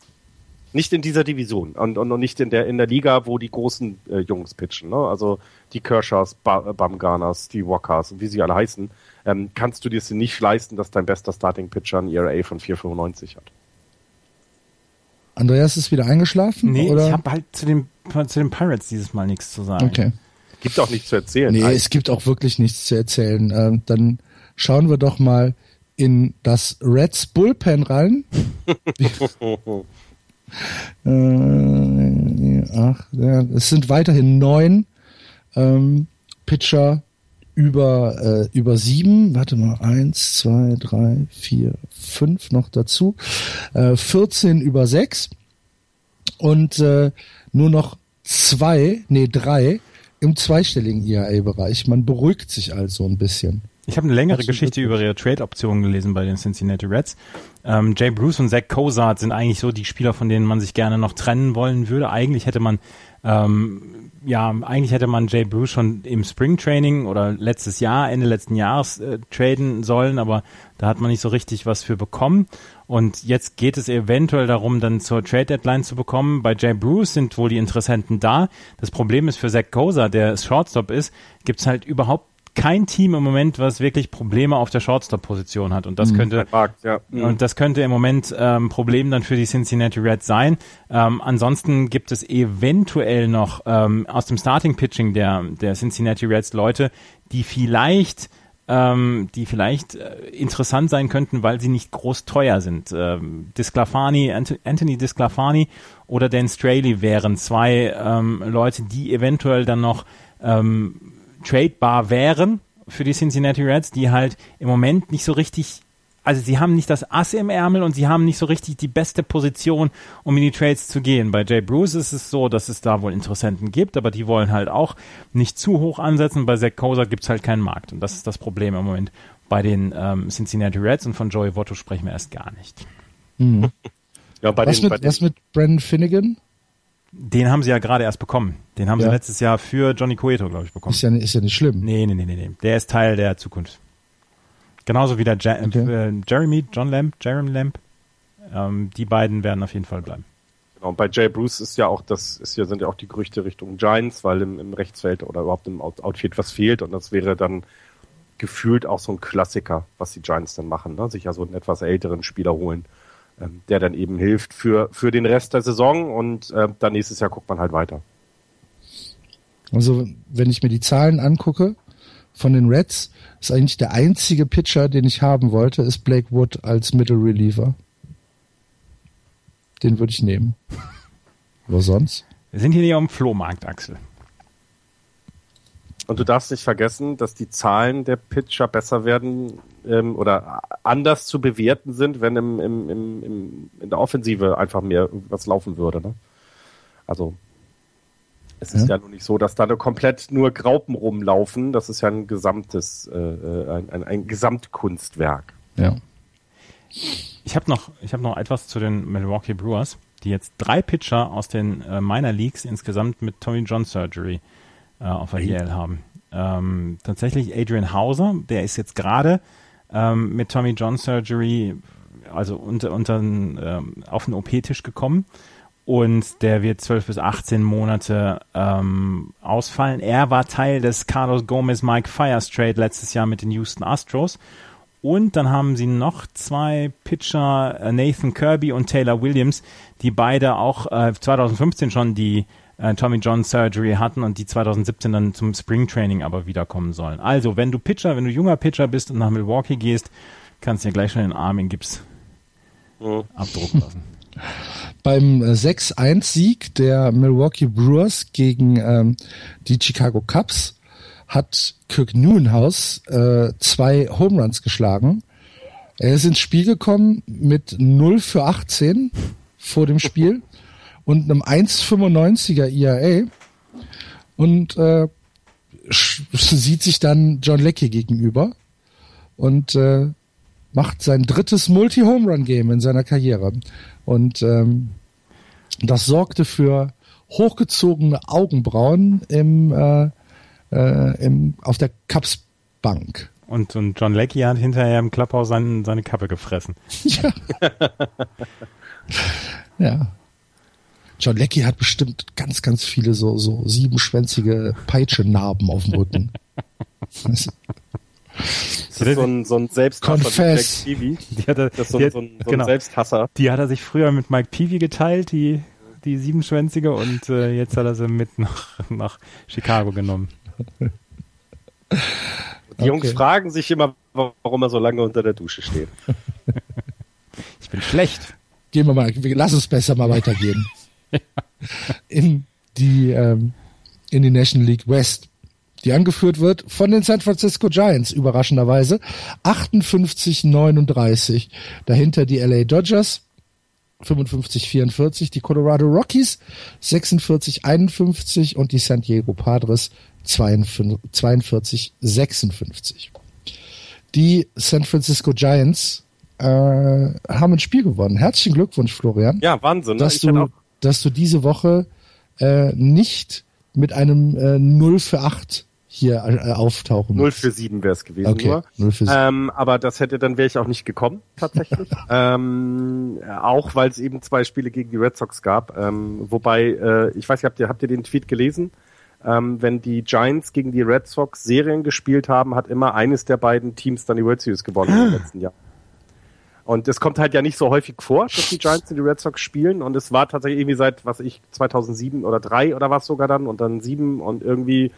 Nicht in dieser Division und, und, und nicht in der, in der Liga, wo die großen äh, Jungs pitchen. Ne? Also die Kershaws, ba Bumgarners, die Walkers und wie sie alle heißen, ähm, kannst du dir es nicht leisten, dass dein bester Starting-Pitcher ein ERA von 4,95 hat. Andreas ist wieder eingeschlafen? Nee, oder? ich habe halt zu den, zu den Pirates dieses Mal nichts zu sagen. Okay. Gibt auch nichts zu erzählen. Nee, Nein. es gibt auch wirklich nichts zu erzählen. Ähm, dann schauen wir doch mal in das Reds Bullpen rein. äh, ach, ja, es sind weiterhin neun ähm, Pitcher über äh, über sieben. Warte mal, eins, zwei, drei, vier, fünf noch dazu. Äh, 14 über sechs und äh, nur noch zwei, nee drei im zweistelligen ERA-Bereich. Man beruhigt sich also ein bisschen. Ich habe eine längere Absolut Geschichte über ihre Trade-Optionen gelesen bei den Cincinnati Reds. Ähm, Jay Bruce und Zach Cozart sind eigentlich so die Spieler, von denen man sich gerne noch trennen wollen würde. Eigentlich hätte man ähm, ja, eigentlich hätte man Jay Bruce schon im Spring Training oder letztes Jahr, Ende letzten Jahres äh, traden sollen, aber da hat man nicht so richtig was für bekommen. Und jetzt geht es eventuell darum, dann zur Trade Deadline zu bekommen. Bei Jay Bruce sind wohl die Interessenten da. Das Problem ist für Zach Koza, der Shortstop ist, gibt's halt überhaupt kein Team im Moment, was wirklich Probleme auf der Shortstop-Position hat. Und das könnte Markt, ja. und das könnte im Moment ähm, Problem dann für die Cincinnati Reds sein. Ähm, ansonsten gibt es eventuell noch ähm, aus dem Starting Pitching der der Cincinnati Reds Leute, die vielleicht ähm, die vielleicht äh, interessant sein könnten, weil sie nicht groß teuer sind. Ähm, Disclafani, Ant Anthony Disclafani oder Dan Straley wären zwei ähm, Leute, die eventuell dann noch ähm, tradebar wären für die Cincinnati Reds, die halt im Moment nicht so richtig, also sie haben nicht das Ass im Ärmel und sie haben nicht so richtig die beste Position, um in die Trades zu gehen. Bei Jay Bruce ist es so, dass es da wohl Interessenten gibt, aber die wollen halt auch nicht zu hoch ansetzen. Bei Zach Kosa gibt es halt keinen Markt und das ist das Problem im Moment bei den ähm, Cincinnati Reds und von Joey Votto sprechen wir erst gar nicht. ja bei Was den, bei mit, den, was mit Brandon Finnegan? Den haben sie ja gerade erst bekommen. Den haben Ja. sie letztes Jahr für Johnny Cueto, glaube ich, bekommen. Ist ja, ist ja nicht schlimm. Nee, nee, nee, nee, nee. Der ist Teil der Zukunft. Genauso wie der Ja- Okay. äh, Jeremy, John Lamb, Jeremy Lamb. Ähm, die beiden werden auf jeden Fall bleiben. Genau, und bei Jay Bruce ist ja auch, das ist ja, sind ja auch die Gerüchte Richtung Giants, weil im, im Rechtsfeld oder überhaupt im Out Outfield was fehlt und das wäre dann gefühlt auch so ein Klassiker, was die Giants dann machen, ne? sich also einen etwas älteren Spieler holen, ähm, der dann eben hilft für, für den Rest der Saison und äh, dann nächstes Jahr guckt man halt weiter. Also, wenn ich mir die Zahlen angucke von den Reds, ist eigentlich der einzige Pitcher, den ich haben wollte, ist Blake Wood als Middle Reliever. Den würde ich nehmen. Aber sonst? Wir sind hier nicht auf dem Flohmarkt, Axel. Und du darfst nicht vergessen, dass die Zahlen der Pitcher besser werden ähm, oder anders zu bewerten sind, wenn im, im, im, im, in der Offensive einfach mehr was laufen würde. Ne? Also es ist Ja. ja nun nicht so, dass da nur komplett nur Graupen rumlaufen. Das ist ja ein gesamtes, äh, äh, ein, ein, ein Gesamtkunstwerk. Ja. Ich habe noch, ich habe noch etwas zu den Milwaukee Brewers, die jetzt drei Pitcher aus den äh, Minor Leagues insgesamt mit Tommy John Surgery äh, auf der IL haben. Ähm, tatsächlich Adrian Hauser, der ist jetzt gerade ähm, mit Tommy John Surgery, also unter, unter ähm, auf den OP-Tisch gekommen und der wird 12 bis 18 Monate ähm, ausfallen. Er war Teil des Carlos Gomez Mike Fires Trade letztes Jahr mit den Houston Astros. Und dann haben sie noch zwei Pitcher, äh, Nathan Kirby und Taylor Williams, die beide auch äh, 2015 schon die äh, Tommy John Surgery hatten und die 2017 dann zum Spring Training aber wiederkommen sollen. Also, wenn du Pitcher, wenn du junger Pitcher bist und nach Milwaukee gehst, kannst du dir gleich schon den Arm in Gips mhm. abdrucken lassen. Beim 6-1-Sieg der Milwaukee Brewers gegen ähm, die Chicago Cubs hat Kirk Newhouse äh, zwei Home Runs geschlagen. Er ist ins Spiel gekommen mit 0 für 18 vor dem Spiel und einem 1,95er ERA und äh, sieht sich dann John Leckie gegenüber und äh, macht sein drittes Multi-Home-Run-Game in seiner Karriere. Und ähm, das sorgte für hochgezogene Augenbrauen im, äh, äh, im, auf der Cups-Bank. Und, und John Leckie hat hinterher im Clubhouse seine, seine Kappe gefressen. Ja. ja. John Leckie hat bestimmt ganz, ganz viele so, so siebenschwänzige Peitschennarben auf dem Rücken. Das ist so ein, so ein Selbsthasser Confess. wie Peavy. Die hat er, Das ist so, die so ein, so genau. ein Selbsthasser. Die hat er sich früher mit Mike Peavy geteilt, die, die siebenschwänzige, und äh, jetzt hat er sie mit nach, nach Chicago genommen. Die Jungs Okay. fragen sich immer, warum er so lange unter der Dusche steht. Ich bin schlecht. Gehen wir mal, lass uns besser mal weitergehen. In die, ähm, in die National League West, die angeführt wird von den San Francisco Giants, überraschenderweise. 58-39. Dahinter die LA Dodgers, 55-44, die Colorado Rockies, 46-51 und die San Diego Padres, 42-56. Die San Francisco Giants äh, haben ein Spiel gewonnen. Herzlichen Glückwunsch, Florian, Ja, Wahnsinn. ne? dass hätte du, auch, dass du diese Woche äh, nicht mit einem äh, 0 für 8 hier äh, auftauchen 0 musst. für 7 wäre es gewesen Okay, nur. 0 für 7. Ähm, aber das hätte, dann wäre ich auch nicht gekommen, tatsächlich. ähm, auch weil es eben zwei Spiele gegen die Red Sox gab. Ähm, wobei, äh, ich weiß nicht, habt ihr, habt ihr den Tweet gelesen? Ähm, wenn die Giants gegen die Red Sox Serien gespielt haben, hat immer eines der beiden Teams dann die World Series gewonnen im letzten Jahr. Und es kommt halt ja nicht so häufig vor, dass die Giants und die Red Sox spielen. Und es war tatsächlich irgendwie seit, was ich, 2007 oder 3 oder was sogar dann. Und dann 7 und irgendwie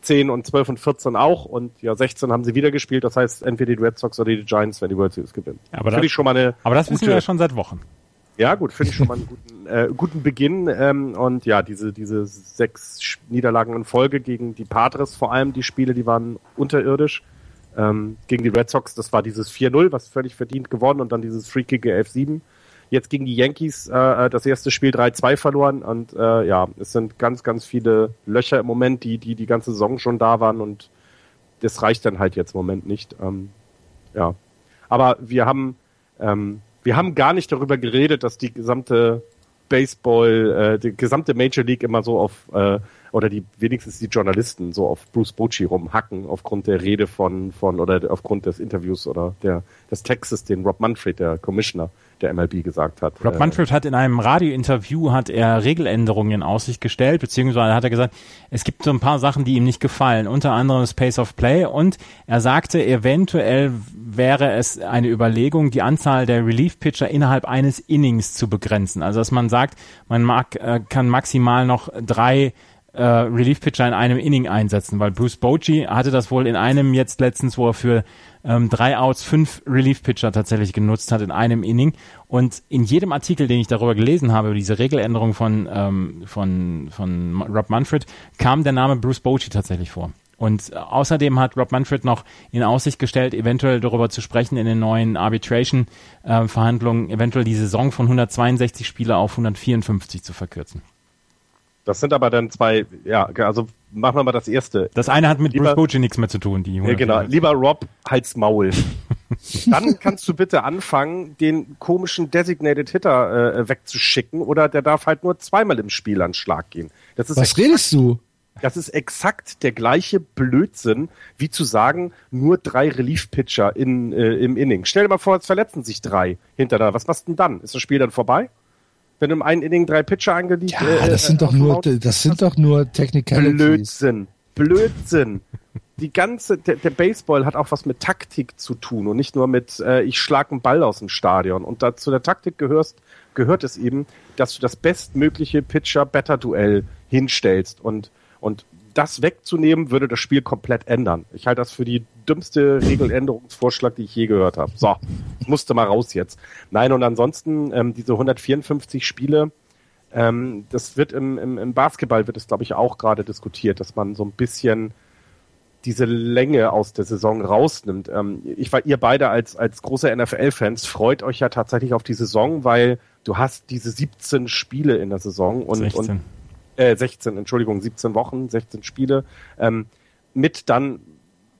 10 und 12 und 14 auch. Und ja, 16 haben sie wieder gespielt. Das heißt, entweder die Red Sox oder die Giants, wenn die World Series gewinnen. Aber das- ich schon mal eine Aber das wissen wir ja schon seit Wochen. ja, gut, finde ich schon mal einen guten, äh, guten Beginn. Ähm, und ja, diese, diese sechs Niederlagen in Folge gegen die Padres, vor allem die Spiele, die waren unterirdisch. Ähm, gegen die Red Sox, das war dieses 4-0, was völlig verdient gewonnen und dann dieses freakige 11-7. Jetzt gegen die Yankees äh, das erste Spiel 3-2 verloren und äh, ja, es sind ganz, ganz viele Löcher im Moment, die, die die ganze Saison schon da waren und das reicht dann halt jetzt im Moment nicht. Ähm, ja, aber wir haben ähm, wir haben gar nicht darüber geredet, dass die gesamte Baseball, äh, die gesamte Major League immer so auf äh, oder die wenigstens die Journalisten so auf Bruce Bochy rumhacken aufgrund der Rede von von oder aufgrund des Interviews oder der des Textes, den Rob Manfred, der Commissioner der MLB, gesagt hat. Rob Äh, Manfred hat in einem Radiointerview hat er Regeländerungen in Aussicht gestellt, beziehungsweise hat er gesagt, es gibt so ein paar Sachen, die ihm nicht gefallen, unter anderem das Pace of Play und er sagte, eventuell wäre es eine Überlegung, die Anzahl der Relief-Pitcher innerhalb eines Innings zu begrenzen. Also dass man sagt, man mag, äh, kann maximal noch drei äh, Relief-Pitcher in einem Inning einsetzen, weil Bruce Bochy hatte das wohl in einem jetzt letztens, wo er für ähm, drei Outs fünf Relief-Pitcher tatsächlich genutzt hat in einem Inning. Und in jedem Artikel, den ich darüber gelesen habe, über diese Regeländerung von, ähm, von, von Rob Manfred, kam der Name Bruce Bochy tatsächlich vor. Und äh, außerdem hat Rob Manfred noch in Aussicht gestellt, eventuell darüber zu sprechen in den neuen Arbitration-Verhandlungen, eventuell die Saison von 162 Spieler auf 154 zu verkürzen. Das sind aber dann zwei, ja, also machen wir mal das erste. Das eine hat mit Lieber- Bruce Bochy nichts mehr zu tun. Die Ja, genau. 154. Lieber Rob, halt's Maul. Dann kannst du bitte anfangen, den komischen Designated Hitter äh, wegzuschicken oder der darf halt nur zweimal im Spiel an Schlag gehen. Das ist Was redest du? Das ist exakt der gleiche Blödsinn, wie zu sagen, nur drei Relief-Pitcher in, äh, im Inning. Stell dir mal vor, es verletzen sich drei hintereinander. Was machst du denn dann? Ist das Spiel dann vorbei? Wenn im einen Inning drei Pitcher angeliefert Ja, das sind doch nur, das sind doch nur Technicalities. Blödsinn. Blödsinn. Die ganze, der, der Baseball hat auch was mit Taktik zu tun und nicht nur mit, äh, ich schlag einen Ball aus dem Stadion. Und da, zu der Taktik gehörst, gehört es eben, dass du das bestmögliche Pitcher-Better-Duell hinstellst. Und, und das wegzunehmen, würde das Spiel komplett ändern. Ich halte das für die dümmste Regeländerungsvorschlag, die ich je gehört habe. So, musste mal raus jetzt. Nein, und ansonsten, ähm, diese 154 Spiele, ähm, das wird im, im, im Basketball wird es, glaube ich, auch gerade diskutiert, dass man so ein bisschen diese Länge aus der Saison rausnimmt. Ähm, ich war ihr beide als, als große NFL-Fans, freut euch ja tatsächlich auf die Saison, weil du hast diese 17 Spiele in der Saison und, 16. und äh, 16, Entschuldigung, 17 Wochen, 16 Spiele, ähm, mit dann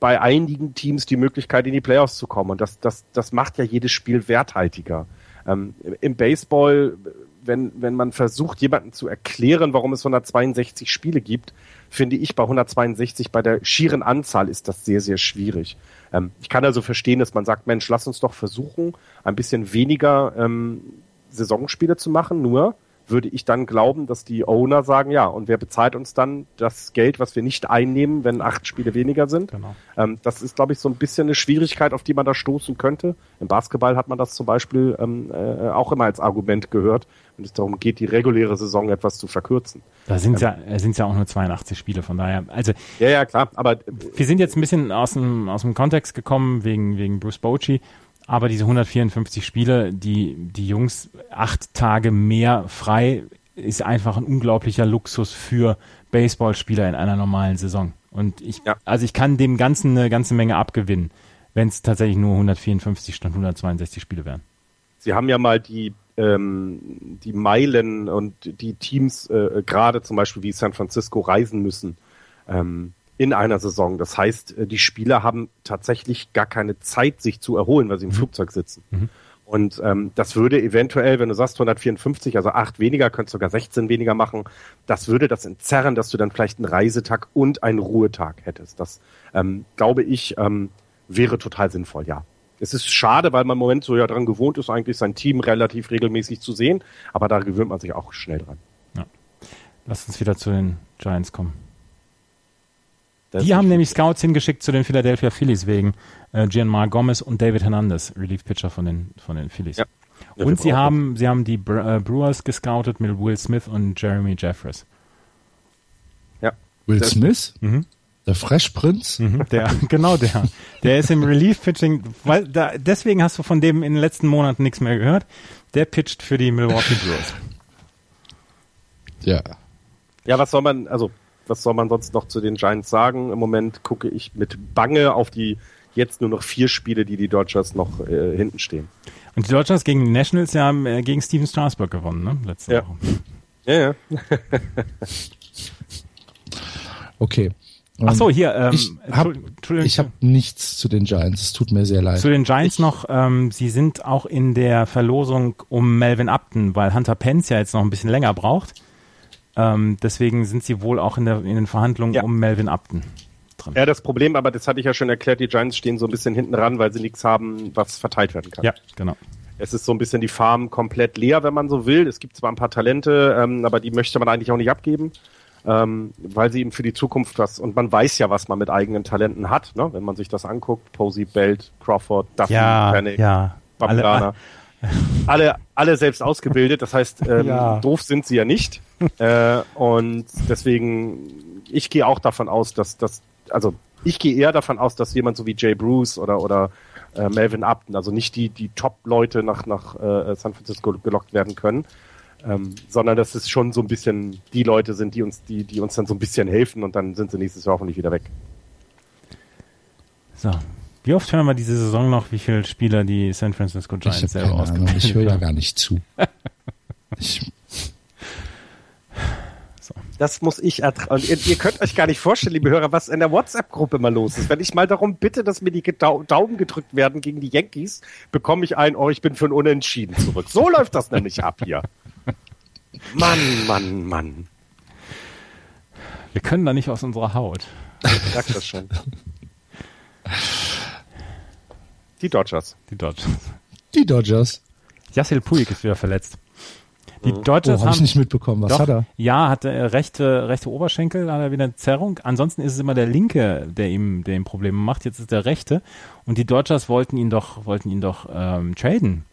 bei einigen Teams die Möglichkeit, in die Playoffs zu kommen. Und das, das, das macht ja jedes Spiel werthaltiger. Ähm, Im Baseball, wenn, wenn man versucht, jemanden zu erklären, warum es 162 Spiele gibt, finde ich bei 162 bei der schieren Anzahl ist das sehr, sehr schwierig. Ähm, ich kann also verstehen, dass man sagt, Mensch, lass uns doch versuchen, ein bisschen weniger ähm, Saisonspiele zu machen, nur würde ich dann glauben, dass die Owner sagen, ja, und wer bezahlt uns dann das Geld, was wir nicht einnehmen, wenn acht Spiele weniger sind? Genau. Ähm, das ist, glaube ich, so ein bisschen eine Schwierigkeit, auf die man da stoßen könnte. Im Basketball hat man das zum Beispiel ähm, äh, auch immer als Argument gehört, wenn es darum geht, die reguläre Saison etwas zu verkürzen. Da sind ja, äh, sind's ja auch nur 82 Spiele, von daher. Also Ja, ja, klar, aber äh, wir sind jetzt ein bisschen aus dem, aus dem Kontext gekommen wegen, wegen Bruce Bochy. Aber diese 154 Spiele, die, die Jungs acht Tage mehr frei, ist einfach ein unglaublicher Luxus für Baseballspieler in einer normalen Saison. Und ich, Ja. also ich kann dem Ganzen eine ganze Menge abgewinnen, wenn es tatsächlich nur 154 statt 162 Spiele wären. Sie haben ja mal die, ähm, die Meilen und die Teams äh, gerade zum Beispiel wie San Francisco reisen müssen ähm, in einer Saison. Das heißt, äh, die Spieler haben tatsächlich gar keine Zeit, sich zu erholen, weil sie im Flugzeug sitzen. Und ähm, das würde eventuell, wenn du sagst 154, also acht weniger, könntest sogar 16 weniger machen, das würde das entzerren, dass du dann vielleicht einen Reisetag und einen Ruhetag hättest. Das, ähm, glaube ich, ähm, wäre total sinnvoll, ja. Es ist schade, weil man im Moment so ja dran gewohnt ist, eigentlich sein Team relativ regelmäßig zu sehen, aber da gewöhnt man sich auch schnell dran. Lass uns wieder zu den Giants kommen. Das Die haben nämlich Scouts hingeschickt zu den Philadelphia Phillies wegen äh, Gianmar Gomez und David Hernandez, Relief-Pitcher von den, von den Phillies. Ja. Und sie haben, sie haben die Bre äh, Brewers gescoutet mit Will Smith und Jeremy Jeffress. Ja. Will Das- Smith? Mhm. Der Fresh Prince? Der, genau der. Der ist im Relief-Pitching, weil da, deswegen hast du von dem in den letzten Monaten nichts mehr gehört. Der pitcht für die Milwaukee Brewers. Ja. Ja, was soll man, also, was soll man sonst noch zu den Giants sagen? Im Moment gucke ich mit Bange auf die jetzt nur noch vier Spiele, die die Dodgers noch äh, hinten stehen. Und die Dodgers gegen die Nationals ja haben äh, gegen Steven Strasburg gewonnen, ne? Letzte Ja. Woche. Ja, ja. Okay. Ach so, hier, ähm, Ich hab-. Ich habe nichts zu den Giants. Es tut mir sehr leid. Zu den Giants noch, ähm, sie sind auch in der Verlosung um Melvin Upton, weil Hunter Pence ja jetzt noch ein bisschen länger braucht. Ähm, deswegen sind sie wohl auch in, der, in den Verhandlungen Ja. um Melvin Upton drin. Ja, das Problem, aber das hatte ich ja schon erklärt, die Giants stehen so ein bisschen hinten ran, weil sie nichts haben, was verteilt werden kann. Ja, genau. Es ist so ein bisschen die Farm komplett leer, wenn man so will. Es gibt zwar ein paar Talente, ähm, aber die möchte man eigentlich auch nicht abgeben, ähm, weil sie eben für die Zukunft was, und man weiß ja, was man mit eigenen Talenten hat, ne? wenn man sich das anguckt. Posey, Belt, Crawford, Duffy, Ja, Panic, ja. Alle. Alle, alle selbst ausgebildet, das heißt, ähm, Ja. doof sind sie ja nicht. äh, und deswegen, ich gehe auch davon aus, dass das, also ich gehe eher davon aus, dass jemand so wie Jay Bruce oder oder äh, Melvin Upton, also nicht die die Top-Leute nach nach äh, San Francisco gelockt werden können, ähm, sondern dass es schon so ein bisschen die Leute sind, die uns die die uns dann so ein bisschen helfen und dann sind sie nächstes Jahr hoffentlich wieder weg. So. Wie oft hören wir diese Saison noch, wie viele Spieler die San Francisco Ich Giants habe selber ausgebildet Ich höre ja haben? gar nicht zu. Ich, Das muss ich ertragen. Ihr, ihr könnt euch gar nicht vorstellen, liebe Hörer, was in der WhatsApp-Gruppe mal los ist. Wenn ich mal darum bitte, dass mir die Gedau Daumen gedrückt werden gegen die Yankees, bekomme ich ein, oh, ich bin für ein Unentschieden zurück. So läuft das nämlich ab hier. Mann, Mann, Mann. Wir können da nicht aus unserer Haut. Ich sag das schon. Die Dodgers. Die Dodgers. Die Dodgers. Yassil Puig ist wieder verletzt. Die Oh, Dodgers habe ich haben nicht mitbekommen. Was Doch, hat er? Ja, hat er rechte, rechte Oberschenkel, hat er wieder eine Zerrung. Ansonsten ist es immer der linke, der ihm, der ihm Probleme macht. Jetzt ist der rechte. Und die Dodgers wollten ihn doch, wollten ihn doch ähm, traden.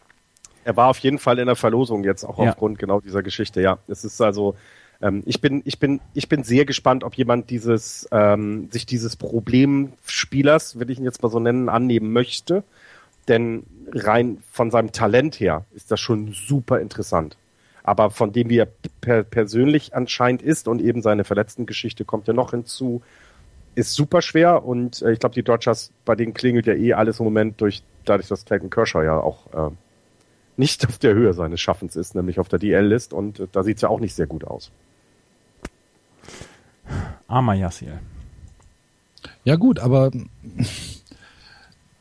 Er war auf jeden Fall in der Verlosung jetzt auch Ja. aufgrund genau dieser Geschichte. Ja, es ist also, ähm, ich bin, ich bin, ich bin sehr gespannt, ob jemand dieses, ähm, sich dieses Problemspielers, will ich ihn jetzt mal so nennen, annehmen möchte. Denn rein von seinem Talent her ist das schon super interessant. Aber von dem, wie er per persönlich anscheinend ist und eben seine verletzten Geschichte kommt ja noch hinzu, ist super schwer und äh, ich glaube, die Dodgers, bei denen klingelt ja eh alles im Moment durch, dadurch, dass Clayton Kershaw ja auch äh, nicht auf der Höhe seines Schaffens ist, nämlich auf der DL-List und äh, da sieht's ja auch nicht sehr gut aus. Armer Yassil. Ja gut, aber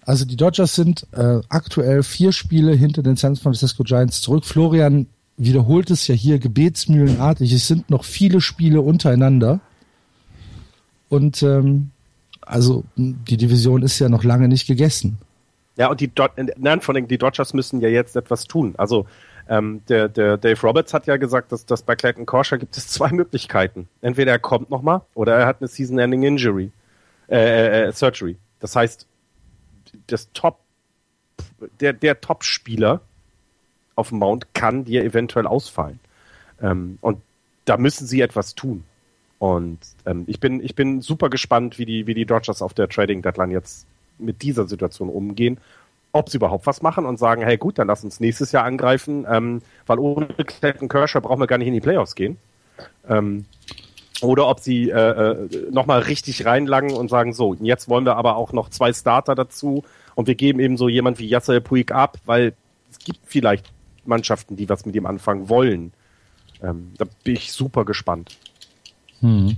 also die Dodgers sind äh, aktuell vier Spiele hinter den San Francisco Giants zurück. Florian wiederholt es ja hier gebetsmühlenartig. Es sind noch viele Spiele untereinander. Und ähm, also die Division ist ja noch lange nicht gegessen. Ja, und die, Do nein, vor allem die Dodgers müssen ja jetzt etwas tun. Also ähm, der, der Dave Roberts hat ja gesagt, dass, dass bei Clayton Kershaw gibt es zwei Möglichkeiten. Entweder er kommt nochmal oder er hat eine Season-Ending Injury, äh, äh, Surgery. Das heißt, das Top, der, der Top-Spieler auf dem Mount kann dir eventuell ausfallen. Ähm, und da müssen sie etwas tun. Und ähm, ich bin ich bin super gespannt, wie die wie die Dodgers auf der Trading Deadline jetzt mit dieser Situation umgehen, ob sie überhaupt was machen und sagen, hey gut, dann lass uns nächstes Jahr angreifen, ähm, weil ohne Clayton Kershaw brauchen wir gar nicht in die Playoffs gehen. Ähm, oder ob sie äh, äh, nochmal richtig reinlangen und sagen, so, jetzt wollen wir aber auch noch zwei Starter dazu und wir geben eben so jemand wie Yasser Puig ab, weil es gibt vielleicht Mannschaften, die was mit ihm anfangen wollen. Ähm, da bin ich super gespannt. Hm.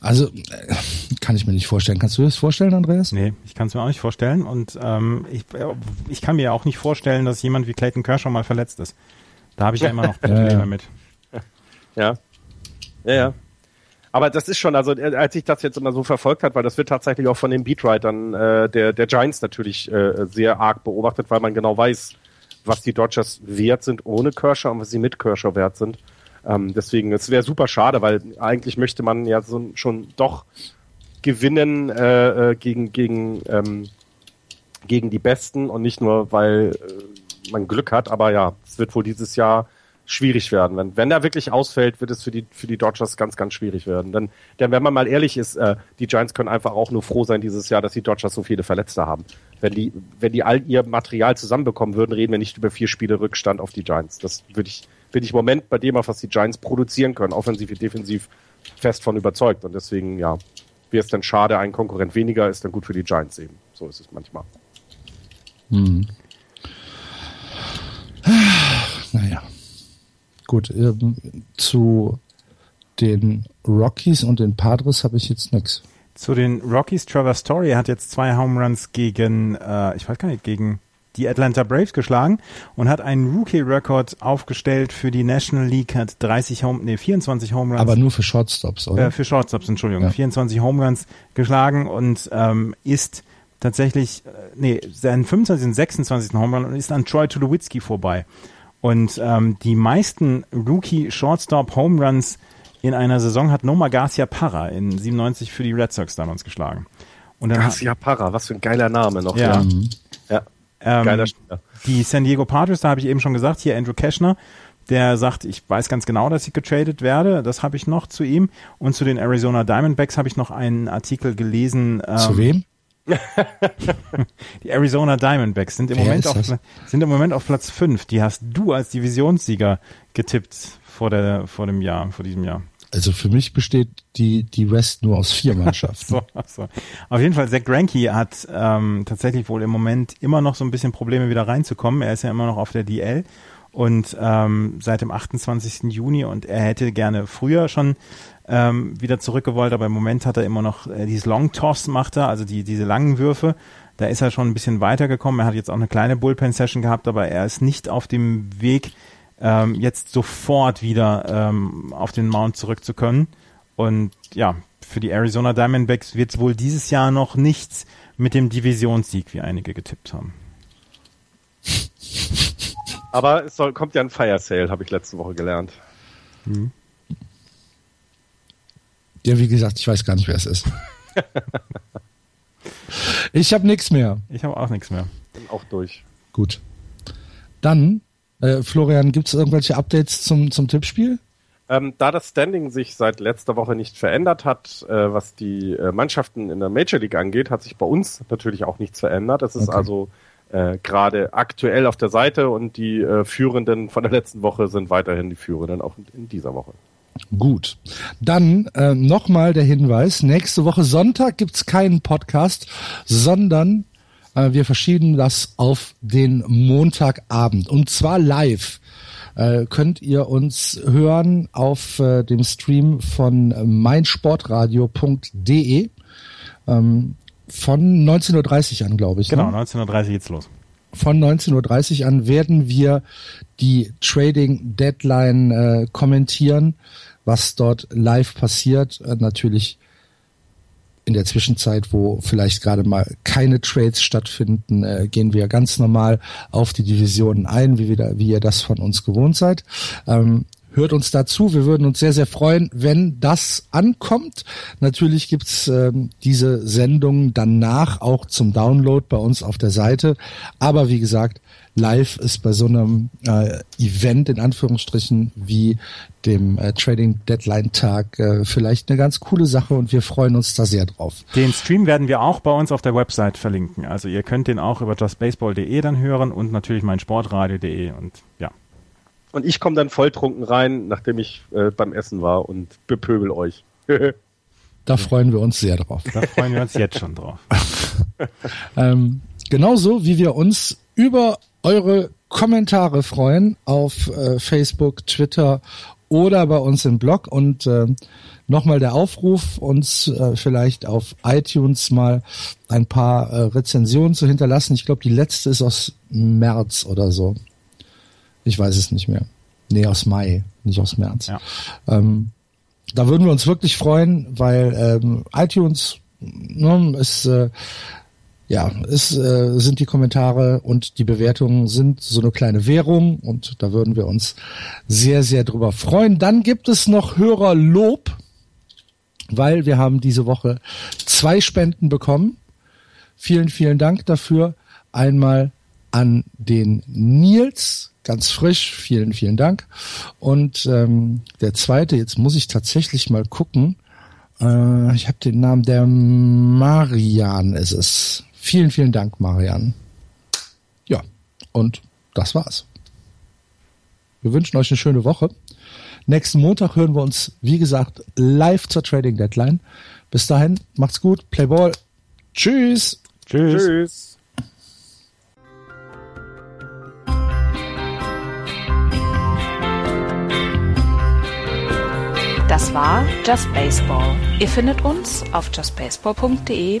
Also äh, kann ich mir nicht vorstellen. Kannst du dir das vorstellen, Andreas? Nee, ich kann es mir auch nicht vorstellen. Und ähm, ich, äh, ich kann mir auch nicht vorstellen, dass jemand wie Clayton Kershaw mal verletzt ist. Da habe ich ja immer noch Probleme Ja, ja. mit. Ja. Ja, ja. Aber das ist schon, also äh, als ich das jetzt immer so verfolgt hat, weil das wird tatsächlich auch von den Beatwritern äh, der, der Giants natürlich äh, sehr arg beobachtet, weil man genau weiß, was die Dodgers wert sind ohne Kershaw und was sie mit Kershaw wert sind. Ähm, deswegen, es wäre super schade, weil eigentlich möchte man ja so schon doch gewinnen äh, äh, gegen, gegen, ähm, gegen die Besten und nicht nur, weil äh, man Glück hat, aber ja, es wird wohl dieses Jahr schwierig werden. Wenn, wenn er wirklich ausfällt, wird es für die, für die Dodgers ganz, ganz schwierig werden. Denn, denn wenn man mal ehrlich ist, äh, die Giants können einfach auch nur froh sein dieses Jahr, dass die Dodgers so viele Verletzte haben. Wenn die, wenn die all ihr Material zusammenbekommen würden, reden wir nicht über vier Spiele Rückstand auf die Giants. Das würde ich, bin ich im Moment bei dem, auf was die Giants produzieren können, offensiv wie defensiv, fest von überzeugt. Und deswegen, ja, wäre es dann schade, ein Konkurrent weniger ist dann gut für die Giants eben. So ist es manchmal. Hm. Naja. Gut, ähm, zu den Rockies und den Padres habe ich jetzt nichts. Zu den Rockies, Trevor Story hat jetzt zwei Home Runs gegen, äh, ich weiß gar nicht, gegen die Atlanta Braves geschlagen und hat einen Rookie-Rekord aufgestellt für die National League, hat 30 Home, nee, 24 Home Runs. Aber nur für Shortstops, oder? Äh, für Shortstops, Entschuldigung. Ja. 24 Home Runs geschlagen und ähm, ist tatsächlich, äh, nee, sein 25. und 26. Home Run und ist an Troy Tulowitzki vorbei. Und ähm, die meisten Rookie-Shortstop-Home Runs in einer Saison hat Noma Garcia Parra in 97 für die Red Sox damals geschlagen. Und dann Garcia Parra, was für ein geiler Name noch. Ja. Mhm. Ähm, Geiler Spieler. die San Diego Padres, da habe ich eben schon gesagt, hier Andrew Cashner, der sagt, ich weiß ganz genau, dass ich getradet werde. Das habe ich noch zu ihm. Und zu den Arizona Diamondbacks habe ich noch einen Artikel gelesen. Ähm, Zu wem? Die Arizona Diamondbacks sind im, Wer Moment auf, sind im Moment auf Platz 5. Die hast du als Divisionssieger getippt vor, der, vor dem Jahr, vor diesem Jahr. Also für mich besteht die, die West nur aus vier Mannschaften. So, so. Auf jeden Fall, Zach Greinke hat ähm, tatsächlich wohl im Moment immer noch so ein bisschen Probleme wieder reinzukommen. Er ist ja immer noch auf der DL und ähm, seit dem 28. Juni und er hätte gerne früher schon ähm, wieder zurückgewollt, aber im Moment hat er immer noch äh, dieses Long Toss macht er, also die diese langen Würfe. Da ist er schon ein bisschen weitergekommen. Er hat jetzt auch eine kleine Bullpen Session gehabt, aber er ist nicht auf dem Weg, ähm, jetzt sofort wieder ähm, auf den Mount zurück zu können. Und ja, für die Arizona Diamondbacks wird es wohl dieses Jahr noch nichts mit dem Divisionssieg, wie einige getippt haben. Aber es soll, kommt ja ein Fire Sale, habe ich letzte Woche gelernt. Mhm. Ja, wie gesagt, ich weiß gar nicht, wer es ist. ich habe nichts mehr. Ich habe auch nichts mehr. Bin auch durch. Gut. Dann, äh, Florian, gibt es irgendwelche Updates zum, zum Tippspiel? Ähm, da das Standing sich seit letzter Woche nicht verändert hat, äh, was die äh, Mannschaften in der Major League angeht, hat sich bei uns natürlich auch nichts verändert. Es ist okay. also äh, gerade aktuell auf der Seite und die äh, Führenden von der letzten Woche sind weiterhin die Führenden auch in dieser Woche. Gut. Dann äh, nochmal der Hinweis, nächste Woche Sonntag gibt's keinen Podcast, sondern wir verschieben das auf den Montagabend und zwar live. Äh, könnt ihr uns hören auf äh, dem Stream von meinsportradio.de ähm, von 19.30 Uhr an, glaube ich. Genau, ne? 19.30 Uhr geht's los von 19.30 Uhr an werden wir die Trading Deadline äh, kommentieren, was dort live passiert. Äh, natürlich in der Zwischenzeit, wo vielleicht gerade mal keine Trades stattfinden, äh, gehen wir ganz normal auf die Divisionen ein, wie, wir da, wie ihr das von uns gewohnt seid. Ähm, hört uns dazu. Wir würden uns sehr, sehr freuen, wenn das ankommt. Natürlich gibt's ähm, diese Sendung danach auch zum Download bei uns auf der Seite. Aber wie gesagt, live ist bei so einem äh, Event in Anführungsstrichen wie dem äh, Trading Deadline Tag äh, vielleicht eine ganz coole Sache und wir freuen uns da sehr drauf. Den Stream werden wir auch bei uns auf der Website verlinken. Also ihr könnt den auch über justbaseball.de dann hören und natürlich mein Sportradio.de und ja. Und ich komme dann volltrunken rein, nachdem ich äh, beim Essen war und bepöbel euch. da freuen wir uns sehr drauf. Da freuen wir uns jetzt schon drauf. ähm, genauso wie wir uns über eure Kommentare freuen auf äh, Facebook, Twitter oder bei uns im Blog und äh, nochmal der Aufruf, uns äh, vielleicht auf iTunes mal ein paar äh, Rezensionen zu hinterlassen. Ich glaube, die letzte ist aus März oder so. Ich weiß es nicht mehr. Nee, aus Mai, nicht aus März. Ja. Ähm, da würden wir uns wirklich freuen, weil ähm, iTunes ne, ist äh, ja, es äh, sind die Kommentare und die Bewertungen sind so eine kleine Währung und da würden wir uns sehr, sehr drüber freuen. Dann gibt es noch Hörerlob, weil wir haben diese Woche zwei Spenden bekommen. Vielen, vielen Dank dafür. Einmal an den Nils, ganz frisch. Vielen, vielen Dank. Und ähm, der zweite, jetzt muss ich tatsächlich mal gucken. Äh, ich habe den Namen, der Marian ist es. Vielen, vielen Dank, Marian. Ja, und das war's. Wir wünschen euch eine schöne Woche. Nächsten Montag hören wir uns, wie gesagt, live zur Trading Deadline. Bis dahin, macht's gut, play ball. Tschüss. Tschüss. Tschüss. Das war Just Baseball. Ihr findet uns auf justbaseball.de,